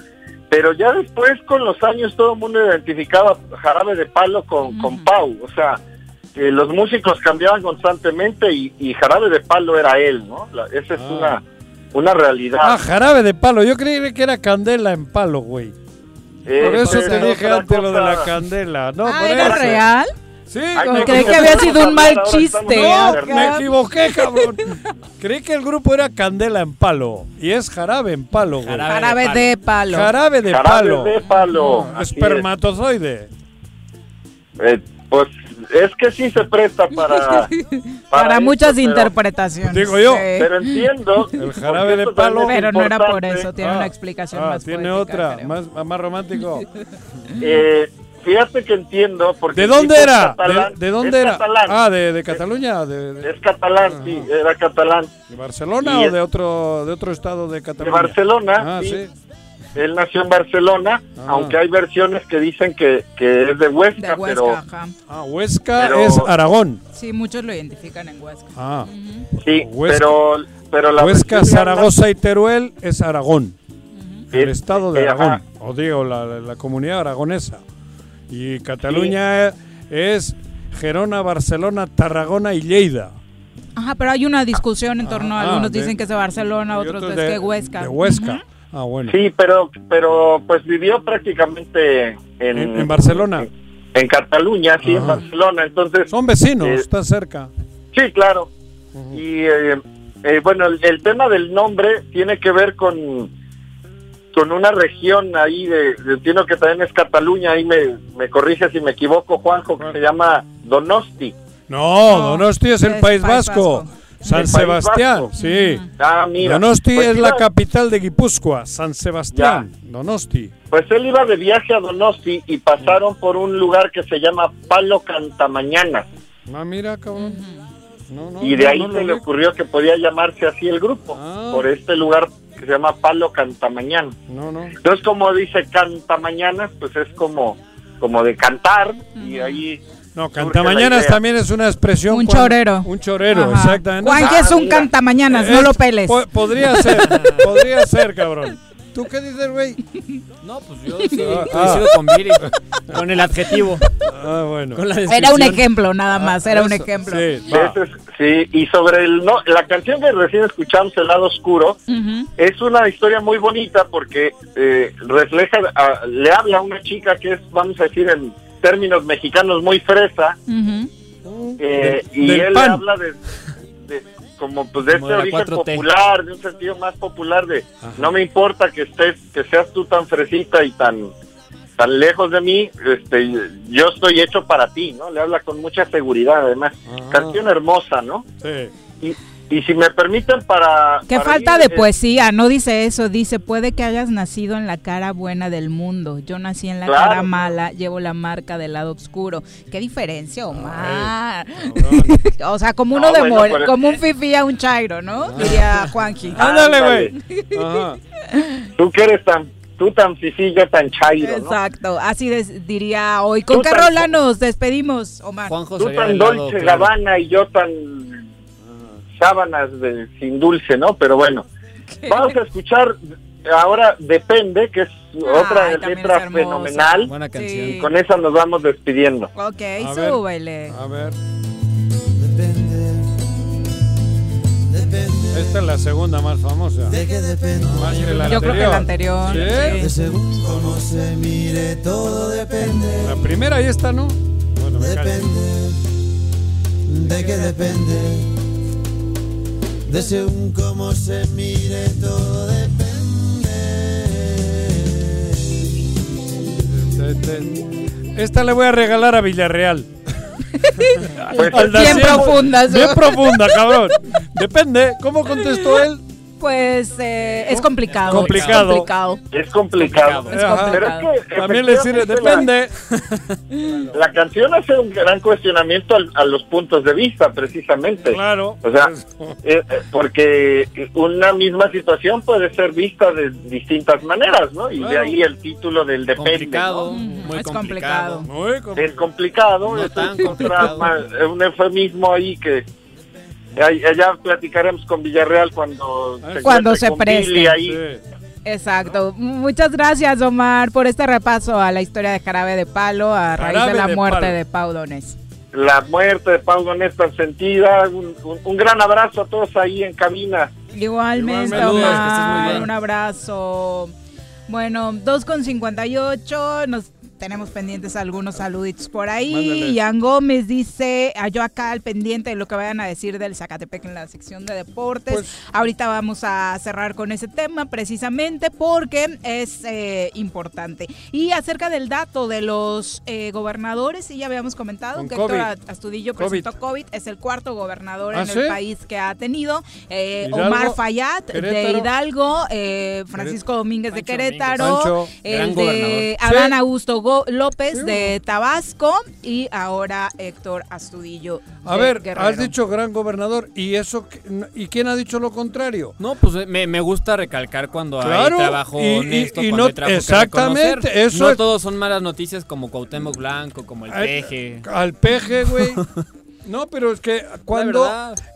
pero ya después con los años todo el mundo identificaba Jarabe de Palo con, con Pau, o sea, que los músicos cambiaban constantemente y, y Jarabe de Palo era él, ¿no? La- esa es una, una realidad. Ah, jarabe de palo. Yo creí que era candela en palo, güey. Eh, Por eso te dije antes lo de la candela. No, Ah, por ¿era eso. real? Sí, Ay, creí que había sido un mal chiste. No, me equivoqué, cabrón. Creí que el grupo era Candela en palo. Y es jarabe en palo, güey. Jarabe Jarabe de Palo. Jarabe de Jarabe palo. de palo. No, así es. espermatozoide. Eh, pues es que sí se presta para (laughs) Para, muchas interpretaciones. Digo yo. Sí. Pero entiendo. El jarabe de palo. Pero no era por eso, tiene Ah, una explicación ah, más tiene poética, otra, creo. más, más romántico. (laughs) Eh, fíjate que entiendo. Porque ¿De dónde era? catalán. ¿De, de dónde Es era? catalán. Ah, de, de Cataluña, de, de- Es catalán, sí, era catalán. ¿de Barcelona Y o es- de otro de otro estado de De Cataluña? Barcelona, Ah, sí. sí. Él nació en Barcelona, Ah. aunque hay versiones que dicen que, que es de Huesca, De Huesca, pero ajá. Ah, Huesca Pero- es Aragón. Sí, muchos lo identifican en Huesca. Ah, sí, Huesca. pero, pero la Huesca, Zaragoza y Teruel es Aragón. El Es- estado de Aragón, ajá. o digo, la, la- comunidad aragonesa. Y Cataluña es Gerona, Barcelona, Tarragona y Lleida. Ajá, pero hay una discusión en torno a Ah, algunos de- dicen que es de Barcelona, otros, otros es de- que Huesca. De Huesca. Ah, bueno. Sí, pero, pero pues vivió prácticamente en, En, en Barcelona. en Cataluña, sí, en. Barcelona. Entonces, Son vecinos, Eh, está cerca. sí, claro. Y eh, eh, bueno, el, el tema del nombre tiene que ver con, con una región ahí, de, de- entiendo que también es Cataluña, ahí me, me corrige si me equivoco, Juanjo, que se llama Donosti. No, Donosti es el es País País Vasco. Vasco. San Sebastián, Vasco. sí. Ah, mira. Donosti Pues es la capital de Guipúzcoa, San Sebastián. Donosti. Pues él iba de viaje a Donosti y pasaron por un lugar que se llama Palo Cantamañana. Ah, mira, cabrón. No, no, y de no, ahí se le ocurrió que podía llamarse así el grupo, Ah. por este lugar que se llama Palo Cantamañana. No, no. Entonces, como dice Cantamañanas, pues es como, como de cantar y ahí... No, cantamañanas también es una expresión. Un cuando- chorero. Un chorero, Ajá. exactamente. Juanqui Ah, es un cantamañanas, no Es- lo peles. po- podría ser, (laughs) podría ser, cabrón. ¿Tú qué dices, güey? No, pues yo sí Ah, coincido con Viri, con el adjetivo. Ah, bueno. Con la Era un ejemplo, nada más, era un ejemplo. Sí, es- y sobre el no, la canción que recién escuchamos, El lado oscuro, Ujú. es una historia muy bonita porque eh, refleja, a- le habla a una chica que es, vamos a decir, en, términos mexicanos muy fresa. eh, y Del él pan. habla de, de- como pues de Como este origen 4T. popular, de un sentido más popular de no me importa que estés, que seas tú tan fresita y tan tan lejos de mí, este, yo estoy hecho para ti, ¿no? Le habla con mucha seguridad, además. Canción hermosa, ¿no? Sí. Y, y si me permiten para... Qué para falta ir, de eh, poesía, no dice eso, dice, puede que hayas nacido en la cara buena del mundo, yo nací en la Claro. cara mala, llevo la marca del lado oscuro. ¿Qué diferencia, Omar? (laughs) o sea, como uno No, de bueno, more- como un fifi a un chairo, ¿no? Diría Juanji. (laughs) Ándale, güey. Tú que eres tan, tú tan fifí, yo tan chairo, ¿no? Exacto, así des- diría hoy. ¿Con qué rola nos despedimos, Omar? Tú tan Dolce Gabbana y yo tan sábanas de, sin dulce, ¿no? Pero bueno, vamos a escuchar ahora Depende, que es otra letra es fenomenal. Buena canción. Sí. Y con esa nos vamos despidiendo. Ok, A ver. súbele. A ver. Esta es la segunda más famosa. ¿De qué depende? Más que la Yo creo que la anterior. ¿Sí? De según cómo se mire, todo depende. La primera y esta no. Bueno, me callo. Depende. ¿De qué depende? De según cómo se mire, todo Este- Esta le voy a regalar a Villarreal. Pues, (laughs) Bien profunda. Bien profunda, cabrón. Depende. ¿Cómo contestó él? Pues eh, es complicado. Complicado. Es complicado. Es complicado. Es Ajá. Pero es que También le sirve, depende. La, la canción hace un gran cuestionamiento al- a los puntos de vista, precisamente. Claro. O sea, eh, eh, porque una misma situación puede ser vista de distintas maneras, ¿no? Y de ahí el título del depende. Complicado, ¿no? muy es complicado. Muy complicado. Es complicado, No es complicado. es un eufemismo ahí que allá platicaremos con Villarreal cuando se, Cuando se preste. Ahí. Sí. Exacto. Muchas gracias, Omar, por este repaso a la historia de Jarabe de Palo a raíz de la de muerte Palo. de Pau Donés. La muerte de Pau Donés tan sentida, un, un- un gran abrazo a todos ahí en cabina. Igualmente, Omar. Un abrazo. Bueno, 2 con 58. Nos tenemos pendientes algunos saluditos por ahí. Mándale. Ian Gómez dice, a yo acá al pendiente de lo que vayan a decir del Zacatepec en la sección de deportes. Pues- Ahorita vamos a cerrar con ese tema precisamente porque es eh, importante. Y acerca del dato de los eh, gobernadores, sí ya habíamos comentado que COVID. Héctor Astudillo presentó COVID, es el cuarto gobernador ¿Ah, en sí? el país que ha tenido. Eh, Hidalgo, Omar Fayad de. Hidalgo, Francisco Domínguez de Querétaro. Pancho, el de. Adán Sí. Augusto Go- López de Tabasco y ahora Héctor Astudillo. A ver, Guerrero. has dicho gran gobernador y eso ¿y quién ha dicho lo contrario? No, pues me, me gusta recalcar cuando Claro, hay trabajo y- y- honesto, y cuando no- hay trabajo exactamente, eso no es- todos son malas noticias como Cuauhtémoc Blanco, como el peje. Al peje, güey. (laughs) No, pero es que cuando.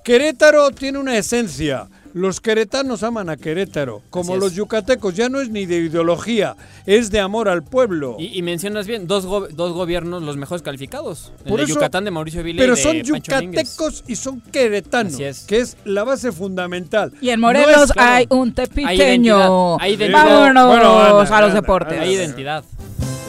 Querétaro tiene una esencia. Los queretanos aman a Querétaro, como los yucatecos. Ya no es ni de ideología, es de amor al pueblo. Y, y mencionas bien, dos, go- dos gobiernos los mejores calificados. El Por de Yucatán de Mauricio Vila Pero y de son Pancho yucatecos y son queretanos, es. que es la base fundamental. Y en No Morelos es- claro, hay un Hay tepiqueño. identidad, hay identidad. Vámonos Bueno, a los deportes. Hay identidad.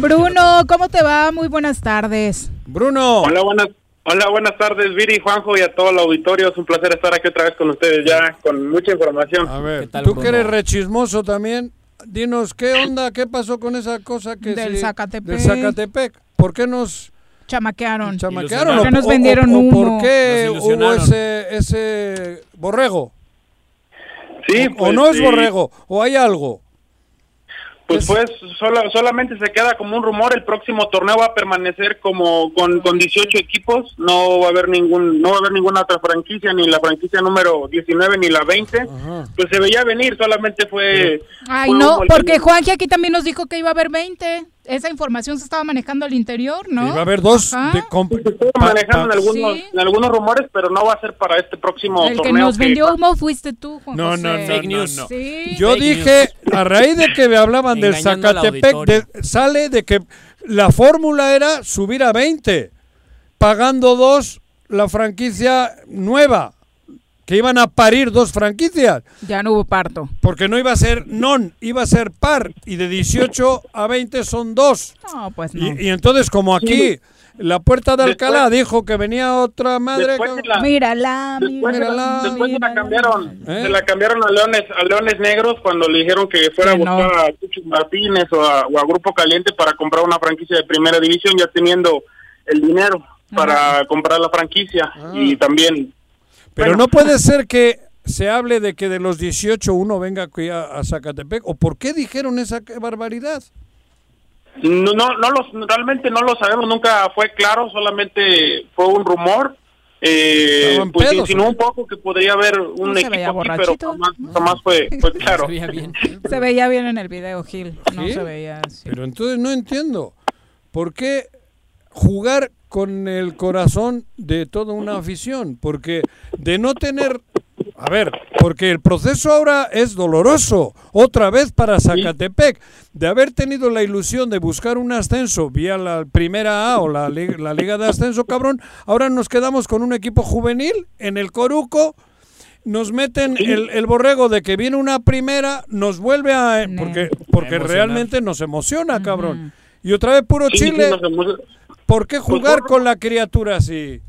Bruno, ¿cómo te va? Muy buenas tardes. Bruno, Hola, buenas, hola, buenas tardes, Viri, Juanjo y a todo el auditorio. Es un placer estar aquí otra vez con ustedes ya, con mucha información. a ver, ¿Qué tal, tú Bruno? que eres rechismoso también, dinos qué onda, qué pasó con esa cosa que Del sí- Zacatepec. del Zacatepec. ¿Por qué nos Chamaquearon. chamaquearon? ¿Por qué o- nos o- vendieron o- o humo? ¿Por qué hubo ese, ese borrego? Sí, ¿O pues, no es sí, borrego? ¿O hay algo? Pues, pues sola- solamente se queda como un rumor. El próximo torneo va a permanecer como con, con 18 equipos. No va a haber ningún, no va a haber ninguna otra franquicia, ni la franquicia número 19 ni la 20. Ajá. Pues se veía venir, solamente fue. Ay, fue no, porque que- Juanji aquí también nos dijo que iba a haber 20. Esa información se estaba manejando al interior, ¿no? Y va a haber dos Ajá. de Se estuvo manejando pa- en algunos, Sí. en algunos rumores, pero no va a ser para este próximo El que torneo. nos vendió humo fuiste tú, Juan No, José. no, no, Fake no, news. no. Sí. Yo Fake dije, a raíz de que me hablaban del Zacatepec, de- sale de que la fórmula era subir a 20, pagando dos la franquicia nueva, que iban a parir dos franquicias, Ya no hubo parto. porque no iba a ser non, iba a ser par, y de 18 a 20 son dos. No, pues no. Y, y entonces, como aquí la puerta de Alcalá dijo que venía otra madre... Después que- de la- Mírala, Después, se la- mírala. después se la cambiaron, ¿Eh? se la cambiaron a Leones, a Leones Negros cuando le dijeron que fuera a no. buscar a Chucho Martínez o a, o a Grupo Caliente para comprar una franquicia de primera división, ya teniendo el dinero para comprar la franquicia y también. Pero bueno, no puede ser que se hable de que de los 18 uno venga aquí a, a Zacatepec. ¿O por qué dijeron esa barbaridad? No, no, no los, realmente no lo sabemos, nunca fue claro, solamente fue un rumor. Eh, pues pedos, insinuó ¿o un poco que podría haber un No equipo aquí, pero borrachito. jamás, jamás fue, (laughs) fue claro. Se veía bien. (laughs) Se veía bien en el video, Gil. No ¿Sí? se veía así. Pero entonces no entiendo. ¿Por qué jugar con el corazón de toda una afición? Porque de no tener... A ver, porque el proceso ahora es doloroso, otra vez para Zacatepec, de haber tenido la ilusión de buscar un ascenso vía la primera A o la, la Liga de Ascenso, cabrón, ahora nos quedamos con un equipo juvenil en el Coruco, nos meten el, el borrego de que viene una primera, nos vuelve a... Porque, porque Emocionar. realmente nos emociona, cabrón. Y otra vez puro Chile, ¿por qué jugar con la criatura así?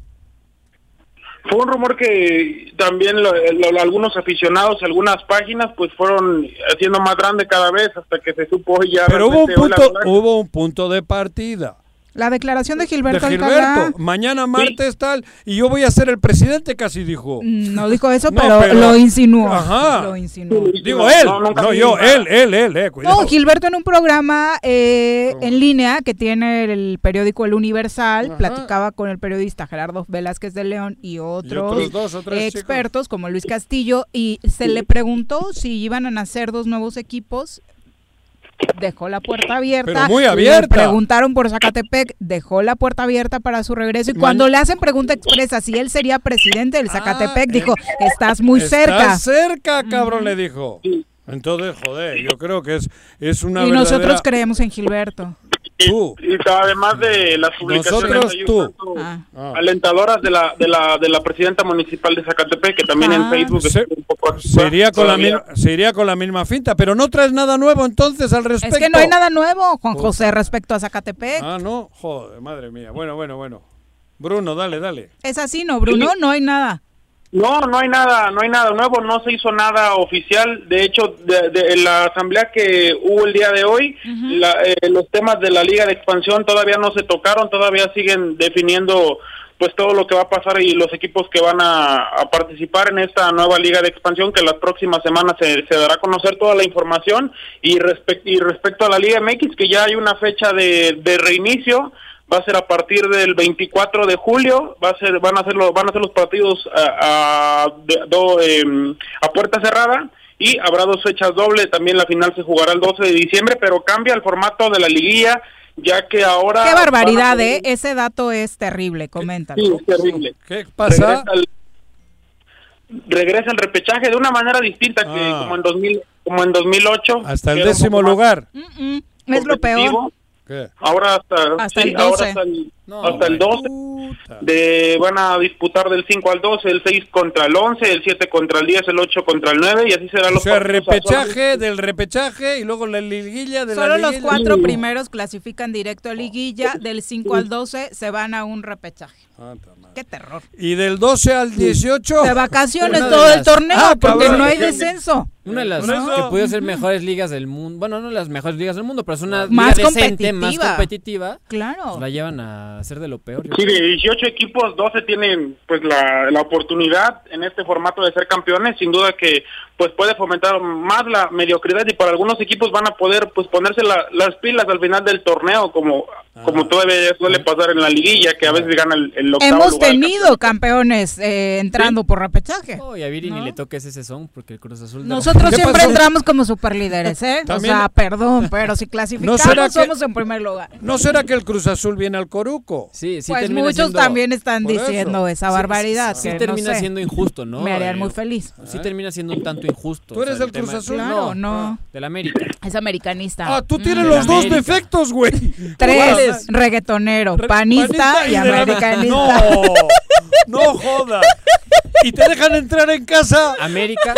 Fue un rumor que también lo- lo- algunos aficionados, algunas páginas, pues fueron haciendo más grande cada vez hasta que se supo ya. Pero hubo un punto, hubo un punto de partida. La declaración de De Gilberto, Gilberto, Alcalá. mañana martes tal, y yo voy a ser el presidente, casi dijo. mm, No dijo eso, (laughs) No, pero, pero- lo insinuó. Ajá. Lo insinuó. Digo él, No, yo, nada. él, él, él, eh, cuidado. No, Gilberto en un programa eh, en línea que tiene el periódico El Universal, Ajá. platicaba con el periodista Gerardo Velázquez de León y otros, otros dos o tres expertos como Luis Castillo y se le preguntó si iban a nacer dos nuevos equipos. Dejó la puerta abierta. Pero muy abierta. preguntaron por Zacatepec, dejó la puerta abierta para su regreso. Y cuando le hacen pregunta expresa si él sería presidente del Zacatepec, dijo: Estás muy Estás cerca. cerca, cabrón, le dijo. Entonces, joder, yo creo que es, es una Y nosotros creemos en Gilberto. Tú. Y además de las publicaciones tú. tanto Ah. alentadoras de la, de la de la presidenta municipal de Zacatepec que también en Ah. Facebook Se- un poco Se iría, con la todavía. se iría con la misma finta, pero no traes nada nuevo entonces al respecto. Es que no hay nada nuevo, Juan José, respecto a Zacatepec. Ah, no, joder, madre mía. Bueno, bueno, bueno. Bruno, dale, dale. Es así, ¿no, Bruno? No hay nada. No, no hay nada, no hay nada nuevo, no se hizo nada oficial. De hecho, de, de- la asamblea que hubo el día de hoy, la- eh, los temas de la liga de expansión todavía no se tocaron, todavía siguen definiendo pues todo lo que va a pasar y los equipos que van a, a participar en esta nueva liga de expansión que las próximas semanas se, se dará a conocer toda la información y, y respecto a la liga MX que ya hay una fecha de, de reinicio va a ser a partir del 24 de julio va a ser van a ser los van a ser los partidos a, a, de- do- em, a puerta cerrada y habrá dos fechas doble también la final se jugará el 12 de diciembre pero cambia el formato de la liguilla ya que ahora Qué barbaridad, a- ¿eh? Ese dato es terrible, coméntalo. Sí, es terrible. ¿Qué pasa? Regresa el, regresa el repechaje de una manera distinta que Ah. como en 2000 como en 2008 Hasta el décimo lugar. Mm, Es lo peor. ¿Qué? Ahora hasta, Hasta sí, el ahora 12. hasta el, No, hasta el 12 de, van a disputar del 5 al 12, el 6 contra el 11, el 7 contra el 10, el 8 contra el 9 y así serán O los sea, partidos. repechaje del repechaje y luego la liguilla de Solo la los liguilla. cuatro primeros clasifican directo a liguilla, del 5 al 12 se van a un repechaje. Ah. Qué terror. Y del 12 al 18. De vacaciones todo el torneo Ah, porque cabrón. no hay descenso. Una de las que puede ser mejores ligas del mundo. Bueno, no las mejores ligas del mundo, pero es una Más liga decente, más competitiva. Claro. Pues la llevan a hacer de lo peor. Sí, de 18 equipos, 12 tienen pues la, la oportunidad en este formato de ser campeones. Sin duda que pues puede fomentar más la mediocridad y para algunos equipos van a poder pues ponerse la- las pilas al final del torneo como como todavía suele pasar en la liguilla que a veces gana el, el octavo Hemos lugar. tenido campeones eh, entrando por repechaje. Oh, y a Viri ni le toques ese son porque el Cruz Azul... de- Nosotros siempre entramos como superlíderes, ¿eh? O También- sea, perdón, (laughs) pero si clasificamos que- somos en primer lugar. ¿No será que el Cruz Azul viene al Coruco? Sí, sí pues muchos siendo- también están eso. diciendo esa Sí, barbaridad. Sí, que no termina sé, siendo injusto, ¿no? Me harían Eh, muy feliz. Sí termina siendo un tanto injusto. ¿Tú eres el del Cruz tema- Azul? Claro, no. Del América. Es americanista. Ah, tú Mm. tienes los dos América. defectos, güey. Tres, reggaetonero, panista, y, americanista. (laughs) No, no jodas. (laughs) Y te dejan entrar en casa. América.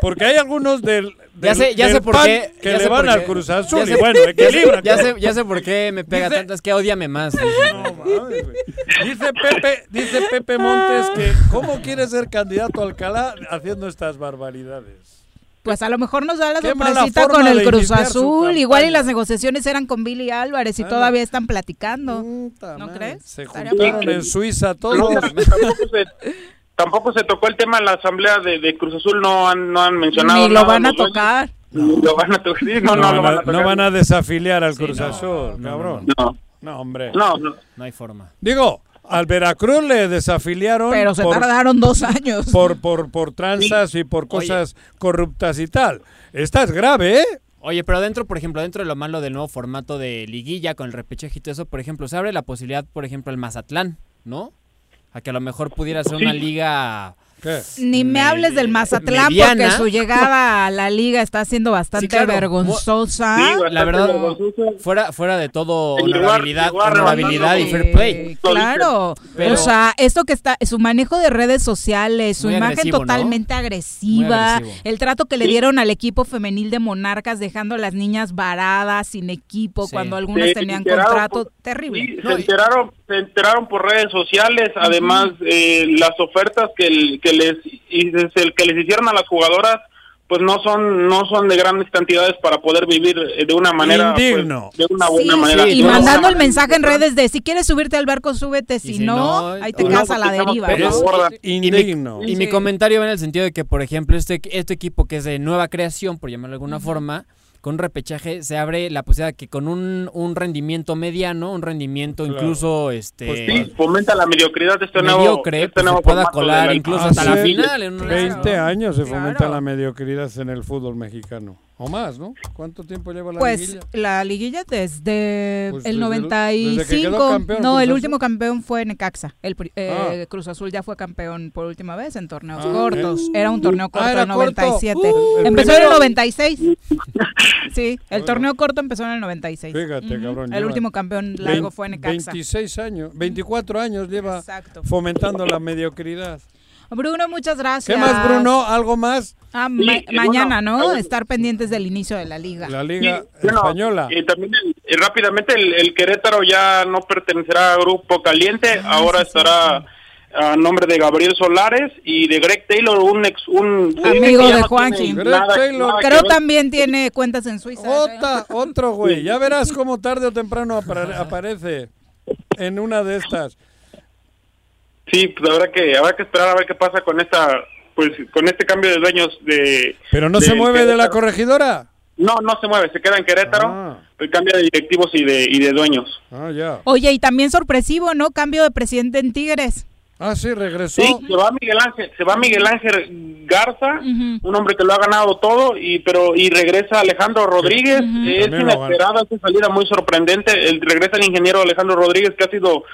Porque hay algunos del. Ya sé, ya del sé por PAN qué. Que ya le van al. Cruz Azul. Y bueno, (laughs) equilibra. Ya sé, ya sé por qué me pega Dice- tanto. Es que odiame más. (laughs) Dice Pepe, dice Pepe Montes que ¿cómo quiere ser candidato a Alcalá haciendo estas barbaridades? Pues a lo mejor nos da la Qué sorpresita con el Cruz Azul. Igual y las negociaciones eran con Billy Álvarez y Ah, todavía están platicando. Puta ¿No crees? Se juntaron en Suiza todos. No, tampoco, se, tampoco se tocó el tema en la asamblea de, de Cruz Azul, no han, no han mencionado Ni lo nada van a tocar. Ni Lo van a tocar, sí, no, No, no, lo van a, tocar. no van a desafiliar al Sí, Cruz no, Azul, no, cabrón. No, No, hombre. no, no. No hay forma. Digo, al Veracruz le desafiliaron. Pero se por- tardaron dos años. por, por, por tranzas y por cosas corruptas y tal. Esta es grave, ¿eh? Oye, pero dentro, por ejemplo, dentro de lo malo del nuevo formato de liguilla con el repechaje y todo eso, por ejemplo, se abre la posibilidad, por ejemplo, el Mazatlán, ¿no? A que a lo mejor pudiera ser una liga ¿Qué? Ni me hables del Mazatlán mediana. porque su llegada a la liga está siendo bastante Sí, claro. vergonzosa. Sí, la verdad, fuera, fuera de todo honorabilidad, honorabilidad y fair play. Eh, claro, Pero- o sea, esto que está, su manejo de redes sociales, su imagen agresivo, ¿no? totalmente agresiva, el trato que le dieron al equipo femenil de Monarcas, dejando a las niñas varadas, sin equipo, Sí. cuando algunas tenían contrato, por- terrible. Sí, se enteraron, se enteraron por redes sociales, además eh, las ofertas que, el- que les y es el que les hicieron a las jugadoras pues no son no son de grandes cantidades para poder vivir eh, de una manera pues, Indigno. de una buena Sí, manera y mandando el mensaje en redes de si quieres subirte al barco, súbete, si, si no, no, ahí te no, quedas a la deriva. Indigno. Y mi Sí. comentario va en el sentido de que, por ejemplo, este, este equipo que es de nueva creación, por llamarlo de alguna forma, con un repechaje se abre la posibilidad que con un, un rendimiento mediano, un rendimiento Claro. incluso este Pues sí, fomenta la mediocridad de este nuevo mediocre, este pues, nuevo se pueda colar la- incluso hasta la final. En una- 20 años se Claro. fomenta la mediocridad en el fútbol mexicano. O más, ¿no? ¿Cuánto tiempo lleva la Pues liguilla? la liguilla desde Pues el desde el- desde que 95. quedó campeón no, Cruz el Azul. último campeón fue Necaxa. El eh, Ah. Cruz Azul ya fue campeón por última vez en torneos Ah, cortos. Era un torneo corto Ah, en 97. corto. Uh, el empezó en el primero. 96. (laughs) Sí, el Bueno. torneo corto empezó en el 96. Fíjate, Ujú. cabrón. El último campeón largo fue Necaxa. 26 años, 24 años lleva Exacto. fomentando la mediocridad. Bruno, muchas gracias. ¿Qué más, Bruno? ¿Algo más? Ah, Sí, ma- eh, mañana, bueno, ¿no? Estar pendientes del inicio de la liga. La Sí, Liga bueno, Española. Y también el- eh, rápidamente el, el Querétaro ya no pertenecerá a Grupo Caliente, Ah, ahora estará a nombre de Gabriel Solares y de Greg Taylor, un ex un Amigo de no Juanqui. tiene Greg nada- Taylor. nada que Creo ver. también tiene cuentas en Suiza. ¿eh? Otra, otro güey. Ya verás cómo tarde o temprano (laughs) apare- aparece en una de estas. Sí, pues habrá que habrá que esperar a ver qué pasa con esta pues con este cambio de dueños de Pero no se mueve de la corregidora. No, no se mueve, se queda en Querétaro, Ah. el cambio de directivos y de y de dueños. Ah, ya. Oye, y también sorpresivo, ¿no? Cambio de presidente en Tigres. Ah, sí, regresó. Sí, se va Miguel Ángel, se va Miguel Ángel Garza, un hombre que lo ha ganado todo y pero y regresa Alejandro Rodríguez, es inesperada esa salida muy sorprendente, el, regresa el ingeniero Alejandro Rodríguez que ha sido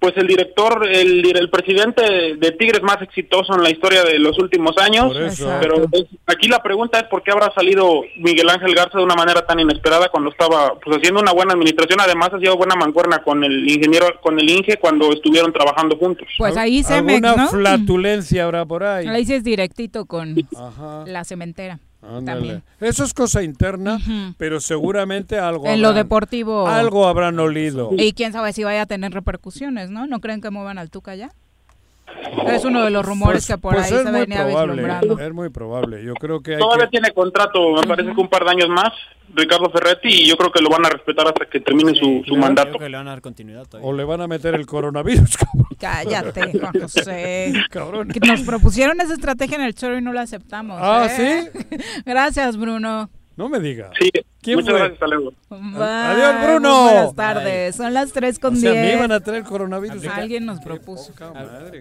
pues el director, el, el presidente de Tigres más exitoso en la historia de los últimos años. Pero es- aquí la pregunta es por qué habrá salido Miguel Ángel Garza de una manera tan inesperada cuando estaba pues haciendo una buena administración, además ha sido buena mancuerna con el ingeniero, con el Inge cuando estuvieron trabajando juntos. Pues ahí Cemex, ¿Alguna ¿no? flatulencia habrá por ahí? Ahí sí es directito con Ajá. la cementera. Ándale. Eso es cosa interna, pero seguramente algo En lo habrán- deportivo. algo habrán olido. Y quién sabe si vaya a tener repercusiones, ¿no? ¿No creen que muevan al Tuca ya? Es uno de los rumores Pues- que por pues ahí es se muy venía probable, vislumbrando. Es muy probable. Yo creo que hay Todavía que... tiene contrato, me parece que un par de años más, Ricardo Ferretti y yo creo que lo van a respetar hasta que termine su, su mandato. Creo que le van a dar continuidad todavía. O le van a meter el coronavirus, (laughs) cabrón. Cállate, Juan José. (laughs) Cabrón. Nos propusieron esa estrategia en el choro y no la aceptamos. Ah, ¿eh? (laughs) Gracias, Bruno. No me diga. Sí, ¿Quién muchas fue? gracias, luego. Adiós, Bruno. Buenas tardes. Son las 3 con O 10. sea, me iban a traer coronavirus. Alguien nos propuso.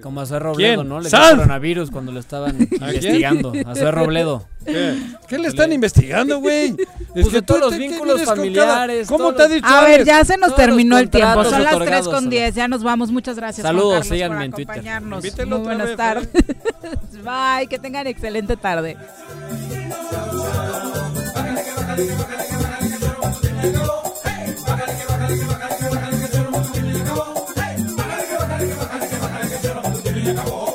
Como a Zoé Robledo, ¿Quién? ¿no? Le dio coronavirus cuando lo estaban (laughs) quién? investigando. A Zoé Robledo. ¿Qué? ¿Qué le están investigando, güey? (laughs) Es Pues de todos los te- ¿qué vínculos familiares, ¿Cómo te ha los- dicho A ver, ya se nos terminó el tiempo. Son las 3 otorgados, con Ana. 10. Ya nos vamos. Muchas gracias. Saludos, síganme en Twitter. Muy buenas vez, tardes. (laughs) Bye. Que tengan excelente tarde acabó.